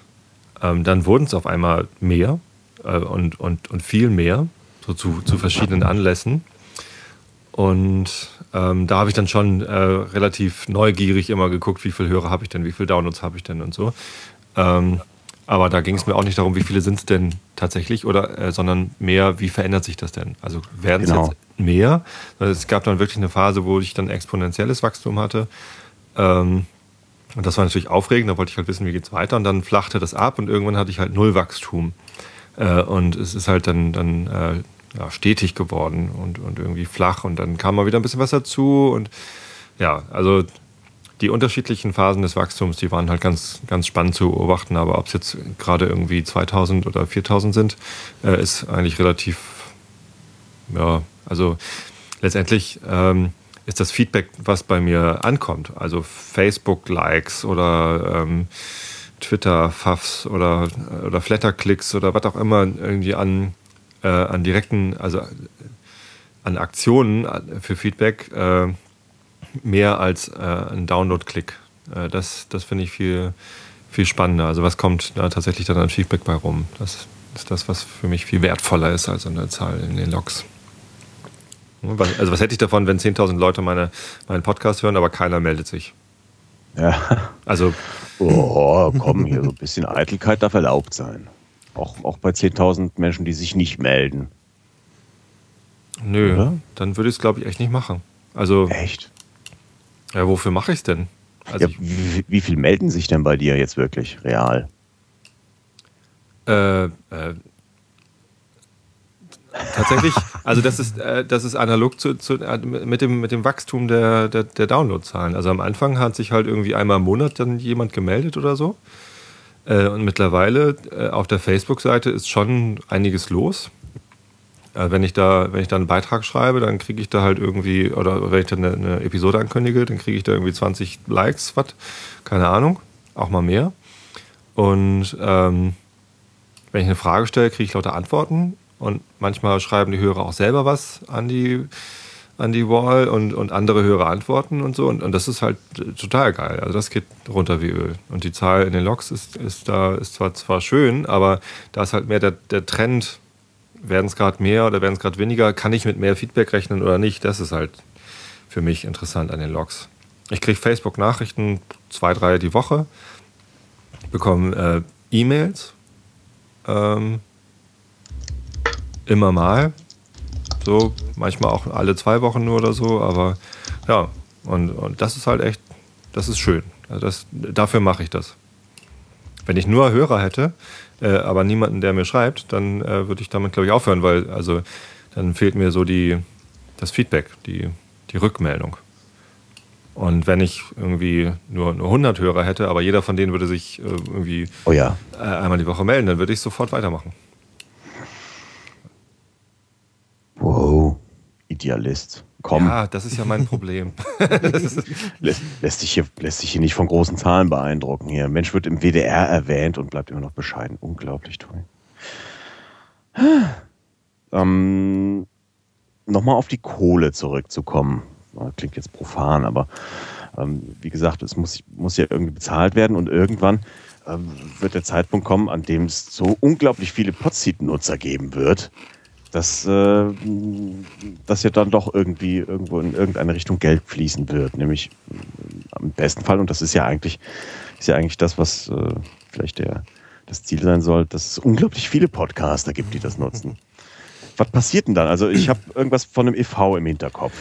ähm, dann wurden es auf einmal mehr äh, und, und, und viel mehr, so zu, zu verschiedenen Anlässen. Und ähm, da habe ich dann schon äh, relativ neugierig immer geguckt, wie viele Hörer habe ich denn, wie viele Downloads habe ich denn und so. Ähm, aber da ging es mir auch nicht darum, wie viele sind es denn tatsächlich, oder, äh, sondern mehr, wie verändert sich das denn? Also werden es genau. jetzt mehr? Es gab dann wirklich eine Phase, wo ich dann exponentielles Wachstum hatte. Ähm, und das war natürlich aufregend, da wollte ich halt wissen, wie geht es weiter. Und dann flachte das ab und irgendwann hatte ich halt null Wachstum. Äh, und es ist halt dann, dann äh, ja, stetig geworden und, und irgendwie flach. Und dann kam mal wieder ein bisschen was dazu. Und ja, also die unterschiedlichen Phasen des Wachstums, die waren halt ganz, ganz spannend zu beobachten. Aber ob es jetzt gerade irgendwie 2000 oder 4000 sind, äh, ist eigentlich relativ, ja, also letztendlich ähm, ist das Feedback, was bei mir ankommt. Also Facebook-Likes oder ähm, Twitter-Fuffs oder, oder Flatter-Klicks oder was auch immer irgendwie an, äh, an direkten, also an Aktionen für Feedback. Äh, mehr als äh, ein Download-Klick. Äh, das das finde ich viel, viel spannender. Also was kommt da tatsächlich dann an Feedback bei rum? Das ist das, was für mich viel wertvoller ist als eine Zahl in den Logs. Also was hätte ich davon, wenn 10.000 Leute meine, meinen Podcast hören, aber keiner meldet sich? Ja. Also. Oh, komm, hier so ein bisschen Eitelkeit darf erlaubt sein. Auch, auch bei 10.000 Menschen, die sich nicht melden. Nö, Oder? dann würde ich es, glaube ich, echt nicht machen. Also. Echt? Ja, wofür mache ich es denn? Also ja, wie, wie, viel melden sich denn bei dir jetzt wirklich real? Äh, äh, tatsächlich, also das ist, äh, das ist analog zu, zu, äh, mit, dem, mit dem Wachstum der, der, der Downloadzahlen. Also am Anfang hat sich halt irgendwie einmal im Monat dann jemand gemeldet oder so. Äh, und mittlerweile äh, auf der Facebook-Seite ist schon einiges los. Äh, wenn ich da, wenn ich da einen Beitrag schreibe, dann kriege ich da halt irgendwie, oder wenn ich da eine, eine Episode ankündige, dann kriege ich da irgendwie 20 Likes, was, keine Ahnung, auch mal mehr. Und ähm, wenn ich eine Frage stelle, kriege ich lauter Antworten und manchmal schreiben die Hörer auch selber was an die, an die Wall und, und andere Hörer antworten und so. Und, und das ist halt total geil. Also das geht runter wie Öl. Und die Zahl in den Logs ist, ist da ist zwar, zwar schön, aber da ist halt mehr der, der Trend werden es gerade mehr oder werden es gerade weniger? Kann ich mit mehr Feedback rechnen oder nicht? Das ist halt für mich interessant an den Logs. Ich kriege Facebook-Nachrichten zwei, drei die Woche, bekomme äh, E-Mails ähm, immer mal. So, manchmal auch alle zwei Wochen nur oder so, aber ja, und, und das ist halt echt, das ist schön. Also das, dafür mache ich das. Wenn ich nur Hörer hätte, äh, aber niemanden, der mir schreibt, dann äh, würde ich damit, glaube ich, aufhören, weil also dann fehlt mir so die, das Feedback, die, die Rückmeldung. Und wenn ich irgendwie nur, nur 100 Hörer hätte, aber jeder von denen würde sich äh, irgendwie Oh ja. einmal die Woche melden, dann würde ich sofort weitermachen. Wow. Idealist. Komm. Ja, das ist ja mein Problem. Lässt, lässt, sich hier, lässt sich hier nicht von großen Zahlen beeindrucken. Hier. Mensch wird im WDR erwähnt und bleibt immer noch bescheiden. Unglaublich toll. Ähm, Nochmal auf die Kohle zurückzukommen. Klingt jetzt profan, aber ähm, wie gesagt, es muss, muss ja irgendwie bezahlt werden und irgendwann ähm, wird der Zeitpunkt kommen, an dem es so unglaublich viele Podseed-Nutzer geben wird, dass, äh, dass ja dann doch irgendwie irgendwo in irgendeine Richtung Geld fließen wird. Nämlich äh, am besten Fall, und das ist ja eigentlich, ist ja eigentlich das, was äh, vielleicht der, das Ziel sein soll, dass es unglaublich viele Podcaster gibt, die das nutzen. Was passiert denn dann? Also ich habe irgendwas von einem e.V. im Hinterkopf.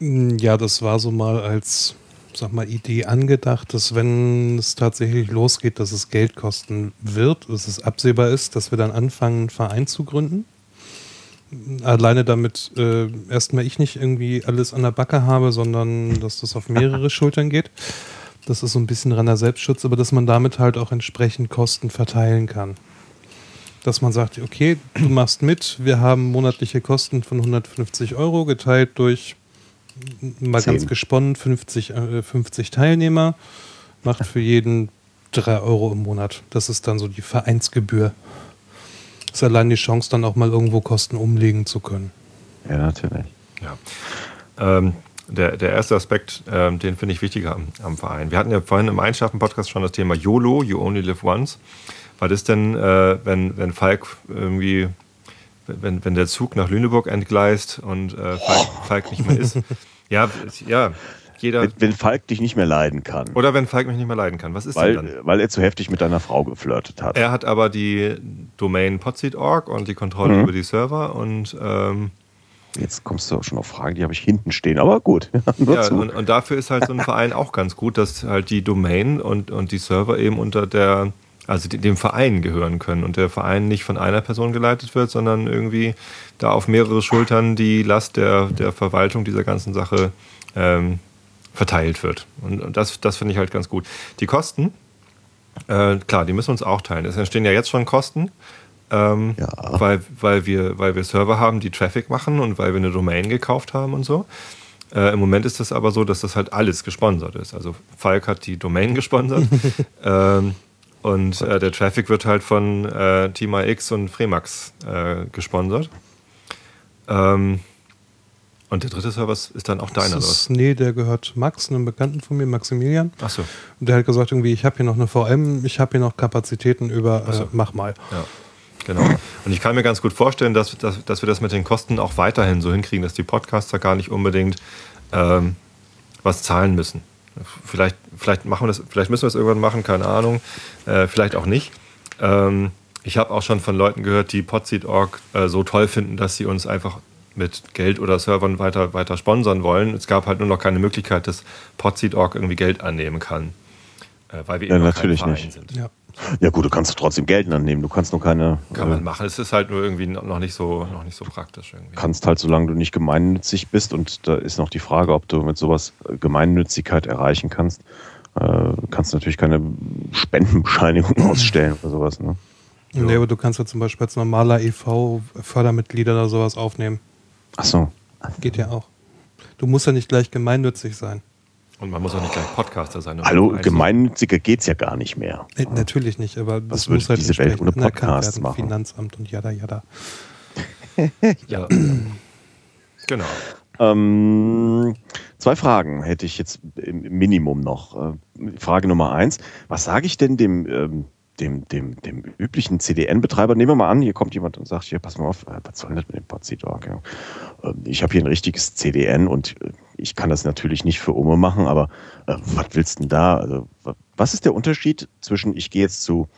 Ja, das war so mal als, sag mal, Idee angedacht, dass wenn es tatsächlich losgeht, dass es Geld kosten wird, dass es absehbar ist, dass wir dann anfangen, einen Verein zu gründen. Alleine damit äh, erstmal ich nicht irgendwie alles an der Backe habe, sondern dass das auf mehrere Schultern geht. Das ist so ein bisschen reiner Selbstschutz, aber dass man damit halt auch entsprechend Kosten verteilen kann. Dass man sagt, okay, du machst mit, wir haben monatliche Kosten von 150 Euro geteilt durch mal Zehn. ganz gesponnen 50, äh, 50 Teilnehmer, macht für jeden 3 Euro im Monat. Das ist dann so die Vereinsgebühr. Das ist allein die Chance, dann auch mal irgendwo Kosten umlegen zu können. Ja, natürlich. Ja. Ähm, der, der erste Aspekt, ähm, den finde ich wichtiger am, am Verein. Wir hatten ja vorhin im Einschlafen-Podcast schon das Thema YOLO, You Only Live Once. Was ist denn, äh, wenn, wenn Falk irgendwie, wenn, wenn der Zug nach Lüneburg entgleist und äh, Falk, Falk nicht mehr ist? Ja, ja, jeder. Wenn, wenn Falk dich nicht mehr leiden kann, Oder wenn Falk mich nicht mehr leiden kann. Was ist weil, denn dann? weil er zu heftig mit deiner Frau geflirtet hat. Er hat aber die Domain podseed.org und die Kontrolle Mhm. über die Server und ähm, Jetzt kommst du auch schon auf Fragen, die habe ich hinten stehen, aber gut. Ja, und, und dafür ist halt so ein Verein auch ganz gut, dass halt die Domain und, und die Server eben unter der, also de- dem Verein gehören können und der Verein nicht von einer Person geleitet wird, sondern irgendwie da auf mehrere Schultern die Last der, der Verwaltung dieser ganzen Sache ähm, verteilt wird. Und, das, das finde ich halt ganz gut. Die Kosten, äh, klar, die müssen wir uns auch teilen. Es entstehen ja jetzt schon Kosten. Ähm, Ja. weil, weil, wir, weil wir Server haben, die Traffic machen und weil wir eine Domain gekauft haben und so. Äh, Im Moment ist es aber so, dass das halt alles gesponsert ist. Also Falk hat die Domain gesponsert ähm, und äh, der Traffic wird halt von äh, Team X und Fremax äh, gesponsert. Ähm, und der dritte Server ist dann auch deiner, oder das ist, nee, der gehört Max, einem Bekannten von mir, Maximilian. Achso, Und der hat gesagt, irgendwie, ich habe hier noch eine VM, ich habe hier noch Kapazitäten über, Ach so. äh, mach mal. ja. Genau. Und ich kann mir ganz gut vorstellen, dass, dass, dass wir das mit den Kosten auch weiterhin so hinkriegen, dass die Podcaster gar nicht unbedingt ähm, was zahlen müssen. Vielleicht, vielleicht, machen wir das, vielleicht müssen wir es irgendwann machen, keine Ahnung. Äh, vielleicht auch nicht. Ähm, ich habe auch schon von Leuten gehört, die Podseed.org äh, so toll finden, dass sie uns einfach mit Geld oder Servern weiter, weiter sponsern wollen. Es gab halt nur noch keine Möglichkeit, dass Podseed.org irgendwie Geld annehmen kann. Äh, weil wir Ja, eben natürlich nicht. sind. Ja. Ja gut, du kannst trotzdem Geld annehmen. Du kannst nur keine, Kann man äh, machen. Es ist halt nur irgendwie noch nicht so, noch nicht so praktisch irgendwie. kannst halt, solange du nicht gemeinnützig bist und da ist noch die Frage, ob du mit sowas äh, Gemeinnützigkeit erreichen kannst, äh, kannst du natürlich keine Spendenbescheinigung ausstellen oder sowas. Ne? Nee, aber du kannst ja zum Beispiel als normaler EV Fördermitglieder oder sowas aufnehmen. Ach so. Geht ja auch. Du musst ja nicht gleich gemeinnützig sein. Und man muss auch nicht gleich Podcaster sein. um Hallo, gemeinnütziger geht's ja gar nicht mehr. Äh, natürlich nicht, aber das würde muss halt diese Welt ohne anerkannt Podcasts werden, machen? Finanzamt und jada jada. Ja. genau. Ähm, zwei Fragen hätte ich jetzt im im Minimum noch. Äh, Frage Nummer eins. Was sage ich denn dem, ähm, dem, dem, dem üblichen CDN-Betreiber? Nehmen wir mal an, hier kommt jemand und sagt, hier, pass mal auf, äh, was soll denn das mit dem Podseed.org? Ja? Ähm, Ich habe hier ein richtiges CDN und äh, ich kann das natürlich nicht für Ome machen, aber äh, was willst du denn da? Also, wa- was ist der Unterschied zwischen, ich gehe jetzt zu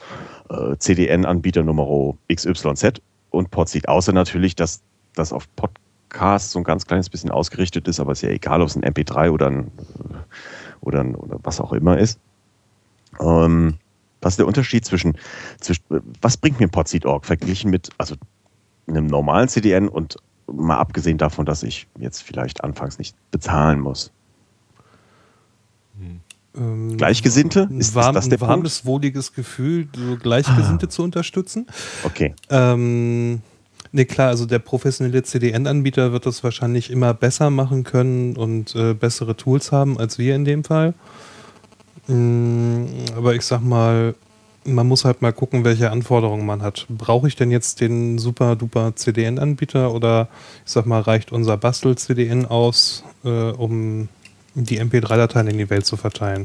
äh, CDN-Anbieter Nummer XYZ und Podseed? Außer natürlich, dass das auf Podcast so ein ganz kleines bisschen ausgerichtet ist, aber ist ja egal, ob es ein MP3 oder ein, äh, oder, ein, oder was auch immer ist. Ähm, was ist der Unterschied zwischen, zwischen was bringt mir Podseed.org verglichen mit also einem normalen CDN und mal abgesehen davon, dass ich jetzt vielleicht anfangs nicht bezahlen muss. Ähm, Gleichgesinnte? Ist, warm, ist das der ein warmes, Punkt? wohliges Gefühl, so Gleichgesinnte zu unterstützen. Okay. Ähm, ne, klar, also der professionelle CDN-Anbieter wird das wahrscheinlich immer besser machen können und äh, bessere Tools haben als wir in dem Fall. Mm, aber ich sag mal, man muss halt mal gucken, welche Anforderungen man hat. Brauche ich denn jetzt den super duper CDN-Anbieter oder ich sag mal, reicht unser Bastel-CDN aus, äh, um die MP3-Dateien in die Welt zu verteilen?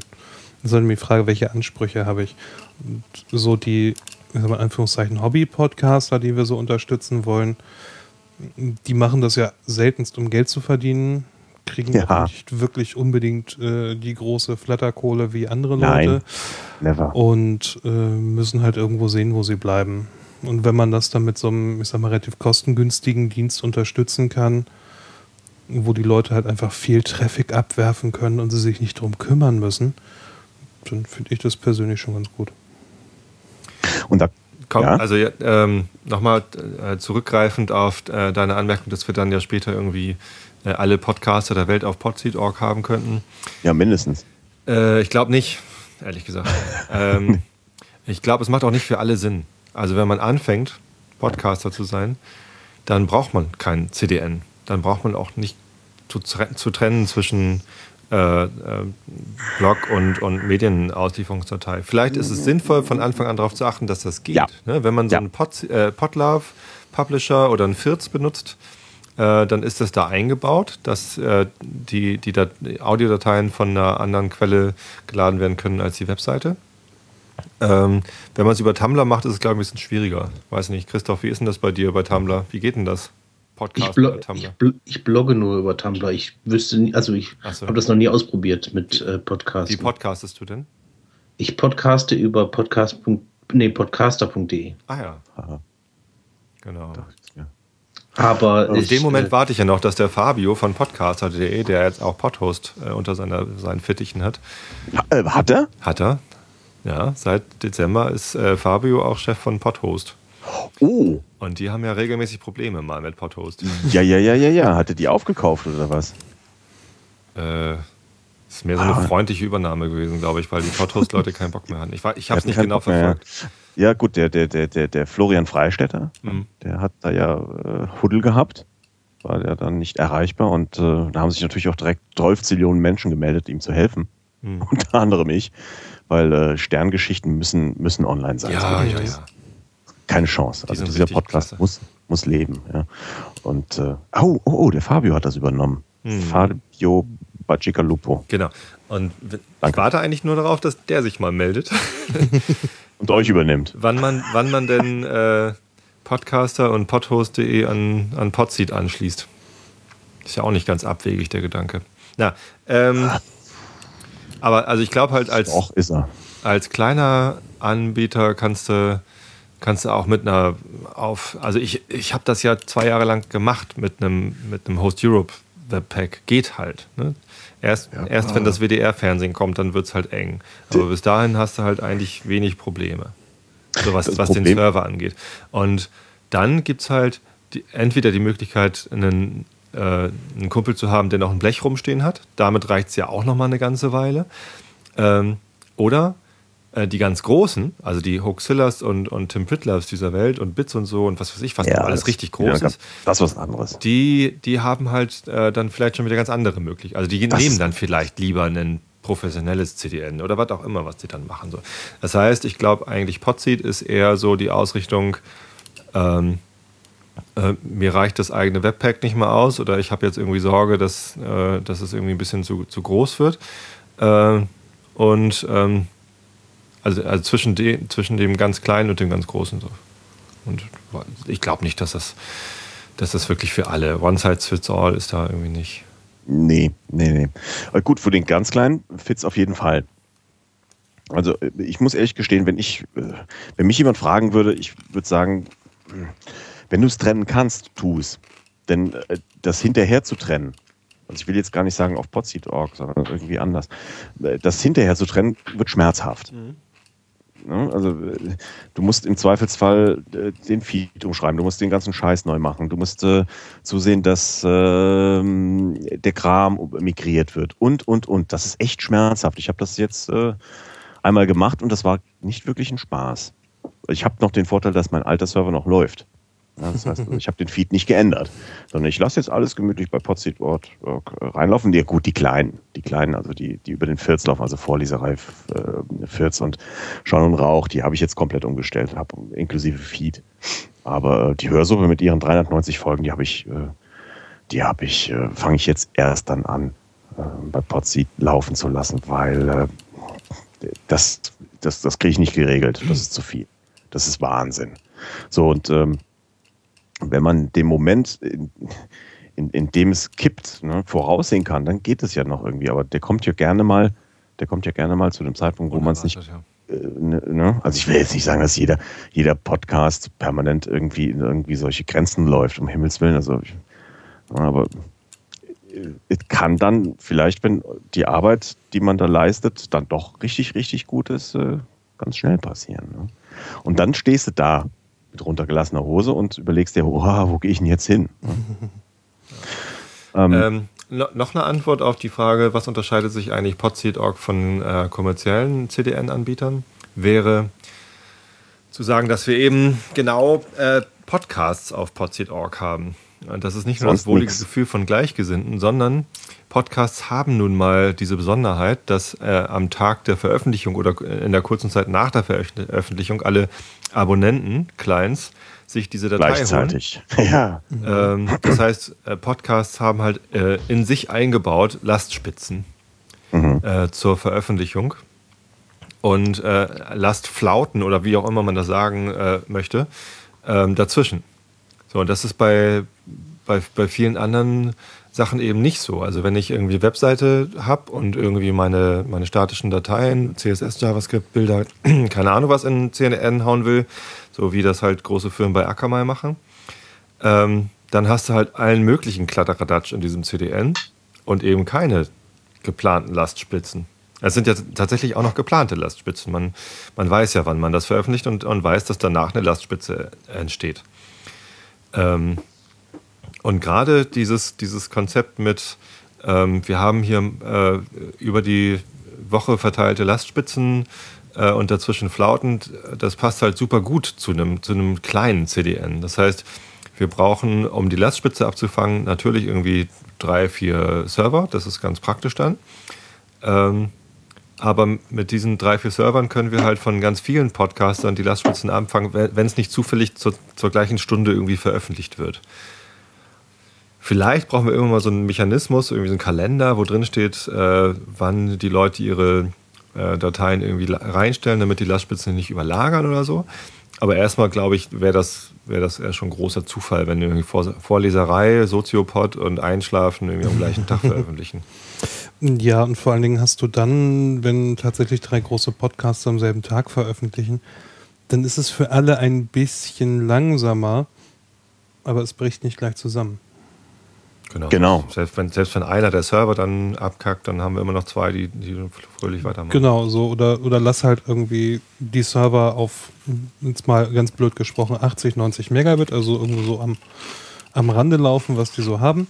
Das ist dann die Frage, welche Ansprüche habe ich? Und so die, ich sag mal Anführungszeichen, Hobby-Podcaster, die wir so unterstützen wollen, die machen das ja seltenst, um Geld zu verdienen, kriegen Ja. auch nicht wirklich unbedingt äh, die große Flatterkohle wie andere Nein. Leute Never. und äh, müssen halt irgendwo sehen, wo sie bleiben. Und wenn man das dann mit so einem, ich sag mal, relativ kostengünstigen Dienst unterstützen kann, wo die Leute halt einfach viel Traffic abwerfen können und sie sich nicht drum kümmern müssen, dann finde ich das persönlich schon ganz gut. Und da, Komm, Ja? also ähm, nochmal äh, zurückgreifend auf äh, deine Anmerkung, dass wir dann ja später irgendwie äh, alle Podcaster der Welt auf podseed.org haben könnten. ja, mindestens. Äh, ich glaube nicht, ehrlich gesagt. ähm, ich glaube, es macht auch nicht für alle Sinn. Also wenn man anfängt, Podcaster zu sein, dann braucht man kein CDN. Dann braucht man auch nicht zu, zu trennen zwischen äh, äh, Blog und, und Medienauslieferungsdatei. Vielleicht ist es sinnvoll, von Anfang an darauf zu achten, dass das geht. Ja. Ne? Wenn man so Ja. einen Pod, äh, Podlove Publisher oder einen Firz benutzt, äh, dann ist das da eingebaut, dass äh, die, die, Dat die Audiodateien von einer anderen Quelle geladen werden können als die Webseite. Ähm, wenn man es über Tumblr macht, ist es, glaube ich, ein bisschen schwieriger. Weiß nicht, Christoph, wie ist denn das bei dir bei Tumblr? Wie geht denn das? Ich, Podcast blo über Tumblr. ich, bl ich blogge nur über Tumblr. Ich wüsste, nie- also ich so. habe das noch nie ausprobiert mit äh, Podcasts. Wie podcastest du denn? ich podcaste über podcast. Nee, podcaster.de. Ah ja, Aha. genau. Aber In dem Moment äh, warte ich ja noch, dass der Fabio von podcaster.de, der jetzt auch Podhost äh, unter seiner, seinen Fittichen hat, Ha- äh, Hat er? hat er. Ja, seit Dezember ist äh, Fabio auch Chef von Podhost. Oh. Und die haben ja regelmäßig Probleme mal mit Podhost. Ja, ja, ja, ja, ja. Hat er die aufgekauft oder was? Äh, ist mehr so eine Ah. freundliche Übernahme gewesen, glaube ich, weil die Podhost-Leute keinen Bock mehr hatten. Ich, war- ich habe es nicht genau Bock mehr, verfolgt. Ja, ja gut, der, der, der, der, der Florian Freistetter, Mhm. der hat da ja äh, Huddel gehabt, war ja dann nicht erreichbar und äh, da haben sich natürlich auch direkt 12 Zillionen Menschen gemeldet, ihm zu helfen. Mhm. Unter anderem ich, weil äh, Sterngeschichten müssen, müssen online sein. Ja, ja, ja. Keine Chance. Die Also dieser Podcast klasse. muss, muss leben. Ja. Und äh, oh, oh, oh, der Fabio hat das übernommen. Mhm. Fabio Bacigalupo. Genau. Und w- ich Danke. warte eigentlich nur darauf, dass der sich mal meldet, Und euch übernimmt. wann man, wann man denn äh, Podcaster und podhost.de an, an Podseed anschließt. Ist ja auch nicht ganz abwegig, der Gedanke. Na, ähm, aber also ich glaube halt als, Doch, ist er. als kleiner Anbieter kannst du, kannst du auch mit einer auf, also ich, ich habe das ja zwei Jahre lang gemacht mit einem, mit einem Host Europe Webpack. Geht halt. Ne? Erst, Ja. erst wenn das WDR-Fernsehen kommt, dann wird es halt eng. Aber bis dahin hast du halt eigentlich wenig Probleme. So was, was den Problem- Server angeht. Und dann gibt es halt die, entweder die Möglichkeit, einen, äh, einen Kumpel zu haben, der noch ein Blech rumstehen hat. Damit reicht es ja auch noch mal eine ganze Weile. Ähm, oder die ganz Großen, also die Hoaxillas und, und Tim Pritlows dieser Welt und Bits und so und was weiß ich, was noch alles richtig ja, groß ist, Das ist was anderes. die, die haben halt äh, dann vielleicht schon wieder ganz andere Möglichkeiten. Also die Das nehmen dann vielleicht lieber ein professionelles CDN oder was auch immer, was die dann machen. So. Das heißt, ich glaube eigentlich Podseed ist eher so die Ausrichtung, ähm, äh, mir reicht das eigene Webpack nicht mehr aus oder ich habe jetzt irgendwie Sorge, dass, äh, dass es irgendwie ein bisschen zu, zu groß wird. Äh, und ähm, also, also zwischen, de, zwischen dem ganz Kleinen und dem ganz Großen. So. Und ich glaube nicht, dass das, dass das wirklich für alle. One size fits all ist da irgendwie nicht. Nee, nee, nee. Aber gut, für den ganz Kleinen fit's auf jeden Fall. Also äh, ich muss ehrlich gestehen, wenn ich, äh, wenn mich jemand fragen würde, ich würde sagen, mh, wenn du es trennen kannst, tu es. Denn äh, das hinterher zu trennen, also ich will jetzt gar nicht sagen auf potseed.org, sondern irgendwie anders, äh, das hinterher zu trennen, wird schmerzhaft. Ne? Also äh, du musst im Zweifelsfall äh, den Feed umschreiben, du musst den ganzen Scheiß neu machen, du musst äh, zusehen, dass ähm, der Kram migriert wird und, und, und. Das ist echt schmerzhaft. Ich habe das jetzt äh, einmal gemacht und das war nicht wirklich ein Spaß. Ich habe noch den Vorteil, dass mein alter Server noch läuft. Das heißt, ich habe den Feed nicht geändert, sondern ich lasse jetzt alles gemütlich bei Podseed.org reinlaufen. Ja, gut, die kleinen, die kleinen, also die, die über den Firz laufen, also Vorleserei äh, Firz und Schall und Rauch, die habe ich jetzt komplett umgestellt, habe inklusive Feed. Aber äh, die Hörsuppe mit ihren 390 Folgen, die habe ich, äh, die habe ich, äh, fange ich jetzt erst dann an, äh, bei Podseed laufen zu lassen, weil äh, das, das, das kriege ich nicht geregelt. Das ist zu viel. Das ist Wahnsinn. So, und ähm, wenn man den Moment, in, in, in dem es kippt, ne, voraussehen kann, dann geht es ja noch irgendwie. Aber der kommt ja gerne mal, der kommt ja gerne mal zu dem Zeitpunkt, wo man es nicht. Ja. Äh, ne, ne? Also ich will jetzt nicht sagen, dass jeder, jeder Podcast permanent irgendwie in irgendwie solche Grenzen läuft, um Himmels Willen. Also ich, aber äh, es kann dann vielleicht, wenn die Arbeit, die man da leistet, dann doch richtig, richtig gut ist, äh, ganz schnell passieren. Ne? Und dann stehst du da mit runtergelassener Hose und überlegst dir, oh, wo gehe ich denn jetzt hin? ähm, ähm, noch eine Antwort auf die Frage, was unterscheidet sich eigentlich Podseed.org von äh, kommerziellen CDN-Anbietern, wäre zu sagen, dass wir eben genau äh, Podcasts auf Podseed.org haben. Und das ist nicht nur Sonst das wohlige nix. Gefühl von Gleichgesinnten, sondern Podcasts haben nun mal diese Besonderheit, dass äh, am Tag der Veröffentlichung oder in der kurzen Zeit nach der Veröffentlichung alle Abonnenten, Clients, sich diese Datei Gleichzeitig. holen. Ja. Ähm, das heißt, äh, Podcasts haben halt äh, in sich eingebaut Lastspitzen mhm. äh, zur Veröffentlichung und äh, Lastflauten oder wie auch immer man das sagen äh, möchte, ähm, dazwischen. So, und das ist bei, bei, bei vielen anderen Sachen eben nicht so. Also wenn ich irgendwie Webseite habe und irgendwie meine, meine statischen Dateien, CSS, JavaScript, Bilder, keine Ahnung was in CNN hauen will, so wie das halt große Firmen bei Akamai machen, ähm, dann hast du halt allen möglichen Kladderadatsch in diesem CDN und eben keine geplanten Lastspitzen. Es sind ja tatsächlich auch noch geplante Lastspitzen. Man, man weiß ja, wann man das veröffentlicht und, und weiß, dass danach eine Lastspitze entsteht. Ähm, und gerade dieses, dieses Konzept mit, ähm, wir haben hier äh, über die Woche verteilte Lastspitzen äh, und dazwischen flautend, das passt halt super gut zu einem, zu kleinen CDN. Das heißt, wir brauchen, um die Lastspitze abzufangen, natürlich irgendwie drei, vier Server. Das ist ganz praktisch dann. Ähm, aber mit diesen drei, vier Servern können wir halt von ganz vielen Podcastern die Lastspitzen abfangen, wenn es nicht zufällig zur, zur gleichen Stunde irgendwie veröffentlicht wird. Vielleicht brauchen wir irgendwann mal so einen Mechanismus, irgendwie so einen Kalender, wo drin steht, äh, wann die Leute ihre äh, Dateien irgendwie reinstellen, damit die Lastspitzen nicht überlagern oder so. Aber erstmal, glaube ich, wäre das, wär das eher schon ein großer Zufall, wenn irgendwie Vor Vorleserei, Soziopod und Einschlafen irgendwie am gleichen Tag veröffentlichen. Ja, und vor allen Dingen hast du dann, wenn tatsächlich drei große Podcasts am selben Tag veröffentlichen, dann ist es für alle ein bisschen langsamer, aber es bricht nicht gleich zusammen. Genau. genau. Selbst, wenn, selbst wenn einer der Server dann abkackt, dann haben wir immer noch zwei, die, die fröhlich weitermachen. Genau, so. Oder, oder lass halt irgendwie die Server auf, jetzt mal ganz blöd gesprochen, 80, 90 Megabit, also irgendwo so am, am Rande laufen, was die so haben.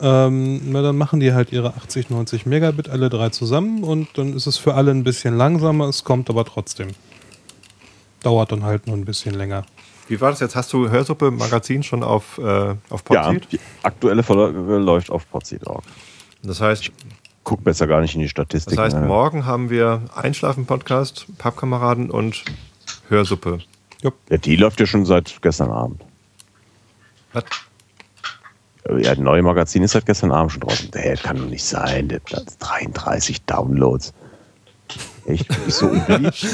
Ähm, na, dann machen die halt ihre 80, 90 Megabit alle drei zusammen und dann ist es für alle ein bisschen langsamer, es kommt aber trotzdem. Dauert dann halt nur ein bisschen länger. Wie war das jetzt? Hast du Hörsuppe Magazin schon auf, äh, auf Podseed? Ja, die aktuelle Folge läuft auf Podseed.org. Das heißt, ich guck besser gar nicht in die Statistik. Das heißt, ne? morgen haben wir Einschlafen-Podcast, Pappkameraden und Hörsuppe. Ja, die läuft ja schon seit gestern Abend. Was? Ja, das neue Magazin ist seit gestern Abend schon draußen. Das kann doch nicht sein. Das hat 33 Downloads. Echt? Ist so unbeliebt?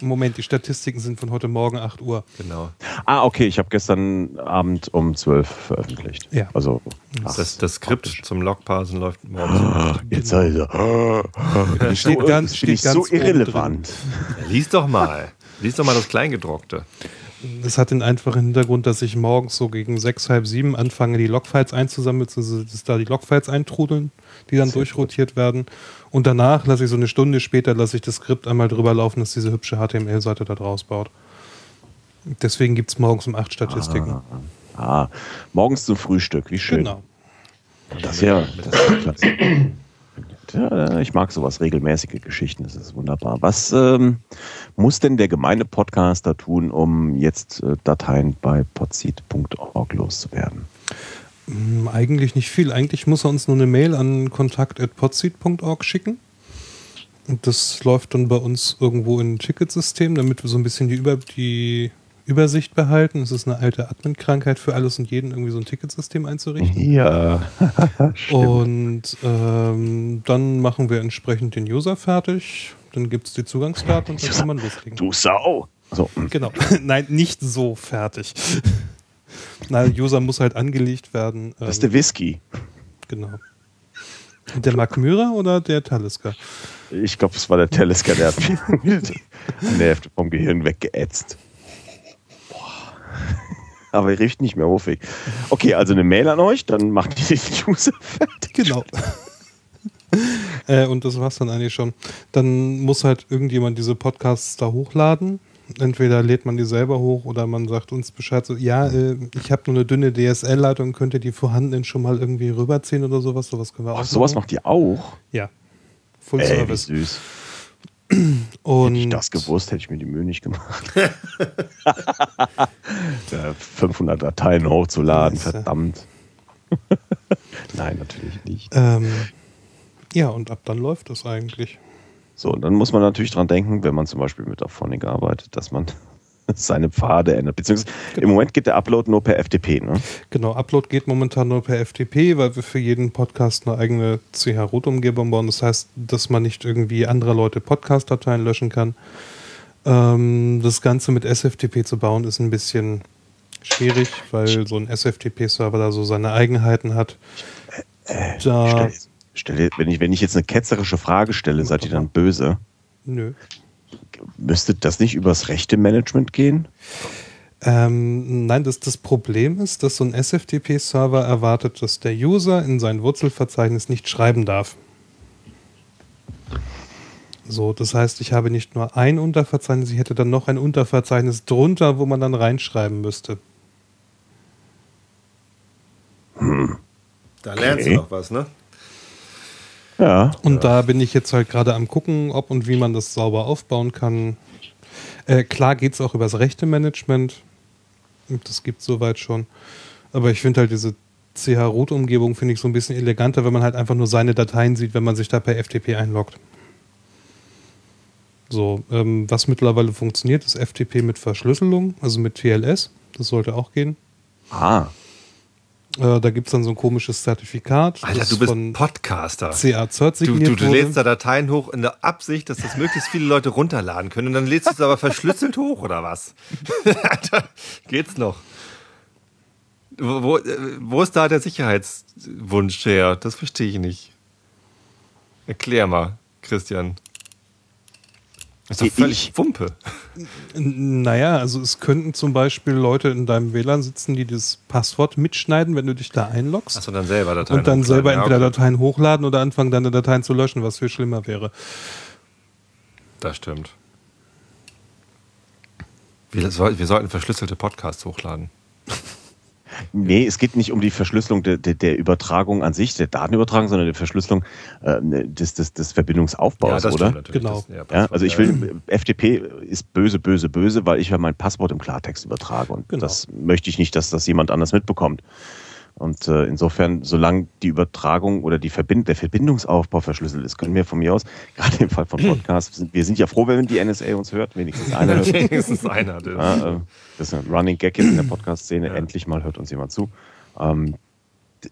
Moment, die Statistiken sind von heute Morgen 8 Uhr. Genau. Ah, okay, ich habe gestern Abend um 12 veröffentlicht. Ja. Also, ach, das, das Skript praktisch. zum Logparsen läuft morgens. Ah, jetzt also. Ah, steht so, ganz, steht ganz so irrelevant. Ja, lies doch mal. Lies doch mal das Kleingedruckte. Es hat den einfachen Hintergrund, dass ich morgens so gegen sechs, halb sieben anfange, die Logfiles einzusammeln, beziehungsweise dass da die Logfiles eintrudeln, die dann Sehr durchrotiert werden. Und danach lasse ich so eine Stunde später, lasse ich das Skript einmal drüber laufen, dass diese hübsche HTML-Seite da draus baut. Deswegen gibt es morgens um acht Statistiken. Ah, morgens zum Frühstück, wie schön. Genau. Das ist ja, das ist ja Ja, ich mag sowas, regelmäßige Geschichten, das ist wunderbar. Was ähm, muss denn der gemeine Podcaster tun, um jetzt äh, Dateien bei podseed.org loszuwerden? Mm, Eigentlich nicht viel. Eigentlich muss er uns nur eine Mail an kontakt.podseed.org schicken. Und das läuft dann bei uns irgendwo in ein Ticketsystem, damit wir so ein bisschen die, Über die Übersicht behalten. Es ist eine alte Admin-Krankheit für alles und jeden, irgendwie so ein Ticketsystem einzurichten. Ja. Und ähm, dann machen wir entsprechend den User fertig. Dann gibt es die Zugangsdaten und dann kann man loslegen. Du Sau! So, Genau. Nein, nicht so fertig. Na, User muss halt angelegt werden. das ist ähm, der Whisky. Genau. Der Mark Myra oder der Talisker? Ich glaube, es war der Telesker, der hat mir die Hälfte vom Gehirn weggeätzt. Aber er riecht nicht mehr hoffig. Okay, also eine Mail an euch, dann macht ihr den User fertig. Genau. äh, und das war's dann eigentlich schon. Dann muss halt irgendjemand diese Podcasts da hochladen. Entweder lädt man die selber hoch oder man sagt uns Bescheid, so, ja, äh, ich habe nur eine dünne DSL-Leitung, könnt ihr die vorhandenen schon mal irgendwie rüberziehen oder sowas? Sowas können wir Oh, auch sowas machen. macht ihr auch? Ja. Full Ey, wie Service. süß. Und Hätte ich das gewusst, hätte ich mir die Mühe nicht gemacht. Da 500 Dateien hochzuladen, verdammt. Nein, natürlich nicht. ähm, ja, und ab dann läuft das eigentlich. So, und dann muss man natürlich dran denken, wenn man zum Beispiel mit Auphonic arbeitet, dass man seine Pfade ändert. Beziehungsweise im Moment geht der Upload nur per FTP, ne? Genau, Upload geht momentan nur per FTP, weil wir für jeden Podcast eine eigene CH-Root-Umgebung bauen. Das heißt, dass man nicht irgendwie andere Leute Podcast-Dateien löschen kann. Ähm, das Ganze mit SFTP zu bauen ist ein bisschen schwierig, weil so ein SFTP-Server da so seine Eigenheiten hat. Da, Stell, stell, wenn, ich, wenn ich jetzt eine ketzerische Frage stelle, seid ihr dann böse? nö. Müsste das nicht übers rechte Management gehen? Ähm, nein, das, das Problem ist, dass so ein SFTP-Server erwartet, dass der User in sein Wurzelverzeichnis nicht schreiben darf. So, das heißt, ich habe nicht nur ein Unterverzeichnis, ich hätte dann noch ein Unterverzeichnis drunter, wo man dann reinschreiben müsste. Da lernst Okay. du noch was, ne? Ja. Und da bin ich jetzt halt gerade am gucken, ob und wie man das sauber aufbauen kann. Äh, klar geht es auch übers rechte Management. Das gibt es soweit schon. Aber ich finde halt diese CH-Root-Umgebung finde ich so ein bisschen eleganter, wenn man halt einfach nur seine Dateien sieht, wenn man sich da per FTP einloggt. So, ähm, was mittlerweile funktioniert, ist FTP mit Verschlüsselung, also mit TLS. Das sollte auch gehen. Ah, Äh, da gibt es dann so ein komisches Zertifikat. Alter, du bist von Podcaster. CA-Cert Du, du, du lädst da Dateien hoch in der Absicht, dass das möglichst viele Leute runterladen können und dann lädst du es aber verschlüsselt hoch oder was? Alter, geht's noch? Wo, wo ist da der Sicherheitswunsch her? Das verstehe ich nicht. Erklär mal, Christian. Ist doch Ich- völlig Wumpe. Naja, also es könnten zum Beispiel Leute in deinem WLAN sitzen, die das Passwort mitschneiden, wenn du dich da einloggst. Achso, dann selber Dateien und dann hochladen. selber entweder. Dateien hochladen oder anfangen, deine Dateien zu löschen, was viel schlimmer wäre. Das stimmt. Wir, wir sollten verschlüsselte Podcasts hochladen. Nee, es geht nicht um die Verschlüsselung der, der, der Übertragung an sich, der Datenübertragung, sondern der Verschlüsselung äh, des, des, des Verbindungsaufbaus, oder? natürlich. Genau. Das, Ja, also ich ja. will, FTP ist böse, böse, böse, weil ich ja mein Passwort im Klartext übertrage und Genau. das möchte ich nicht, dass das jemand anders mitbekommt. Und äh, insofern, solange die Übertragung oder die Verbind der Verbindungsaufbau verschlüsselt ist, können wir von mir aus, gerade im Fall von Podcasts, sind, wir sind ja froh, wenn die NSA uns hört, wenigstens einer hört. Wenigstens einer. der- Ja, äh, das ist ein Running Gag jetzt in der Podcast-Szene. Endlich mal hört uns jemand zu. Ähm,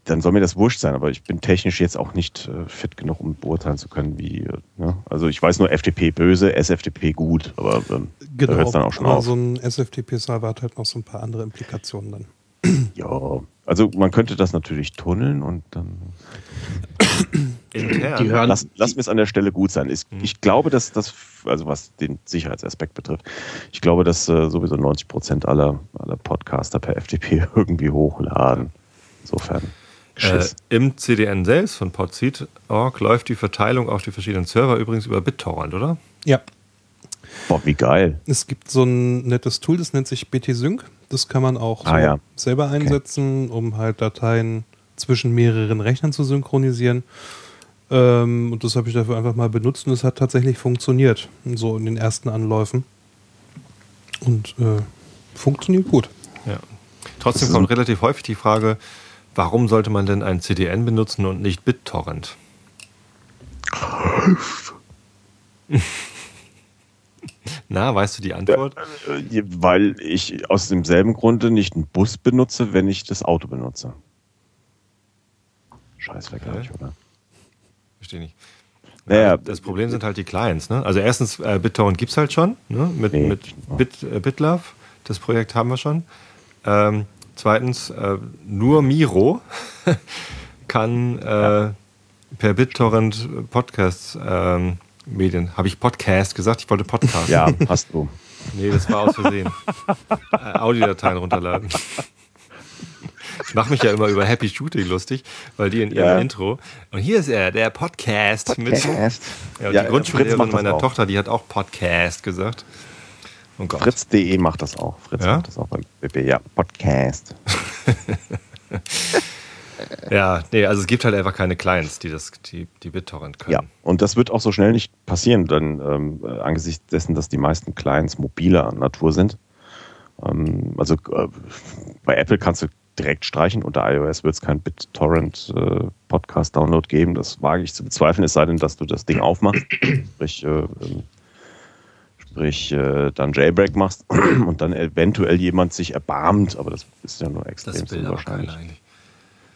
dann soll mir das wurscht sein, aber ich bin technisch jetzt auch nicht äh, fit genug, um beurteilen zu können, wie. Äh, ne? Also ich weiß nur FTP böse, SFTP gut, aber ähm, da hört es dann auch schon aber auf. so ein SFTP-Server hat halt noch so ein paar andere Implikationen dann. ja, also man könnte das natürlich tunneln und dann. intern. Die hören, Lass, lass mir es an der Stelle gut sein. Ich, Mhm. ich glaube, dass das, also was den Sicherheitsaspekt betrifft, ich glaube, dass äh, sowieso 90 Prozent aller, aller Podcaster per FTP irgendwie hochladen. Insofern. Äh. Im CDN selbst von podseed.org läuft die Verteilung auf die verschiedenen Server übrigens über BitTorrent, oder? Ja, Boah, wie geil. es gibt so ein nettes Tool, das nennt sich BT-Sync. Das kann man auch Ah, so ja. selber einsetzen, um halt Dateien zwischen mehreren Rechnern zu synchronisieren. Ähm, und das habe ich dafür einfach mal benutzt und es hat tatsächlich funktioniert. So in den ersten Anläufen. Und äh, funktioniert gut. Ja. Trotzdem kommt relativ häufig die Frage, warum sollte man denn ein CDN benutzen und nicht BitTorrent? Na, weißt du die Antwort? Äh, Weil ich aus demselben Grunde nicht einen Bus benutze, wenn ich das Auto benutze. Scheiß vergleich, oder? Verstehe nicht. Naja, das Problem sind halt die Clients. Ne? Also erstens, äh, BitTorrent gibt es halt schon ne? mit, Nee. mit Bit, äh, BitLove. Das Projekt haben wir schon. Ähm, zweitens, äh, nur Miro kann äh, per BitTorrent Podcasts ähm, Medien. Habe ich Podcast gesagt? Ich wollte Podcast. Ja, hast du. Nee, das war aus Versehen. äh, Audiodateien runterladen. Ich mache mich ja immer über Happy Shooting lustig, weil die in ihrem Ja. Intro. Und hier ist er, der Podcast, mit. Ja, und Ja, die Fritz Grundschullehrerin meiner auch. Tochter, die hat auch Podcast gesagt. Oh Gott. Fritz.de macht das auch. Fritz Ja? macht das auch beim BP. Ja, Podcast. Ja, nee, also es gibt halt einfach keine Clients, die das, die, die BitTorrent können. Ja, und das wird auch so schnell nicht passieren, denn ähm, äh, angesichts dessen, dass die meisten Clients mobiler Natur sind. Ähm, also äh, bei Apple kannst du direkt streichen, unter iOS wird es kein BitTorrent äh, Podcast-Download geben. Das wage ich zu bezweifeln, es sei denn, dass du das Ding aufmachst, sprich, äh, ähm, sprich äh, dann Jailbreak machst und dann eventuell jemand sich erbarmt, aber das ist ja nur extrem das unwahrscheinlich.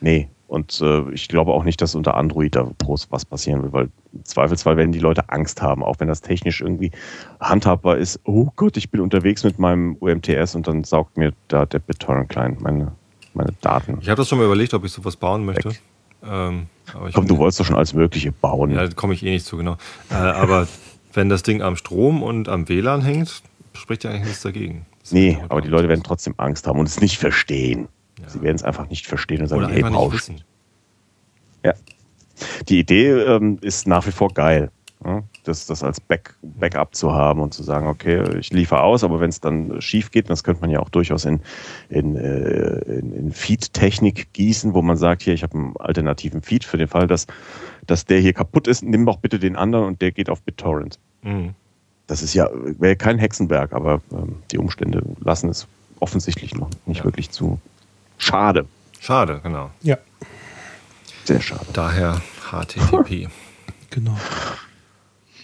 Nee, und äh, ich glaube auch nicht, dass unter Android da groß was passieren will, weil im Zweifelsfall werden die Leute Angst haben, auch wenn das technisch irgendwie handhabbar ist. Oh Gott, ich bin unterwegs mit meinem UMTS und dann saugt mir da der BitTorrent-Client meine, meine Daten. Ich habe das schon mal überlegt, ob ich sowas bauen möchte. Ähm, Komm, du wolltest doch schon alles Mögliche bauen. Ja, da komme ich eh nicht zu, genau. Äh, aber wenn das Ding am Strom und am WLAN hängt, spricht ja eigentlich nichts dagegen. Das nee, wird aber die Leute werden trotzdem Angst haben und es nicht verstehen. Ja. Sie werden es einfach nicht verstehen und sagen, Oder hey, Pausch. Ja. Die Idee ähm, ist nach wie vor geil. Ja? Das, das als Back, Backup zu haben und zu sagen, okay, ich liefere aus, aber wenn es dann schief geht, das könnte man ja auch durchaus in, in, äh, in, in Feed-Technik gießen, wo man sagt, hier, ich habe einen alternativen Feed für den Fall, dass, dass der hier kaputt ist, nimm doch bitte den anderen und der geht auf BitTorrent. Mhm. Das ist ja, wäre kein Hexenwerk, aber ähm, die Umstände lassen es offensichtlich noch nicht Ja. wirklich zu. Schade. Schade, genau. Ja, Sehr schade. Daher HTTP. genau.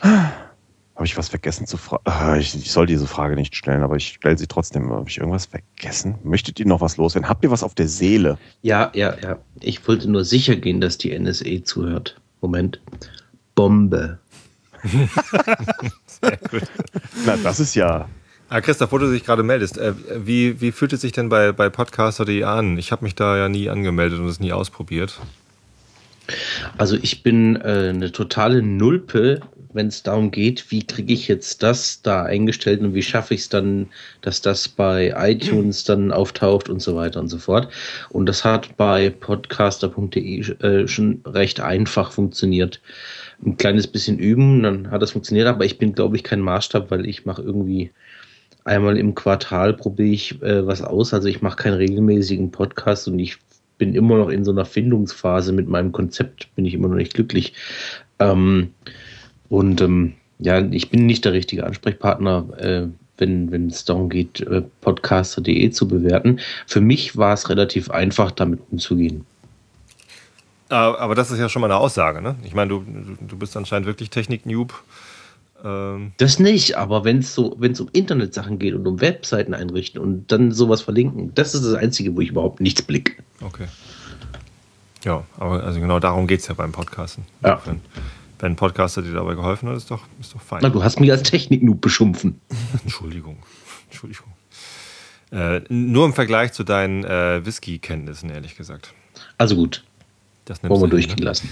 Habe ich was vergessen zu fragen? Ich, ich soll diese Frage nicht stellen, aber ich stelle sie trotzdem. Habe ich irgendwas vergessen? Möchtet ihr noch was loswerden? Habt ihr was auf der Seele? Ja, ja, ja. Ich wollte nur sicher gehen, dass die NSA zuhört. Moment. Bombe. Sehr gut. Na, das ist ja. Ah, Christoph, wo du dich gerade meldest, äh, wie, wie fühlt es sich denn bei, bei Podcaster.de an? Ich habe mich da ja nie angemeldet und es nie ausprobiert. Also ich bin äh, eine totale Nulpe, wenn es darum geht, wie kriege ich jetzt das da eingestellt und wie schaffe ich es dann, dass das bei iTunes dann auftaucht und so weiter und so fort. Und das hat bei podcaster.de äh, schon recht einfach funktioniert. Ein kleines bisschen üben, dann hat das funktioniert, aber ich bin, glaube ich, kein Maßstab, weil ich mache irgendwie einmal im Quartal probiere ich äh, was aus. Also ich mache keinen regelmäßigen Podcast und ich bin immer noch in so einer Findungsphase mit meinem Konzept, bin ich immer noch nicht glücklich. Ähm, und ähm, ja, ich bin nicht der richtige Ansprechpartner, äh, wenn es darum geht, äh, podcaster.de zu bewerten. Für mich war es relativ einfach, damit umzugehen. Ah, Aber das ist ja schon mal eine Aussage, ne? Ich meine, du, du- du bist anscheinend wirklich Technik-Noob. Ähm, Das nicht, aber wenn es so, wenn es um Internetsachen geht und um Webseiten einrichten und dann sowas verlinken, das ist das Einzige, wo ich überhaupt nichts blick. okay. Ja, aber also genau darum geht es ja beim Podcasten. Ja. Wenn, wenn ein Podcaster dir dabei geholfen hat, ist doch, ist doch fein. Na, du hast mich als Technik-Noob beschimpfen. Entschuldigung. Entschuldigung. Äh, nur im Vergleich zu deinen äh, Whisky-Kenntnissen, ehrlich gesagt. Also gut, Das wollen wir hin, durchgehen ne? lassen.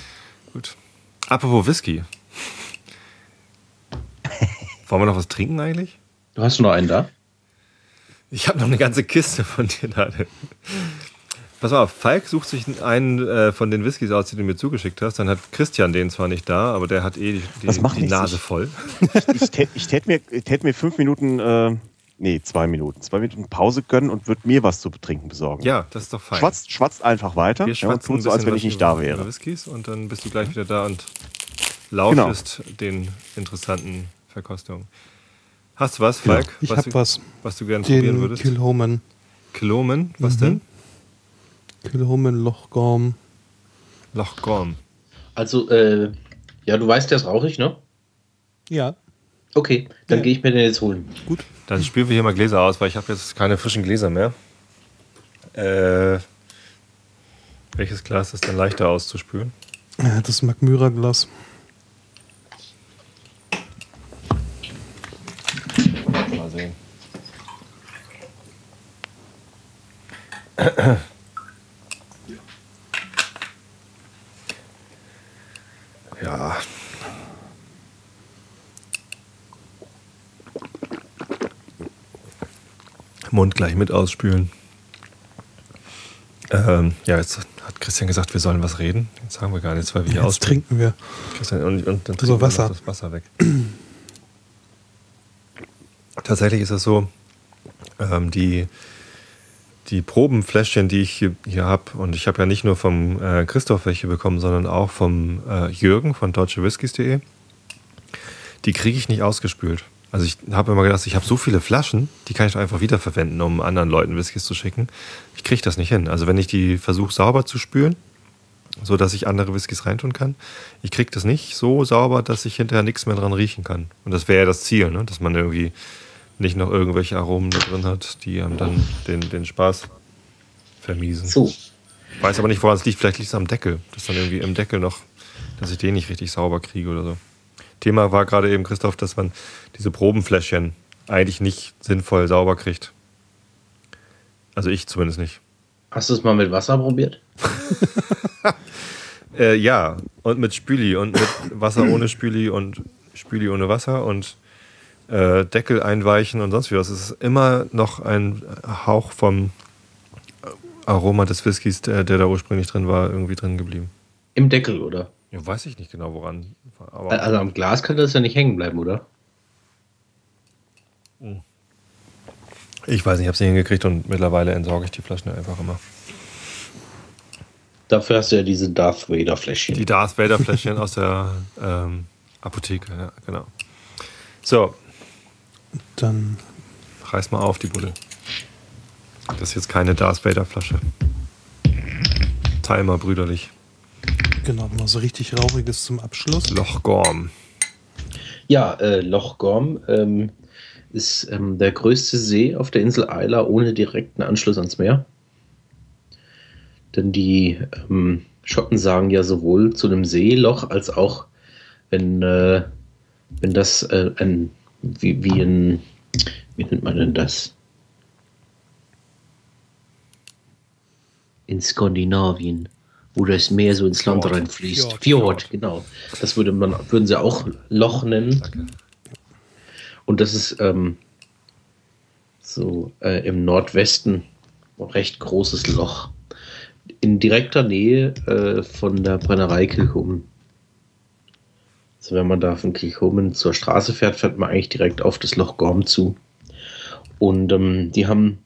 Gut. Apropos Whisky. Wollen wir noch was trinken eigentlich? Du hast noch einen da? Ich habe noch eine ganze Kiste von dir da. Pass mal auf, Falk sucht sich einen äh, von den Whiskys aus, die du mir zugeschickt hast. Dann hat Christian den zwar nicht da, aber der hat eh die, die, die. Nase Ich- voll. Ich tät, ich tät mir, tät mir fünf Minuten, äh, nee, zwei Minuten, zwei Minuten Pause gönnen und würde mir was zu trinken besorgen. Ja, das ist doch fein. Schwatzt, schwatzt einfach weiter Wir ja, und tut so, als wenn ich nicht da wäre. Whiskys und dann bist du gleich wieder da und lauschest den interessanten Verkostungen. Hast du was, Falk? Genau. Ich was, hab du, was. was du gerne probieren würdest? Kilhoman. Kilomen? Was Mhm. denn? Kilhoman Lochgorm. Lochgorm. Also, äh, ja, du weißt, der ist rauchig, ne? Ja, Okay, dann Ja. gehe ich mir den jetzt holen. gut. Dann spüren wir hier mal Gläser aus, weil ich habe jetzt keine frischen Gläser mehr. Äh, welches Glas ist dann leichter auszuspülen? Ja, Das Magmyra-Glas. Ja. Mund gleich mit ausspülen. Ähm, ja, jetzt hat Christian gesagt, wir sollen was reden. Jetzt sagen wir gar nichts, weil wir hier Jetzt trinken wir. Christian, und, und dann So, trinken Wasser. das Wasser weg. Tatsächlich ist es so, ähm, die, die Probenfläschchen, die ich hier, habe, und ich habe ja nicht nur vom äh, Christoph welche bekommen, sondern auch vom äh, Jürgen von deutschewhiskys.de, die kriege ich nicht ausgespült. Also ich habe immer gedacht, ich habe so viele Flaschen, die kann ich einfach wiederverwenden, um anderen Leuten Whiskys zu schicken. Ich kriege das nicht hin. Also wenn ich die versuche sauber zu spülen, so dass ich andere Whiskys reintun kann. Ich kriege das nicht so sauber, dass ich hinterher nichts mehr dran riechen kann. Und das wäre ja das Ziel, ne? dass man irgendwie nicht noch irgendwelche Aromen da drin hat, die einem dann den, den Spaß vermiesen. So, weiß aber nicht, woran es liegt. Vielleicht liegt es am Deckel. Dass dann irgendwie im Deckel noch, dass ich den nicht richtig sauber kriege oder so. Thema war gerade eben, Christoph, dass man diese Probenfläschchen eigentlich nicht sinnvoll sauber kriegt. Also ich zumindest nicht. hast du es mal mit Wasser probiert? Äh, ja, und mit Spüli und mit Wasser ohne Spüli und Spüli ohne Wasser und äh, Deckel einweichen und sonst wie was. Es ist immer noch ein Hauch vom Aroma des Whiskys, der, der da ursprünglich drin war, irgendwie drin geblieben. Im Deckel, oder? Ja, weiß ich nicht genau woran. Aber Also am Glas kann das ja nicht hängen bleiben, oder? ich weiß nicht, ich habe sie hingekriegt und mittlerweile entsorge ich die Flaschen einfach immer. Dafür hast du ja diese Darth Vader Fläschchen. Die Darth Vader Fläschchen aus der ähm, Apotheke, ja, genau. So, Dann reiß mal auf die Buddel. Das ist jetzt keine Darth Vader Flasche. Teil mal brüderlich. genau mal so richtig rauchiges zum Abschluss. Lochgorm. Ja, äh, Loch Gorm ähm, ist ähm, der größte See auf der Insel Isla ohne direkten Anschluss ans Meer. Denn die ähm, Schotten sagen ja sowohl zu einem Seeloch als auch, wenn, äh, wenn das äh, ein, wie, wie ein, wie nennt man denn das? In Skandinavien, wo das Meer so ins Land Fjord. reinfließt. Fjord. Fjord, genau. Das würde man, würden sie auch Loch nennen. Danke. Und das ist ähm, so äh, im Nordwesten ein recht großes Loch. In direkter Nähe äh, von der Brennerei Kilchomen. Also wenn man da von Kilchomen zur Straße fährt, fährt man eigentlich direkt auf das Loch Gorm zu. Und ähm, die haben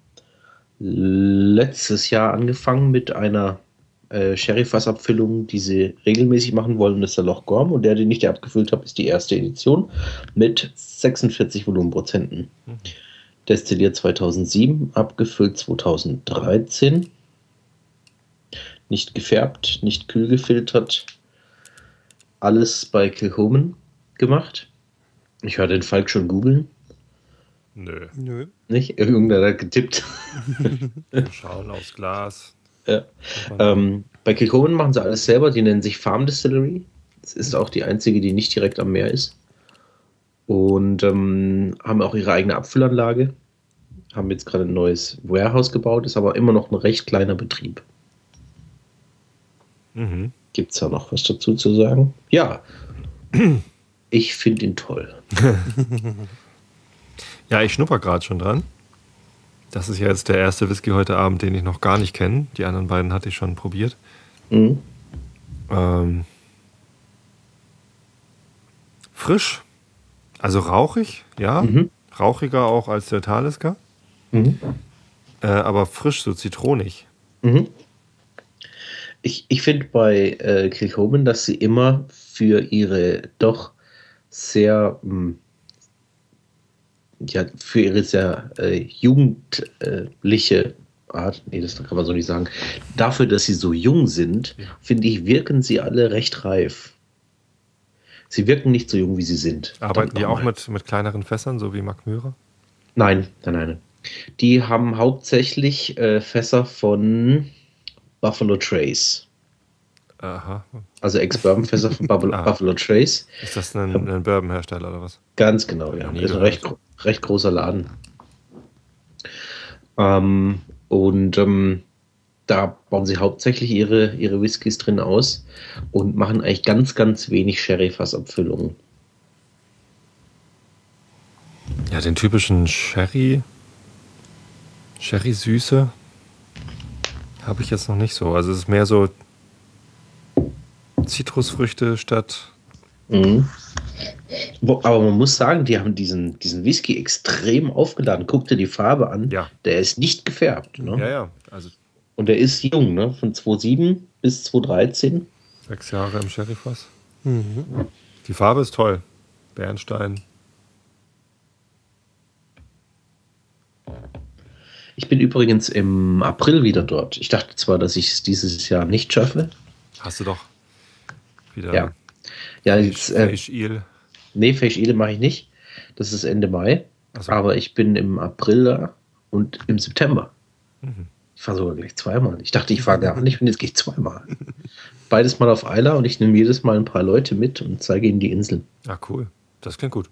letztes Jahr angefangen mit einer äh, Sherry-Fassabfüllung, die sie regelmäßig machen wollen. Das ist der Loch Gorm. Und der, den ich dir abgefüllt habe, ist die erste Edition mit 46 Volumenprozenten. Destilliert 2007, abgefüllt 2013. Nicht gefärbt, nicht kühl gefiltert. Alles bei Kilhoman gemacht. Ich höre den Falk schon googeln. Nö. Nö. Nicht? Irgendeiner hat getippt. Schauen aufs Glas. Ja. Ähm, bei Kilchoman machen sie alles selber. Die nennen sich Farm Distillery. Das ist auch die einzige, die nicht direkt am Meer ist. Und ähm, haben auch ihre eigene Abfüllanlage. Haben jetzt gerade ein neues Warehouse gebaut, ist aber immer noch ein recht kleiner Betrieb. Mhm. Gibt es da noch was dazu zu sagen? Ja. Ich finde ihn toll. ja, ich schnupper gerade schon dran. Das ist ja jetzt der erste Whisky heute Abend, den ich noch gar nicht kenne. Die anderen beiden hatte ich schon probiert. Mhm. Ähm, frisch, also rauchig, ja. Mhm. Rauchiger auch als der Talisker. Mhm. Äh, aber frisch, so zitronig. Mhm. Ich, ich finde bei äh, Kilchoman, dass sie immer für ihre doch sehr mh, hm, ja, für ihre sehr äh, jugendliche Art, nee, das kann man so nicht sagen, dafür, dass sie so jung sind, ja. finde ich, wirken sie alle recht reif. Sie wirken nicht so jung, wie sie sind. Arbeiten die auch mit, mit kleineren Fässern, so wie Mark Möhrer? Nein, nein, nein. Die haben hauptsächlich äh, Fässer von Buffalo Trace. Aha. Also Ex-Bourbon-Fässer von Buffalo, ah. Buffalo Trace. Ist das ein, ein Bourbon-Hersteller oder was? Ganz genau, ja. Das ist ein recht, recht großer Laden. Ähm, und ähm, da bauen sie hauptsächlich ihre, ihre Whiskys drin aus und machen eigentlich ganz, ganz wenig Sherry-Fassabfüllungen. Ja, den typischen Sherry, Sherry-Süße habe ich jetzt noch nicht so. Also es ist mehr so Zitrusfrüchte statt. Mhm. Aber man muss sagen, die haben diesen, diesen Whisky extrem aufgeladen. Guck dir die Farbe an. Ja. Der ist nicht gefärbt. Ne? Ja, ja. Also Und der ist jung, ne? Von 2007 bis 2013. Sechs Jahre im Sherryfass. Mhm. Die Farbe ist toll. Bernstein. Ich bin übrigens im April wieder dort. Ich dachte zwar, dass ich es dieses Jahr nicht schaffe. Hast du doch wieder. Ja. Ja, jetzt. Äh, Eel. Nee, Eel mache ich nicht. Das ist Ende Mai. So. Aber ich bin im April da und im September. Mhm. Ich fahre sogar gleich zweimal. Ich dachte, ich fahre gar nicht und jetzt gehe ich zweimal. Beides mal auf Eiler und ich nehme jedes Mal ein paar Leute mit und zeige ihnen die Inseln. Ah, cool. Das klingt gut.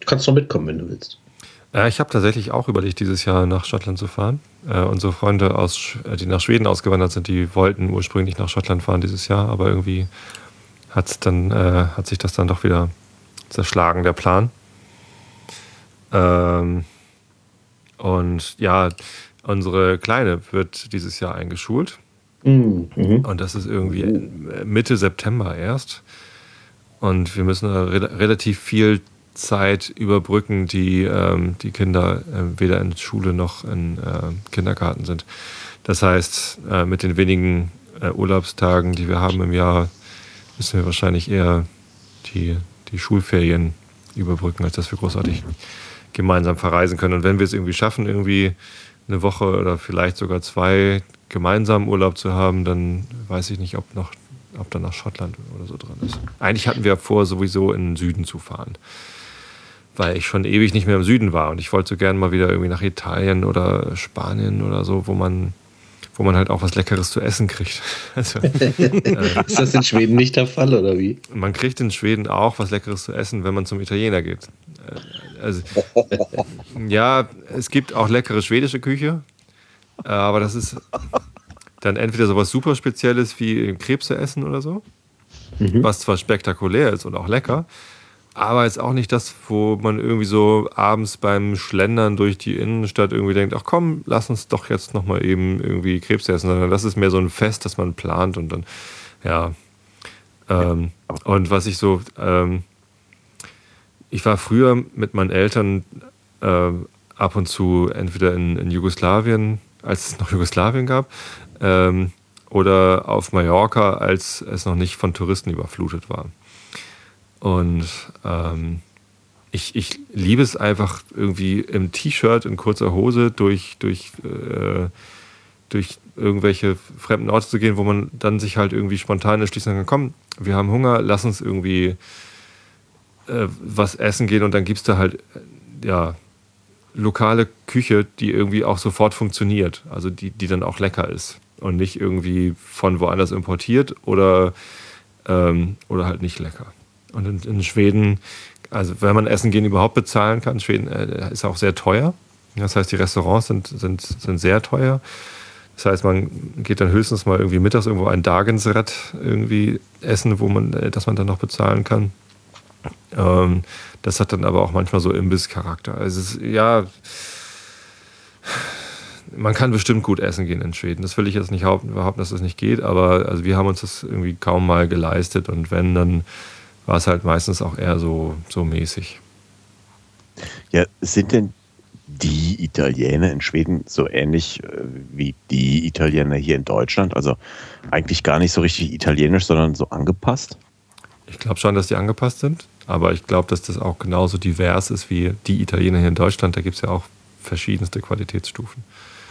Du kannst noch mitkommen, wenn du willst. Äh, ich habe tatsächlich auch überlegt, dieses Jahr nach Schottland zu fahren. Äh, unsere Freunde, aus, äh, die nach Schweden ausgewandert sind, die wollten ursprünglich nach Schottland fahren dieses Jahr, aber irgendwie hat's dann, äh, hat sich das dann doch wieder zerschlagen, der Plan. Ähm, und ja, unsere Kleine wird dieses Jahr eingeschult. Mhm. Und das ist irgendwie Mitte September erst. Und wir müssen re relativ viel Zeit überbrücken, die ähm, die Kinder äh, weder in Schule noch in äh, Kindergarten sind. Das heißt, äh, mit den wenigen äh, Urlaubstagen, die wir haben im Jahr, müssen wir wahrscheinlich eher die, die Schulferien überbrücken, als dass wir großartig gemeinsam verreisen können. Und wenn wir es irgendwie schaffen, irgendwie eine Woche oder vielleicht sogar zwei gemeinsam Urlaub zu haben, dann weiß ich nicht, ob noch ob dann nach Schottland oder so dran ist. Eigentlich hatten wir vor, sowieso in den Süden zu fahren weil ich schon ewig nicht mehr im Süden war und ich wollte so gerne mal wieder irgendwie nach Italien oder Spanien oder so, wo man, wo man halt auch was Leckeres zu essen kriegt. Also, äh, ist das in Schweden nicht der Fall oder wie? Man kriegt in Schweden auch was Leckeres zu essen, wenn man zum Italiener geht. Äh, also, ja, es gibt auch leckere schwedische Küche, äh, aber das ist dann entweder sowas super Spezielles wie Krebse essen oder so, mhm. was zwar spektakulär ist und auch lecker, aber jetzt auch nicht das, wo man irgendwie so abends beim Schlendern durch die Innenstadt irgendwie denkt, ach komm, lass uns doch jetzt nochmal eben irgendwie Krebs essen, sondern das ist mehr so ein Fest, das man plant und dann, ja. Ähm, und was ich so, ähm, ich war früher mit meinen Eltern äh, ab und zu entweder in, in, Jugoslawien, als es noch Jugoslawien gab, ähm, oder auf Mallorca, als es noch nicht von Touristen überflutet war. Und ähm, ich, ich liebe es einfach irgendwie im T-Shirt, in kurzer Hose durch, durch, äh, durch irgendwelche fremden Orte zu gehen, wo man dann sich halt irgendwie spontan entschließen kann, komm, wir haben Hunger, lass uns irgendwie äh, was essen gehen und dann gibt es da halt, äh, ja, lokale Küche, die irgendwie auch sofort funktioniert, also die, die dann auch lecker ist und nicht irgendwie von woanders importiert oder, ähm, oder halt nicht lecker. Und in, in, Schweden, also wenn man Essen gehen überhaupt bezahlen kann, Schweden äh, ist auch sehr teuer. Das heißt, die Restaurants sind, sind, sind sehr teuer. Das heißt, man geht dann höchstens mal irgendwie mittags irgendwo ein Dagensrad irgendwie essen, wo man, äh, dass man dann noch bezahlen kann. Ähm, das hat dann aber auch manchmal so Imbiss-Charakter. Also es ist, ja, man kann bestimmt gut essen gehen in Schweden. Das will ich jetzt nicht behaupten, dass das nicht geht, aber also wir haben uns das irgendwie kaum mal geleistet und wenn, dann war es halt meistens auch eher so, so mäßig. Ja, sind denn die Italiener in Schweden so ähnlich äh, wie die Italiener hier in Deutschland? Also eigentlich gar nicht so richtig italienisch, sondern so angepasst? Ich glaube schon, dass die angepasst sind, aber ich glaube, dass das auch genauso divers ist wie die Italiener hier in Deutschland. Da gibt es ja auch verschiedenste Qualitätsstufen.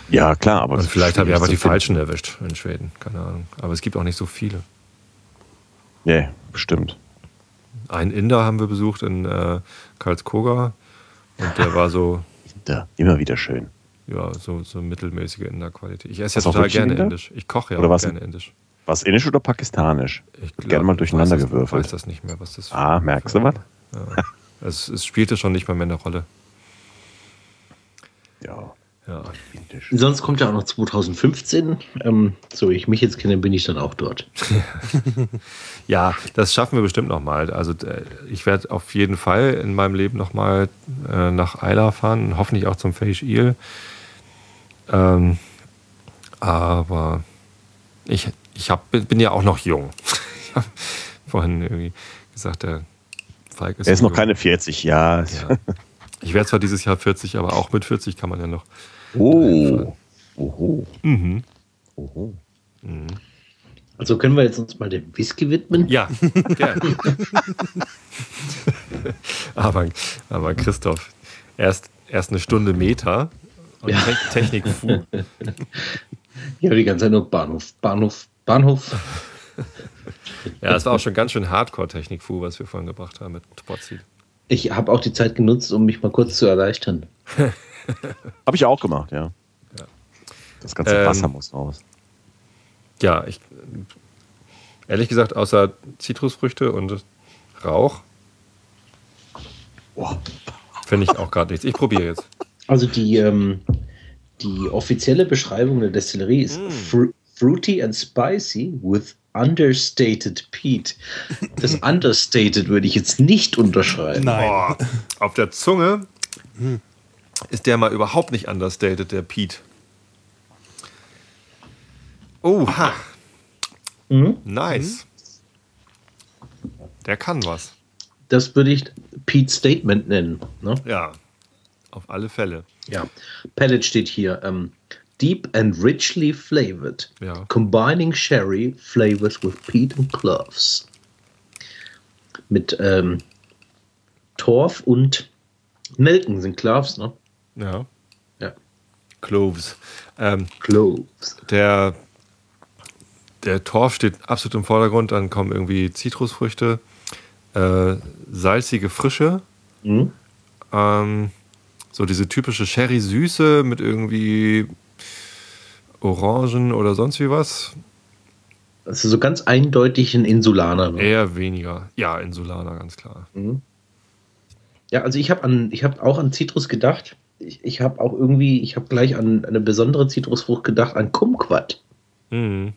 Ja, klar, aber. Und vielleicht habe ich aber die falschen erwischt in Schweden, keine Ahnung. Aber es gibt auch nicht so viele. Nee, bestimmt. Einen Inder haben wir besucht in äh, Karlskoga und der war so. Inder, immer wieder schön. Ja, so, so mittelmäßige Inder-Qualität. Ich esse ja total gerne Inder? Indisch. Ich koche ja oder auch gerne Indisch. Was indisch oder pakistanisch? Ich glaub, gerne mal durcheinander weiß gewürfelt. Ich weiß das nicht mehr, was das Ah, merkst du was? Ja. es, es spielte schon nicht mal mehr eine Rolle. Ja. Ja. Sonst kommt ja auch noch 2015. Ähm, so wie ich mich jetzt kenne, bin ich dann auch dort. ja, das schaffen wir bestimmt nochmal. Also äh, ich werde auf jeden Fall in meinem Leben nochmal äh, nach Eila fahren, hoffentlich auch zum Face Eel. Ähm, aber ich, ich hab, bin ja auch noch jung. ich habe vorhin irgendwie gesagt, der Falk ist. Er ist noch keine 40, ja. ja. Ich werde zwar dieses Jahr 40, aber auch mit 40 kann man ja noch Oh. Oho. Mhm. Oho. Mhm. Also können wir jetzt uns mal dem Whisky widmen? Ja, gerne. aber, aber Christoph, erst, erst eine Stunde Meter und ja. Te Technik Fu. Ja, die ganze Zeit nur Bahnhof, Bahnhof, Bahnhof. ja, es war auch schon ganz schön Hardcore-Technik Fu, was wir vorhin gebracht haben mit Spotseed. Ich habe auch die Zeit genutzt, um mich mal kurz zu erleichtern. Habe ich auch gemacht, ja. ja. Das ganze ähm, Wasser muss raus. Ja, ich ehrlich gesagt, außer Zitrusfrüchte und Rauch oh. finde ich auch gerade nichts. Ich probiere jetzt. Also die, ähm, die offizielle Beschreibung der Destillerie ist mm. fr fruity and spicy with understated peat. Das understated würde ich jetzt nicht unterschreiben. Nein. Oh, auf der Zunge hm ist der mal überhaupt nicht understated, der Pete. Oha. Mhm. Nice. Der kann was. Das würde ich Pete Statement nennen. Ne? Ja, auf alle Fälle. Ja. Palette steht hier. Ähm, deep and richly flavored. Ja. Combining sherry flavors with peat and cloves. Mit ähm, Torf und Nelken sind Cloves, ne? Ja. Ja. Cloves. Ähm, Cloves. Der, der Torf steht absolut im Vordergrund, dann kommen irgendwie Zitrusfrüchte, äh, salzige Frische, mhm. ähm, so diese typische Sherry-Süße mit irgendwie Orangen oder sonst wie was. Also so ganz eindeutig ein Insulaner. Ne? Eher weniger. Ja, Insulaner, ganz klar. Mhm. Ja, also ich habe an, auch an Zitrus gedacht ich, ich habe auch irgendwie, ich habe gleich an eine besondere Zitrusfrucht gedacht, an Kumquat. Mhm.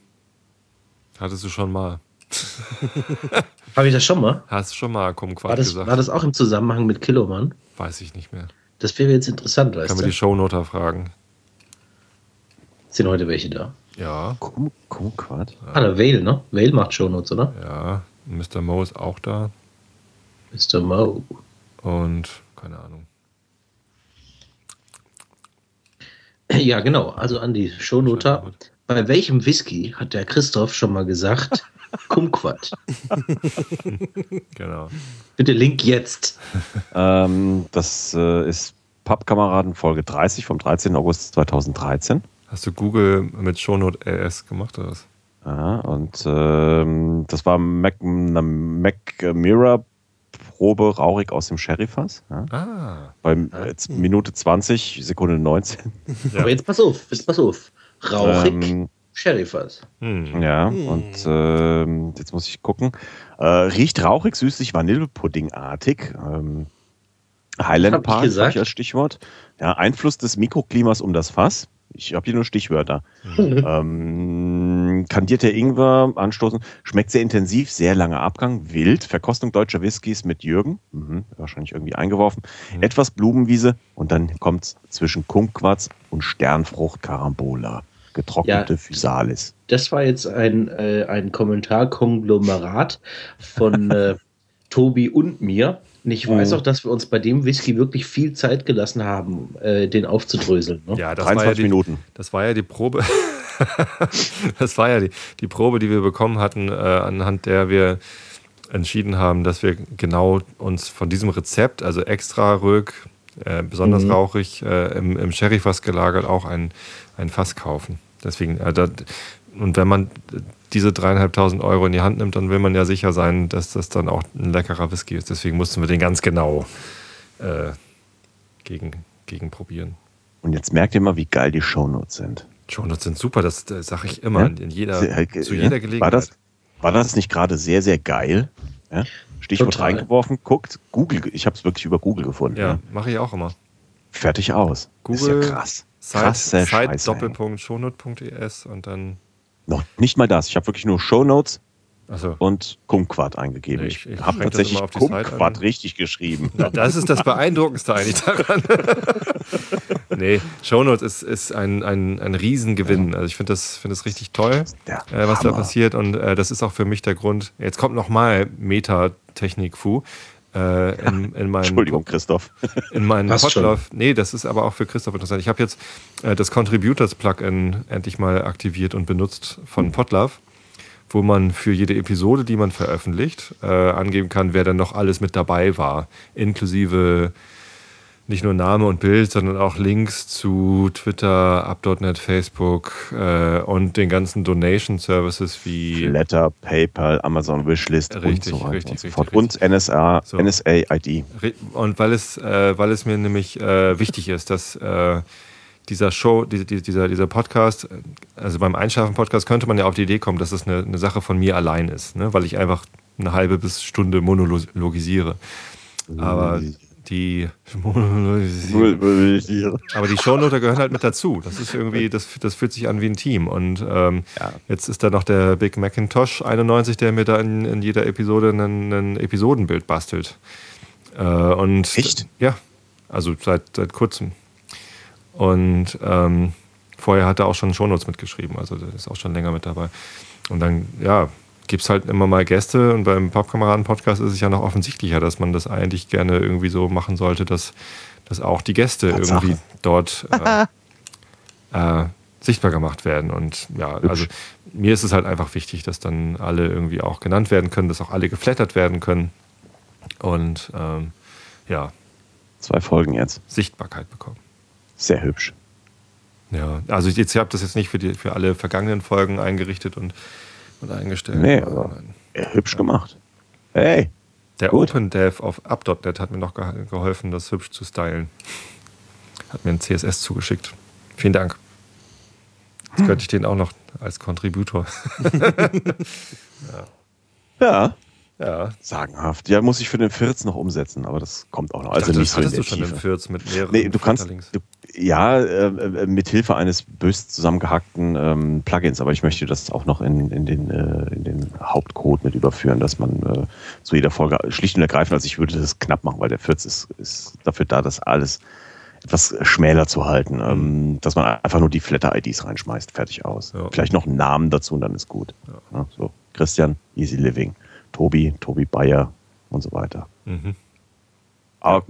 Hattest du schon mal. habe ich das schon mal? Hast du schon mal Kumquat war das, gesagt? War das auch im Zusammenhang mit Kilomann? Weiß ich nicht mehr. Das wäre jetzt interessant, weißt Kann du? Kann man die Shownoter fragen. Sind heute welche da? Ja. Kum, Kumquat? Ja. Ah, der Vale, ne? Vale macht Shownotes, oder? Ja. Mr. Mo ist auch da. Mr. Mo. Und keine Ahnung. Ja, genau. Also an die Shownoter. Bei welchem Whisky hat der Christoph schon mal gesagt? Kumquat. genau. Bitte Link jetzt. Ähm, das äh, ist Pappkameraden Folge 30 vom 13. August 2013. Hast du Google mit Shownote LS gemacht oder was? Ja, und ähm, das war Mac, Mac Mirror Probe rauchig aus dem Sherryfass. Ja. Ah. Bei jetzt Minute 20, Sekunde 19. Ja. Aber jetzt pass auf, jetzt pass auf. Rauchig, ähm, Sherryfass. Hm. Ja, hm. und ähm, jetzt muss ich gucken. Äh, riecht rauchig, süßlich, Vanillepuddingartig. Ähm, Highland Park ich als Stichwort. Ja, Einfluss des Mikroklimas um das Fass. Ich habe hier nur Stichwörter. ähm, kandierter Ingwer anstoßen. Schmeckt sehr intensiv, sehr langer Abgang. Wild. Verkostung deutscher Whiskys mit Jürgen. Mhm, wahrscheinlich irgendwie eingeworfen. Mhm. Etwas Blumenwiese. Und dann kommt zwischen Kumquats und Sternfrucht Carambola. Getrocknete Ja. Physalis. Das war jetzt ein, äh, ein Kommentarkonglomerat von äh, Tobi und mir. Und ich weiß Mhm. auch, dass wir uns bei dem Whisky wirklich viel Zeit gelassen haben, äh, den aufzudröseln. Ne? Ja, das war ja 23 die, Minuten. Das war ja die Probe. das war ja die, die Probe, die wir bekommen hatten, äh, anhand der wir entschieden haben, dass wir genau uns von diesem Rezept, also extra ruhig, äh, besonders Mhm. rauchig, äh, im, im Sherryfass gelagert, auch ein, ein Fass kaufen. Deswegen, äh, da, und wenn man diese dreieinhalbtausend Euro in die Hand nimmt, dann will man ja sicher sein, dass das dann auch ein leckerer Whisky ist. Deswegen mussten wir den ganz genau äh, gegen, gegen probieren. Und jetzt merkt ihr mal, wie geil die Shownotes sind. Shownotes sind super, das, das sage ich immer Ja? in jeder, Sehr- zu ja? jeder Gelegenheit. War das, war das nicht gerade sehr, sehr geil? Ja? Stichwort Total. reingeworfen, guckt, Google, ich habe es wirklich über Google gefunden. ja, mache ich auch immer. Fertig aus. Google, ist ja krass. Site, Krasse Site. Doppelpunkt Shownote.es und dann, Noch nicht mal das. Ich habe wirklich nur Shownotes also und Kumquat eingegeben. Ich ich- habe tatsächlich Kumquat richtig geschrieben. das ist das Beeindruckendste eigentlich daran. nee, Shownotes ist, ist ein, ein, ein Riesengewinn. Also ich finde das, finde das richtig toll, äh, was da Hammer. passiert. Und äh, das ist auch für mich der Grund. Jetzt kommt nochmal Metatechnik-Fu. Äh, in, in meinen Entschuldigung, Christoph. in meinen. Podlove. Nee, das ist aber auch für Christoph interessant. Ich habe jetzt äh, das Contributors-Plugin endlich mal aktiviert und benutzt von Podlove, wo man für jede Episode, die man veröffentlicht, äh, angeben kann, wer dann noch alles mit dabei war. Inklusive nicht nur Name und Bild, sondern auch Links zu Twitter, Up.net, Facebook äh, und den ganzen Donation-Services wie Letter, PayPal, Amazon Wishlist Richtig, und so weiter richtig, und so fort. richtig. Und NSA, So. NSA-ID. Und weil es, äh, weil es mir nämlich äh, wichtig ist, dass äh, dieser Show, die, die, dieser, dieser Podcast, also beim Einschlafen-Podcast könnte man ja auf die Idee kommen, dass es eine, eine Sache von mir allein ist, ne? weil ich einfach eine halbe bis Stunde monologisiere. Aber die aber die Shownoter gehören halt mit dazu. Das ist irgendwie, das, das fühlt sich an wie ein Team. Und ähm, Ja. jetzt ist da noch der Big Macintosh 91, der mir da in, in jeder Episode ein, Episodenbild bastelt. Äh, und Echt? Ja, also seit, seit kurzem. Und ähm, vorher hat er auch schon Shownotes mitgeschrieben, also der ist auch schon länger mit dabei. Und dann, ja, gibt es halt immer mal Gäste und beim Pappkameraden-Podcast ist es ja noch offensichtlicher, dass man das eigentlich gerne irgendwie so machen sollte, dass, dass auch die Gäste Tatsache. irgendwie dort äh, äh, sichtbar gemacht werden. Und ja, also mir ist es halt einfach wichtig, dass dann alle irgendwie auch genannt werden können, dass auch alle geflattert werden können und ähm, ja, Zwei Folgen jetzt. Sichtbarkeit bekommen. Sehr hübsch. Ja, also jetzt, ich habe das jetzt nicht für, die, für alle vergangenen Folgen eingerichtet und, und eingestellt. Nee, aber ja, hübsch gemacht. Hey, Der gut. OpenDev auf up.net hat mir noch ge geholfen, das hübsch zu stylen. Hat mir ein CSS zugeschickt. Vielen Dank. Jetzt könnte ich den auch noch als Contributor. ja, ja. Sagenhaft. Ja, muss ich für den 14 noch umsetzen, aber das kommt auch noch. Also dachte, nicht das so in hattest der du schon Tiefe. im Fürz mit mehreren Nee, du kannst, du, ja, äh, äh, mit Hilfe eines bös zusammengehackten ähm, Plugins, aber ich möchte das auch noch in, in, den, äh, in den Hauptcode mit überführen, dass man äh, zu jeder Folge schlicht und ergreifend, also ich würde das knapp machen, weil der 14 ist, ist dafür da, das alles etwas schmäler zu halten, ähm, dass man einfach nur die Flatter-IDs reinschmeißt, fertig aus. Ja. Vielleicht noch einen Namen dazu und dann ist gut. Ja, so, Christian, Easy Living, Tobi, Tobi Bayer und so weiter. Mhm. Aber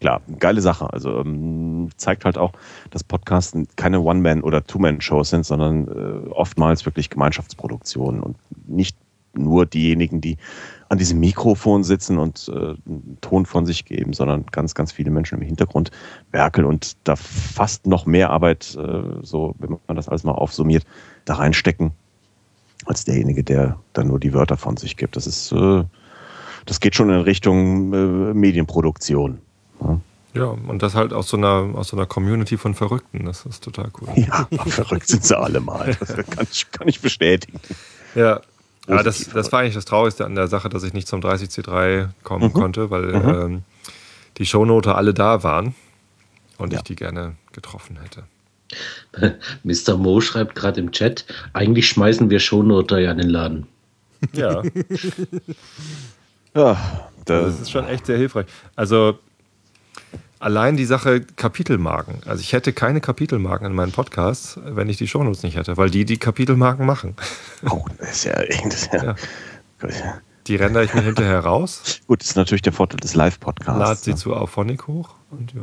klar, geile Sache. Also ähm, zeigt halt auch, dass Podcasts keine One-Man- oder Two-Man-Shows sind, sondern äh, oftmals wirklich Gemeinschaftsproduktionen und nicht nur diejenigen, die an diesem Mikrofon sitzen und äh, einen Ton von sich geben, sondern ganz, ganz viele Menschen im Hintergrund werkeln und da fast noch mehr Arbeit, äh, so wenn man das alles mal aufsummiert, da reinstecken, als derjenige, der dann nur die Wörter von sich gibt. Das ist, äh, das geht schon in Richtung äh, Medienproduktion. Ja, Ja, und das halt aus so einer, aus so einer Community von Verrückten. Das ist total cool. ja verrückt sind sie alle mal. Das kann ich, kann ich bestätigen. Ja. Ja, das, das war eigentlich das Traurigste an der Sache, dass ich nicht zum 30C3 kommen Mhm. konnte, weil ähm, die Shownote alle da waren und Ja. ich die gerne getroffen hätte. Mr. Mo schreibt gerade im Chat, eigentlich schmeißen wir Shownoter ja in den Laden. Ja, Ja, da, das ist schon echt sehr hilfreich. Also allein die Sache Kapitelmarken. Also ich hätte keine Kapitelmarken in meinen Podcasts, wenn ich die Shownotes nicht hätte, weil die die Kapitelmarken machen. oh, das ist ja, das ist ja, Ja. Die rendere ich mir hinterher raus, Gut, das ist natürlich der Vorteil des Live-Podcasts. lade sie ne? zu Auphonic hoch und ja.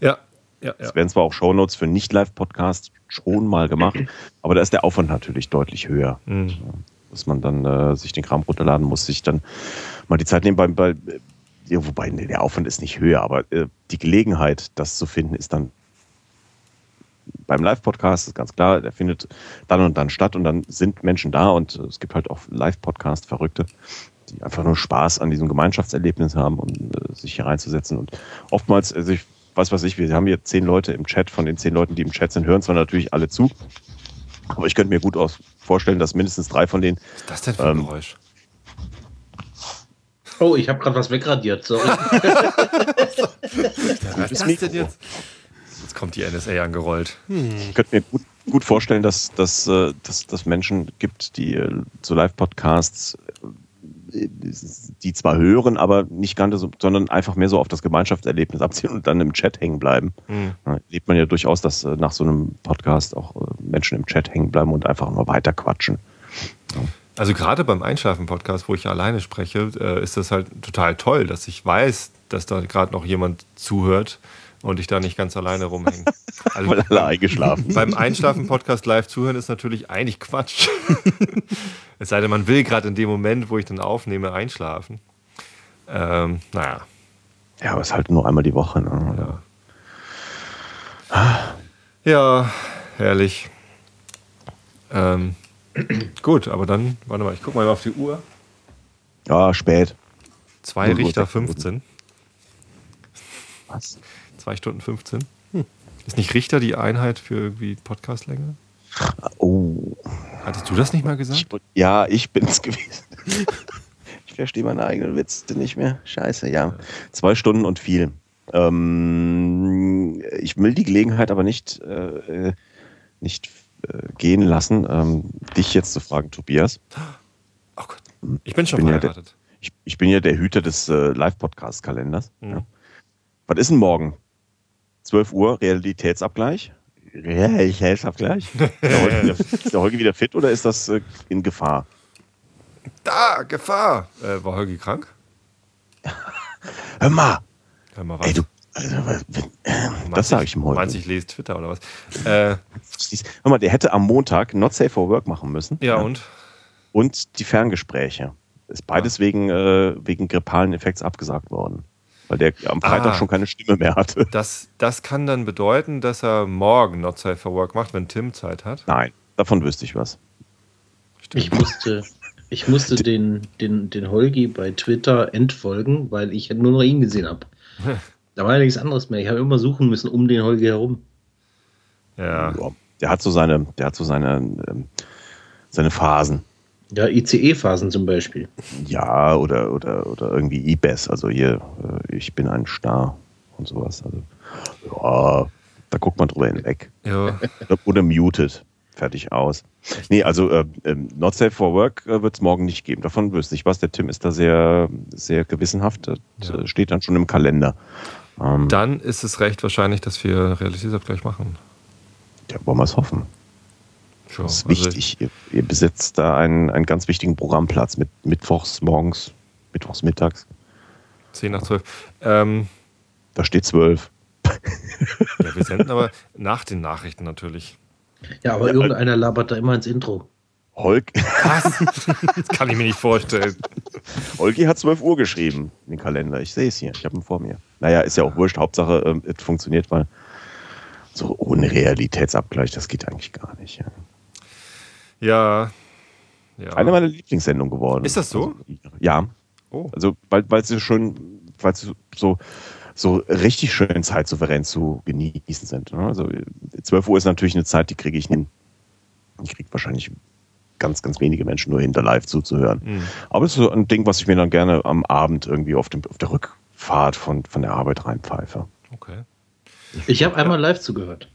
Ja, ja, ja. Es werden zwar auch Shownotes für Nicht-Live-Podcasts schon mal gemacht, aber da ist der Aufwand natürlich deutlich höher. Mhm. Dass man dann äh, sich den Kram runterladen muss, sich dann mal die Zeit nehmen bei, bei ja, wobei nee, der Aufwand ist nicht höher, aber äh, die Gelegenheit, das zu finden, ist dann beim Live-Podcast, ist ganz klar, der findet dann und dann statt und dann sind Menschen da und äh, es gibt halt auch Live-Podcast-Verrückte, die einfach nur Spaß an diesem Gemeinschaftserlebnis haben, um äh, sich hier reinzusetzen. Und oftmals, also ich weiß was ich, wir haben hier zehn Leute im Chat, von den zehn Leuten, die im Chat sind, hören zwar natürlich alle zu, aber ich könnte mir gut aus vorstellen, dass mindestens drei von denen Was ist das denn für ein Ähm, Geräusch? Oh, ich habe gerade was wegradiert, sorry. Was ist das denn jetzt? Jetzt kommt die NSA angerollt. Ich könnte mir gut, gut vorstellen, dass dass äh, dass dass Menschen gibt, die zu Live-Podcasts, äh, die zwar hören, aber nicht ganz so, sondern einfach mehr so auf das Gemeinschaftserlebnis abziehen und dann im Chat hängen bleiben. Hm. Da Erlebt man ja durchaus, dass äh, nach so einem Podcast auch äh, Menschen im Chat hängen bleiben und einfach nur weiter quatschen. Also gerade beim Einschlafen-Podcast, wo ich alleine spreche, äh, ist das halt total toll, dass ich weiß, dass da gerade noch jemand zuhört und ich da nicht ganz alleine rumhänge. Also Weil alle eingeschlafen beim Einschlafen-Podcast live zuhören ist natürlich eigentlich Quatsch. es sei denn, man will gerade in dem Moment, wo ich dann aufnehme, einschlafen. Ähm, naja, Ja, aber es ist halt nur einmal die Woche. Ne? ja. Ja, herrlich. Ähm, gut, aber dann, warte mal, ich gucke mal auf die Uhr. Ja, spät. 2 Null Uhr Richter sechs Minuten. 15. Was? 2 Stunden 15. Ist nicht Richter die Einheit für irgendwie Podcastlänge? Oh. Hattest du das nicht mal gesagt? Ich, ja, ich bin's gewesen. ich verstehe meine eigenen Witze nicht mehr. Scheiße, ja. Zwei Stunden und viel. Ähm, ich will die Gelegenheit aber nicht, äh, nicht äh, gehen lassen, ähm, dich jetzt zu fragen, Tobias. Oh Gott. Ich bin schon bin ja der-. Ich, ich bin ja der Hüter des äh, Live-Podcast-Kalenders. Mhm. Ja. Was ist denn morgen? 12 Uhr, Realitätsabgleich? Realitätsabgleich? Ist der Holgi wieder, ist der Holgi wieder fit oder ist das äh, in Gefahr? Da, Gefahr! Äh, war Holgi krank? Hör mal, Hör mal was. ey, du, wenn, ähm, Meinst das sage ich ihm heute. Meinst du, ich lese Twitter oder was? Äh, Hör mal, der hätte am Montag Not Safe for Work machen müssen. ja, und? Und die Ferngespräche. Ist beides wegen, äh, wegen grippalen Effekts abgesagt worden. Weil der am Freitag Ah. schon keine Stimme mehr hatte. Das, das kann dann bedeuten, dass er morgen Not Safe for Work macht, wenn Tim Zeit hat. Nein, davon wüsste ich was. Ich musste, ich musste den, den, den Holgi bei Twitter entfolgen, weil ich nur noch ihn gesehen habe. Da war ja nichts anderes mehr. Ich habe immer suchen müssen um den Holgi herum. Ja. Ja, der hat so seine, der hat so seine, ähm, seine Phasen. Ja, ICE-Phasen zum Beispiel. Ja, oder, oder, oder irgendwie IBES, also hier, äh, ich bin ein Star und sowas. Also, ja, da guckt man drüber hinweg. ja. Oder, muted. Fertig aus. Nee, also äh, ähm, Not Safe for Work äh, wird es morgen nicht geben. Davon wüsste ich was. Der Tim ist da sehr, sehr gewissenhaft. Das Ja. äh, steht dann schon im Kalender. Ähm, Dann ist es recht wahrscheinlich, dass wir Realitätsabgleich machen. ja, wollen wir es hoffen. Sure. Das ist Also, wichtig. Ihr, ihr besitzt da einen, einen ganz wichtigen Programmplatz mit Mittwochs morgens, Mittwochs mittags. 10 nach 12. Ähm, Da steht zwölf. ja, wir senden aber nach den Nachrichten natürlich. Ja, aber irgendeiner labert da immer ins Intro. Holg, Was? Das kann ich mir nicht vorstellen. Holgi hat 12 Uhr geschrieben in den Kalender. Ich sehe es hier. Ich habe ihn vor mir. Naja, ist ja auch wurscht. Hauptsache, ähm, es funktioniert, weil so ohne Realitätsabgleich, das geht eigentlich gar nicht. Ja. Ja. ja. Eine meiner Lieblingssendungen geworden. Ist das so? Also, ja. Oh. Also, weil, weil sie schon, weil sie so, so richtig schön zeitsouverän zu genießen sind. Ne? Also 12 Uhr ist natürlich eine Zeit, die kriege ich hin. Ich kriege wahrscheinlich ganz, ganz wenige Menschen nur hinter live zuzuhören. Hm. Aber es ist so ein Ding, was ich mir dann gerne am Abend irgendwie auf, dem, auf der Rückfahrt von, von der Arbeit reinpfeife. Okay. Ich habe einmal live zugehört.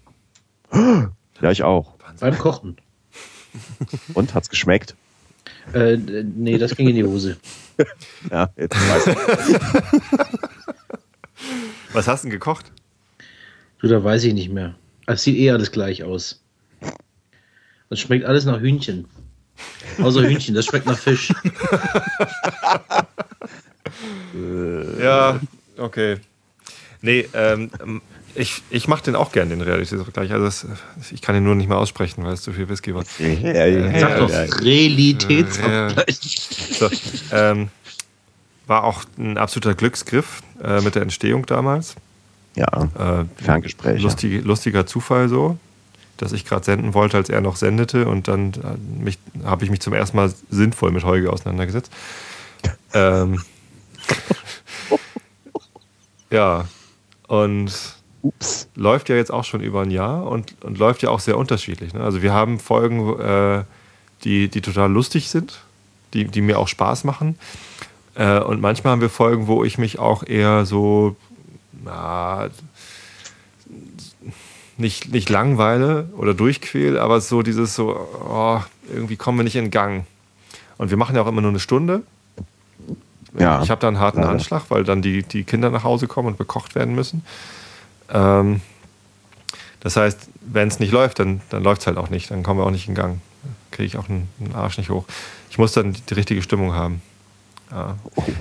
Ja, ich auch. Beim Kochen. Und hat's geschmeckt? Äh, nee, das ging in die Hose. Ja, jetzt weiß ich. Was hast du denn gekocht? Du, da weiß ich nicht mehr. Es sieht eh alles gleich aus. Das schmeckt alles nach Hühnchen. Außer Hühnchen, das schmeckt nach Fisch. Ja, okay. Nee, ähm, ich, ich mache den auch gern, den Realitätsvergleich. Also das, ich kann den nur nicht mehr aussprechen, weil es zu viel Whisky war. Ja, ja, ja, Sag doch ja. Realitätsabgleich. So, ähm, war auch ein absoluter Glücksgriff äh, mit der Entstehung damals. ja. Äh, Ferngespräche. lustig, lustiger Zufall so, dass ich gerade senden wollte, als er noch sendete und dann äh, habe ich mich zum ersten Mal sinnvoll mit Holger auseinandergesetzt. ähm, ja, und Ups. läuft ja jetzt auch schon über ein Jahr und, und läuft ja auch sehr unterschiedlich. Ne? Also wir haben Folgen, äh, die, die total lustig sind, die, die mir auch Spaß machen. Äh, und manchmal haben wir Folgen, wo ich mich auch eher so na, nicht, nicht langweile oder durchquäle, aber so dieses so, oh, irgendwie kommen wir nicht in Gang. Und wir machen ja auch immer nur eine Stunde. Ja. Ich habe da einen harten. Anschlag, weil dann die, die Kinder nach Hause kommen und bekocht werden müssen. Ähm, das heißt, wenn es nicht läuft, dann, dann läuft es halt auch nicht. Dann kommen wir auch nicht in Gang. Kriege ich auch einen, einen Arsch nicht hoch. Ich muss dann die, richtige Stimmung haben. Ja.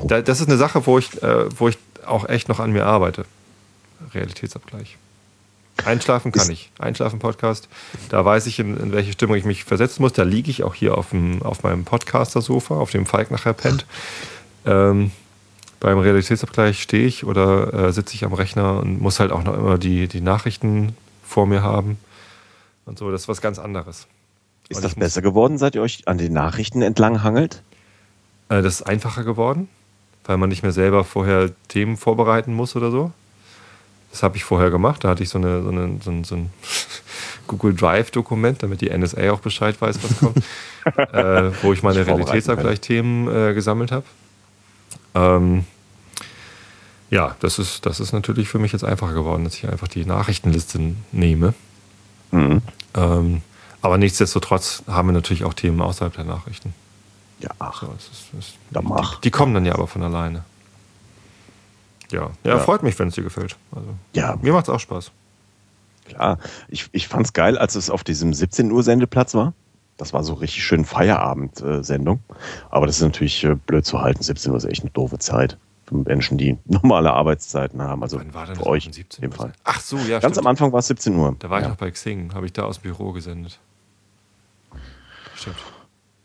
Da, das ist eine Sache, wo ich, äh, wo ich auch echt noch an mir arbeite. Realitätsabgleich. Einschlafen kann ich. Einschlafen-Podcast. Da weiß ich, in, in welche Stimmung ich mich versetzen muss. Da liege ich auch hier auf, dem, auf meinem Podcaster-Sofa, auf dem Falk nachher pennt. Ähm, beim Realitätsabgleich stehe ich oder äh, sitze ich am Rechner und muss halt auch noch immer die, die Nachrichten vor mir haben. Und so, das ist was ganz anderes. Ist Und das besser geworden, seit ihr euch an den Nachrichten entlang hangelt? Äh, das ist einfacher geworden, weil man nicht mehr selber vorher Themen vorbereiten muss oder so. Das habe ich vorher gemacht. Da hatte ich so, eine, so, eine, so ein, so ein Google Drive-Dokument, damit die NSA auch Bescheid weiß, was kommt, äh, wo ich meine Realitätsabgleich-Themen äh, gesammelt habe. Ähm, ja, das ist, das ist natürlich für mich jetzt einfacher geworden, dass ich einfach die Nachrichtenliste nehme. Mhm. Ähm, aber nichtsdestotrotz haben wir natürlich auch Themen außerhalb der Nachrichten. Ja, ach. So, es ist, es, Dann mach. Die, die kommen dann ja aber von alleine. Ja, ja, Ja. freut mich, wenn es dir gefällt. Also, Ja, mir macht es auch Spaß. klar. Ich, ich fand's geil, als es auf diesem 17 Uhr Sendeplatz war. Das war so richtig schön Feierabend-Sendung. Aber das ist natürlich äh, blöd zu halten. 17 Uhr ist echt eine doofe Zeit. Menschen, die normale Arbeitszeiten haben. Also Wann war denn für das? euch Um in dem Fall. Ach so, ja, Ganz stimmt. am Anfang war es 17 Uhr. Da war ich ja. noch bei Xing, habe ich da aus dem Büro gesendet. Stimmt.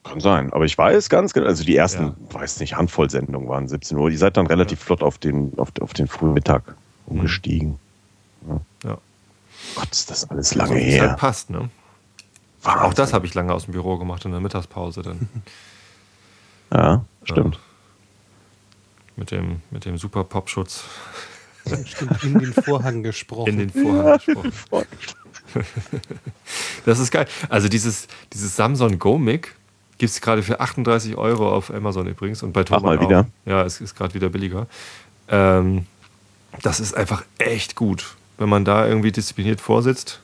Kann sein. Aber ich weiß ganz genau, also die ersten, Ja. weiß nicht, Handvoll Sendungen waren 17 Uhr. Die seid dann relativ flott auf den, auf, auf den frühen Mittag umgestiegen. Ja. Gott, ist das alles lange es her. halt passt, ne? Wahnsinn. Auch das habe ich lange aus dem Büro gemacht in der Mittagspause dann. Ja, stimmt. Mit dem, mit dem super Popschutz Stimmt, in den Vorhang gesprochen. in den Vorhang gesprochen. Das ist geil. Also dieses, dieses Samsung Go Mic gibt es gerade für 38 Euro auf Amazon übrigens und bei Thomann mal auch. wieder. Ja, es ist gerade wieder billiger. Ähm, das ist einfach echt gut, wenn man da irgendwie diszipliniert vorsitzt.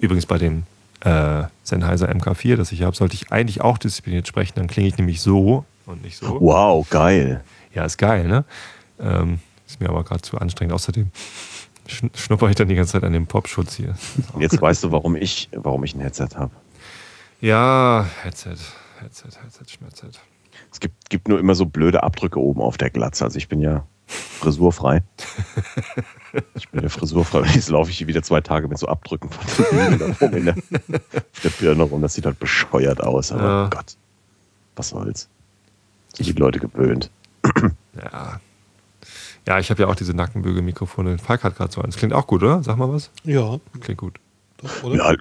Übrigens bei dem äh, Sennheiser MK4, das ich habe, sollte ich eigentlich auch diszipliniert sprechen. Dann klinge ich nämlich so und nicht so. Wow, geil. Ja, ist geil, ne? Ähm, ist mir aber gerade zu anstrengend. Außerdem schn schnupper ich dann die ganze Zeit an dem Popschutz hier. Jetzt weißt du, warum ich, warum ich ein Headset habe. Ja, Headset, Headset, Headset, Schmerzset. Es gibt, gibt nur immer so blöde Abdrücke oben auf der Glatze. Also ich bin ja frisurfrei. Ich bin ja frisurfrei. Jetzt laufe ich hier wieder zwei Tage mit so Abdrücken von der in der, auf der Birne rum. Das sieht halt bescheuert aus. Aber Ja. Gott, was soll's. Sind die Leute gewöhnt. Ja. Ja, ich habe ja auch diese Nackenbügelmikrofone. Falk hat gerade so eins. Klingt auch gut, oder? Sag mal was. Ja, Klingt gut. doch, oder? Ja,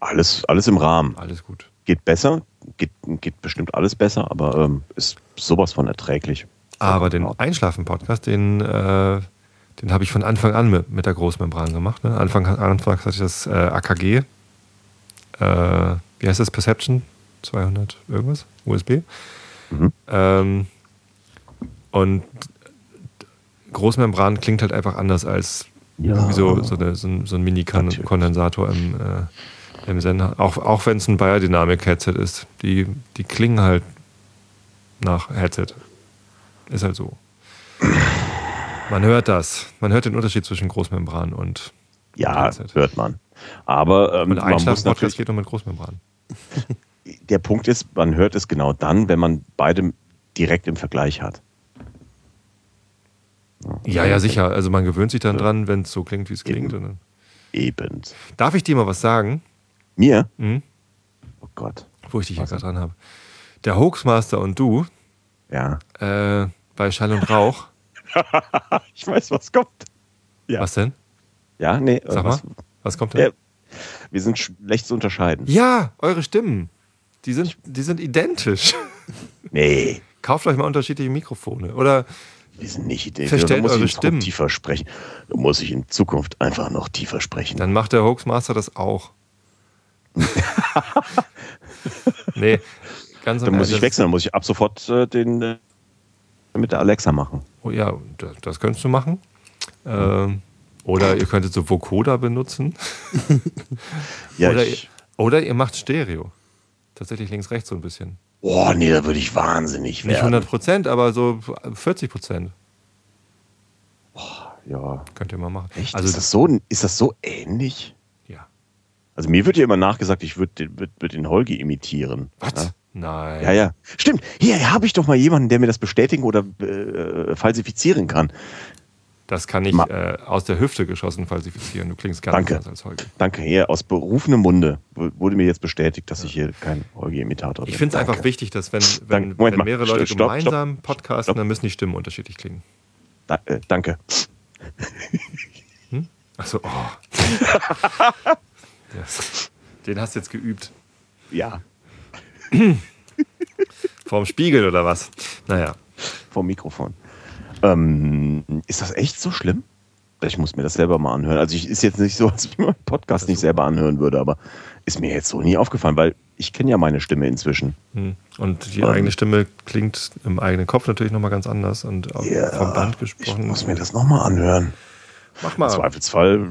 alles, alles im Rahmen. Alles gut. Geht besser, geht, geht bestimmt alles besser, aber ähm, ist sowas von erträglich. Aber den. Einschlafen-Podcast, den, äh, den habe ich von Anfang an mit, mit der Großmembran gemacht. Ne? Anfang, Anfangs hatte ich das äh, AKG. Äh, wie heißt das? Perception 200 irgendwas? USB. Mhm. Ähm, und Großmembran klingt halt einfach anders als Irgendwie so, so, eine, so ein, so ein Mini-Kondensator im, äh, im Sender. Auch, auch wenn es ein Biodynamic-Headset ist. Die, die klingen halt nach Headset. Ist halt so. Man hört das. Man hört den Unterschied zwischen Großmembran und Ja, Headset. hört man. Aber ähm, Und man muss natürlich, geht nur mit Großmembran. der Punkt ist, man hört es genau dann, wenn man beide direkt im Vergleich hat. Ja, ja, sicher. Also man gewöhnt sich dann dran, wenn es so klingt, wie es klingt. Dann Eben. Darf ich dir mal was sagen, Mir? Mhm. Oh Gott. wo ich dich hier gerade dran habe? Der Hoaxmaster und du Ja. äh, bei Schall und Rauch. Ich weiß, was kommt. Ja. Was denn? Ja, nee. Sag was, mal. Was kommt denn? Ja, wir sind schlecht zu unterscheiden. Ja, eure Stimmen. Die sind, die sind identisch. Nee, Kauft euch mal unterschiedliche Mikrofone. Oder wir sind nicht identisch. Verstellt muss eure ich Stimmen. tiefer sprechen. Da muss ich in Zukunft einfach noch tiefer sprechen. dann macht der Hoaxmaster das auch. nee, ganz Dann muss ich wechseln, dann muss ich ab sofort äh, den äh, mit der Alexa machen. Oh ja, das, das könntest du machen. Ähm, oder ihr könntet so Vocoder benutzen. Ja, oder, ich, oder ihr macht Stereo. Tatsächlich links-rechts so ein bisschen. Oh nee, da würde ich wahnsinnig Nicht werden. 100 Prozent, aber so 40 Prozent Ja, könnt ihr mal machen. echt? Also, ist, das so, ist das so ähnlich? ja. Also mir wird ja immer nachgesagt, ich würde den, würd, würd den Holgi imitieren. Was? Ja? Nein. Ja, ja. Stimmt. Hier habe ich doch mal jemanden, der mir das bestätigen oder äh, falsifizieren kann. Das kann ich äh, aus der Hüfte geschossen falsifizieren. Du klingst ganz Danke. anders als Holger. Danke, hier aus berufenem Munde wurde mir jetzt bestätigt, dass ich hier kein Holgi-Imitator bin. Ich finde es einfach wichtig, dass wenn, wenn, wenn mehrere Leute Stopp, stopp, gemeinsam podcasten, stopp. dann müssen die Stimmen unterschiedlich klingen. Da, äh, danke. Achso, oh. Das- Den hast du jetzt geübt. Ja, Vorm Spiegel oder was? Naja. vom Mikrofon. Ähm, ist das echt so schlimm? Ich muss mir das selber mal anhören. Also ich ist jetzt nicht so, als ich meinen Podcast nicht selber anhören würde, aber ist mir jetzt so nie aufgefallen, weil ich kenne ja meine Stimme inzwischen. Hm. Und die Ähm. eigene Stimme klingt im eigenen Kopf natürlich nochmal ganz anders und auch Ja, vom Band Ich gesprochen. muss mir das nochmal anhören. Mach Im mal. Zweifelsfall.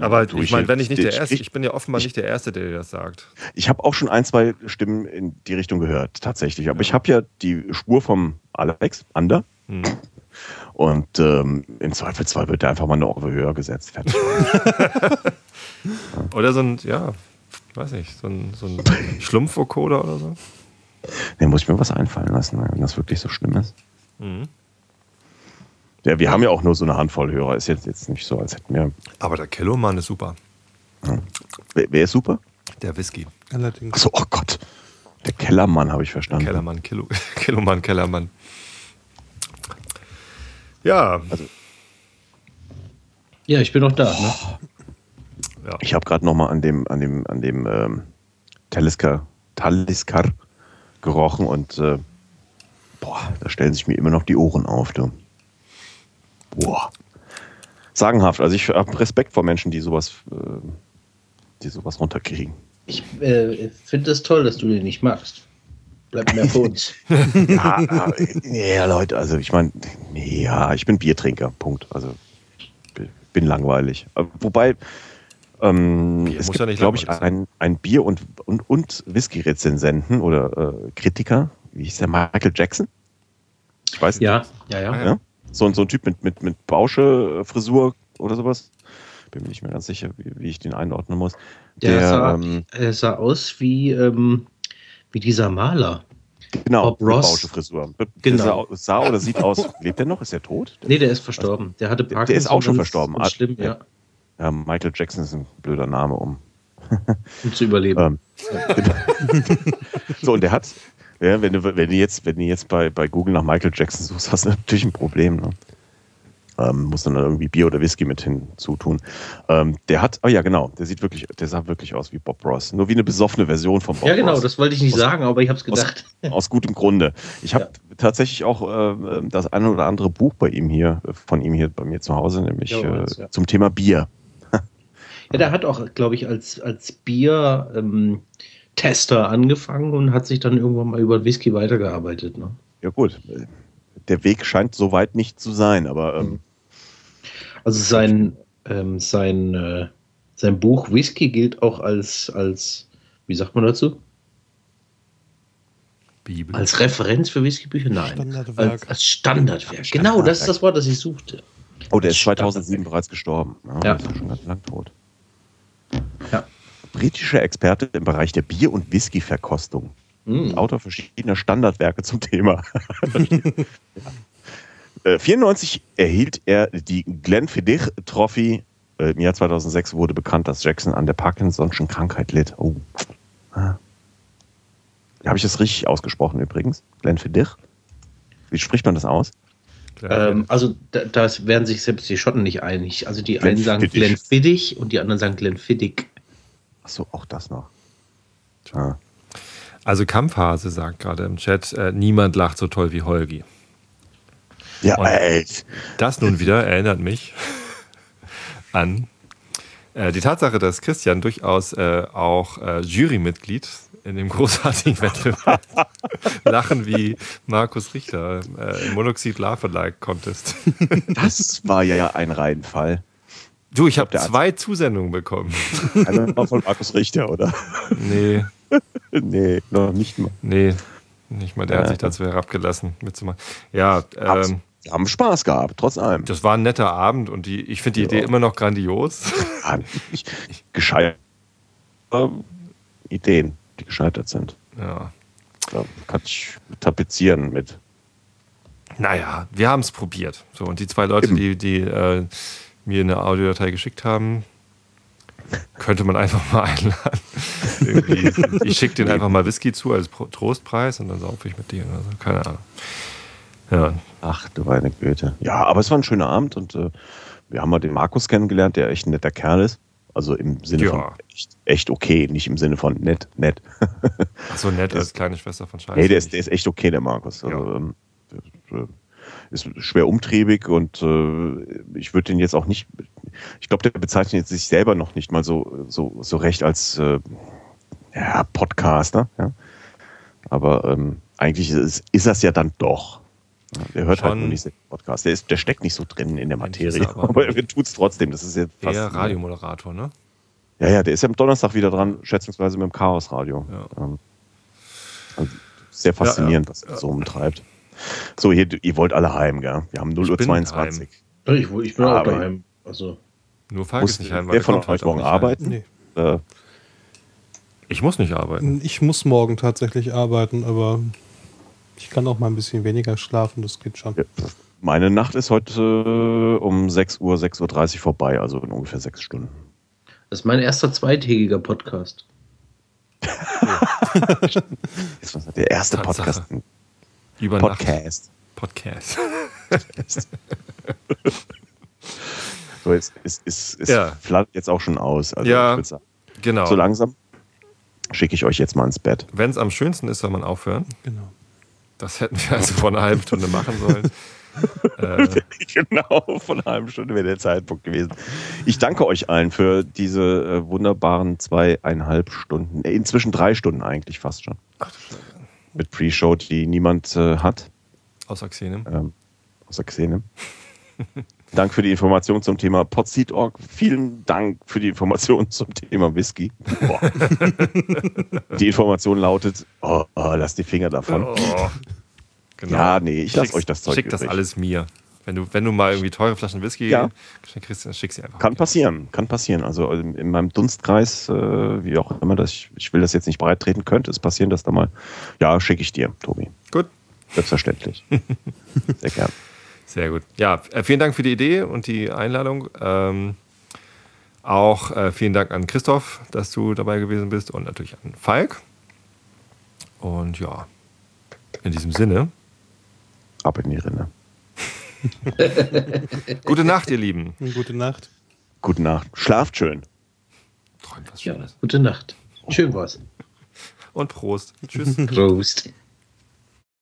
Aber tue ich meine, wenn ich nicht der ich, Erste, Ich, ich bin ja offenbar nicht der Erste, der dir das sagt. ich habe auch schon ein, zwei Stimmen in die Richtung gehört, tatsächlich. Aber ich habe ja die Spur vom Alex, Ander. Hm. Und ähm, im Zweifelsfall wird da einfach mal eine Oktave höher gesetzt. Fertig. Oder so ein, ja, weiß nicht, so ein, so ein Schlumpfvocoder oder so. Da muss ich mir was einfallen lassen, wenn das wirklich so schlimm ist. Mhm. Ja, wir haben ja auch nur so eine Handvoll Hörer. Ist jetzt, jetzt nicht so, als hätten wir. Aber der Kellermann ist super. Wer, wer ist super? Der Whisky. Allerdings. Achso, oh Gott. Der Kellermann habe ich verstanden. Kellermann, Kilo, Kilomann, Kellermann. Ja, Ja, ich bin noch da. Ne? ja. Ich habe gerade noch mal an dem, an dem, an dem ähm, Talisker, Talisker gerochen und äh, boah, da stellen sich mir immer noch die Ohren auf. Du. Boah. Sagenhaft. Also ich habe Respekt vor Menschen, die sowas, äh, die sowas runterkriegen. Ich äh, finde es toll, dass du den nicht magst. Bleib mehr für uns. Ja, äh, ja, Leute, also ich meine, ja, ich bin Biertrinker, Punkt. Also bin langweilig. Äh, Wobei, ähm, es gibt, ja glaube ich, ein, ein Bier- und, und, und Whisky-Rezensenten oder äh, Kritiker, wie hieß der, Michael Jackson? Ich weiß nicht. ja, ja, ja. Ja? So, so ein Typ mit, mit, mit Bausche-Frisur oder sowas. Bin mir nicht mehr ganz sicher, wie, wie ich den einordnen muss. Der, sah, ähm, er sah aus wie, ähm, wie dieser Maler. genau, Bob Ross. Der Genau. Sah, sah oder sieht aus, lebt der noch? Ist er tot? Nee, der ist verstorben. Der hatte Parkinson. der ist auch schon verstorben. ganz Schlimm, ja. Ja, Michael Jackson ist ein blöder Name, um. Um zu überleben. Ähm, so, und der hat, ja, wenn du, wenn du jetzt, wenn du jetzt bei, bei Google nach Michael Jackson suchst, hast du natürlich ein Problem. Ne? Ähm, muss dann irgendwie Bier oder Whisky mit hinzutun. Ähm, der hat, oh ja, genau, der sieht wirklich, der sah wirklich aus wie Bob Ross. Nur wie eine besoffene Version von Bob ja, genau, Ross. das wollte ich nicht Aus- sagen, aber ich habe es gedacht. Aus gutem Grunde. Ich habe tatsächlich auch äh, das eine oder andere Buch bei ihm hier, äh, von ihm hier bei mir zu Hause, nämlich Ja, äh, meins, ja. zum Thema Bier. Ja, der hat auch, glaube ich, als, als Bier-Tester angefangen und hat sich dann irgendwann mal über Whisky weitergearbeitet. Ne? Ja gut, äh, der Weg scheint so weit nicht zu sein, aber ähm, Also sein, ähm, sein, äh, sein Buch Whisky gilt auch als, als, wie sagt man dazu? Bibel. Als Referenz für Whiskybücher? Nein. Standardwerk. Als, als Standardwerk. Genau, das ist das Wort, das ich suchte. Oh, der ist 2007 bereits gestorben. Ja, Ja. Ist ja schon ganz lang tot. Ja. Britischer Experte im Bereich der Bier- und Whisky-Verkostung. Mm. Autor verschiedener Standardwerke zum Thema. Äh, 94 erhielt er die Glenfiddich Trophy. Äh, Im Jahr 2006 wurde bekannt, dass Jackson an der Parkinson'schen Krankheit litt. Oh. Ah. Habe ich das richtig ausgesprochen übrigens? Glenfiddich? Wie spricht man das aus? Ähm, also da, das werden sich selbst die Schotten nicht einig. Also die einen sagen Glenfiddich. Glenfiddich und die anderen sagen Glenfiddich. Achso, auch das noch. Ah. Also Kampfhase sagt gerade im Chat, äh, niemand lacht so toll wie Holgi. Ja, Und- ey. Das nun wieder erinnert mich an äh, die Tatsache, dass Christian durchaus äh, auch äh, Jurymitglied in dem großartigen Wettbewerb Lachen wie Markus Richter äh, im Monoxid Lava Like Contest. Das war ja ein Reinfall. Du, ich habe zwei Zusendungen bekommen. Einmal war von Markus Richter, oder? Nee, nee, noch nicht mal. nee, nicht mal der hat Ja. sich dazu herabgelassen mitzumachen. Ja, ähm, Wir haben Spaß gehabt, trotz allem. das war ein netter Abend und die, ich finde die Ja. Idee immer noch grandios. Ja, ich- Gescheit. ähm, Ideen, die gescheitert sind. Ja. Da kann ich tapezieren mit. Naja, wir haben es probiert. So, und die zwei Leute, Eben. die, die äh, mir eine Audiodatei geschickt haben, könnte man einfach mal einladen. Irgendwie, ich schicke denen einfach mal Whisky zu als Trostpreis und dann saufe ich mit denen. Also, keine Ahnung. Ja, Ach, du meine Güte. Ja, aber es war ein schöner Abend und äh, wir haben mal den Markus kennengelernt, der echt ein netter Kerl ist. Also im Sinne Ja. von echt, echt okay, nicht im Sinne von nett, nett. Ach so nett als kleine Schwester von Scheiße. nee, der ist, der ist echt okay, der Markus. Also, Ja. ähm, der, äh, ist schwer umtriebig und äh, ich würde den jetzt auch nicht, ich glaube, der bezeichnet sich selber noch nicht mal so, so, so recht als äh, ja, Podcaster. Ja? Aber ähm, eigentlich ist, ist das ja dann doch. Ja, Der hört halt Schon. nur nicht den Podcast. Der, ist, der steckt nicht so drin in der Materie. er aber- Aber er tut es trotzdem. Das ist jetzt fast. Der Radiomoderator, ne? Ja, ja, der ist ja am Donnerstag wieder dran, schätzungsweise mit dem Chaosradio. Ja. Ähm, also sehr faszinierend, Ja, ja. was er so umtreibt. So, hier, ihr wollt alle heim, gell? Wir haben 0 Uhr bin 22. Ich, ich bin Ah, auch daheim. Also, Nur Falk Muss ist nicht heim, weil der von euch morgen arbeiten? Nee. Äh, Ich muss nicht arbeiten. Ich muss morgen tatsächlich arbeiten, aber ich kann auch mal ein bisschen weniger schlafen, das geht schon. ja, meine Nacht ist heute äh, um 6 Uhr, 6.30 Uhr vorbei, also in ungefähr sechs Stunden. das ist mein erster zweitägiger Podcast. Der erste Tatsache. Podcast. Über. Podcast. Podcast. So, jetzt ist, ist, ist Ja. flattert jetzt auch schon aus. Also Ja. ich würd sagen, Genau. so langsam schicke ich euch jetzt mal ins Bett. Wenn es am schönsten ist, soll man aufhören. Genau. Das hätten wir also vor einer halben Stunde machen sollen. äh, genau, von einer halben Stunde wäre der Zeitpunkt gewesen. Ich danke euch allen für diese äh, wunderbaren zweieinhalb Stunden, äh, inzwischen drei Stunden eigentlich fast schon. Mit Pre-Show, die niemand äh, hat, außer Xenem. ähm, außer Xene. Dank für die Information zum Thema Podseed.org. Vielen Dank für die Information zum Thema Whisky. Die Information lautet, oh, oh, lasst die Finger davon. Oh. Genau. Ja, nee, ich lasse euch das Zeug Schick das alles mir. Wenn du, wenn du mal irgendwie teure Flaschen Whisky Ja. kriegst, dann schick sie einfach. Kann mir. passieren, kann passieren. Also in, in meinem Dunstkreis, äh, wie auch immer, das, ich, ich will das jetzt nicht breit treten, könnte es passieren, dass da mal, ja, schicke ich dir, Tobi. Gut. Selbstverständlich. Sehr gern. Sehr gut. Ja, äh, vielen Dank für die Idee und die Einladung. Ähm, auch äh, vielen Dank an Christoph, dass du dabei gewesen bist und natürlich an Falk. Und ja, in diesem Sinne, Ab in die Rinne. gute Nacht, ihr Lieben. Gute Nacht. Gute Nacht. Schlaft schön. Träumt was Ja, Schönes. gute Nacht. Schön war's. Und Prost. Tschüss. Prost.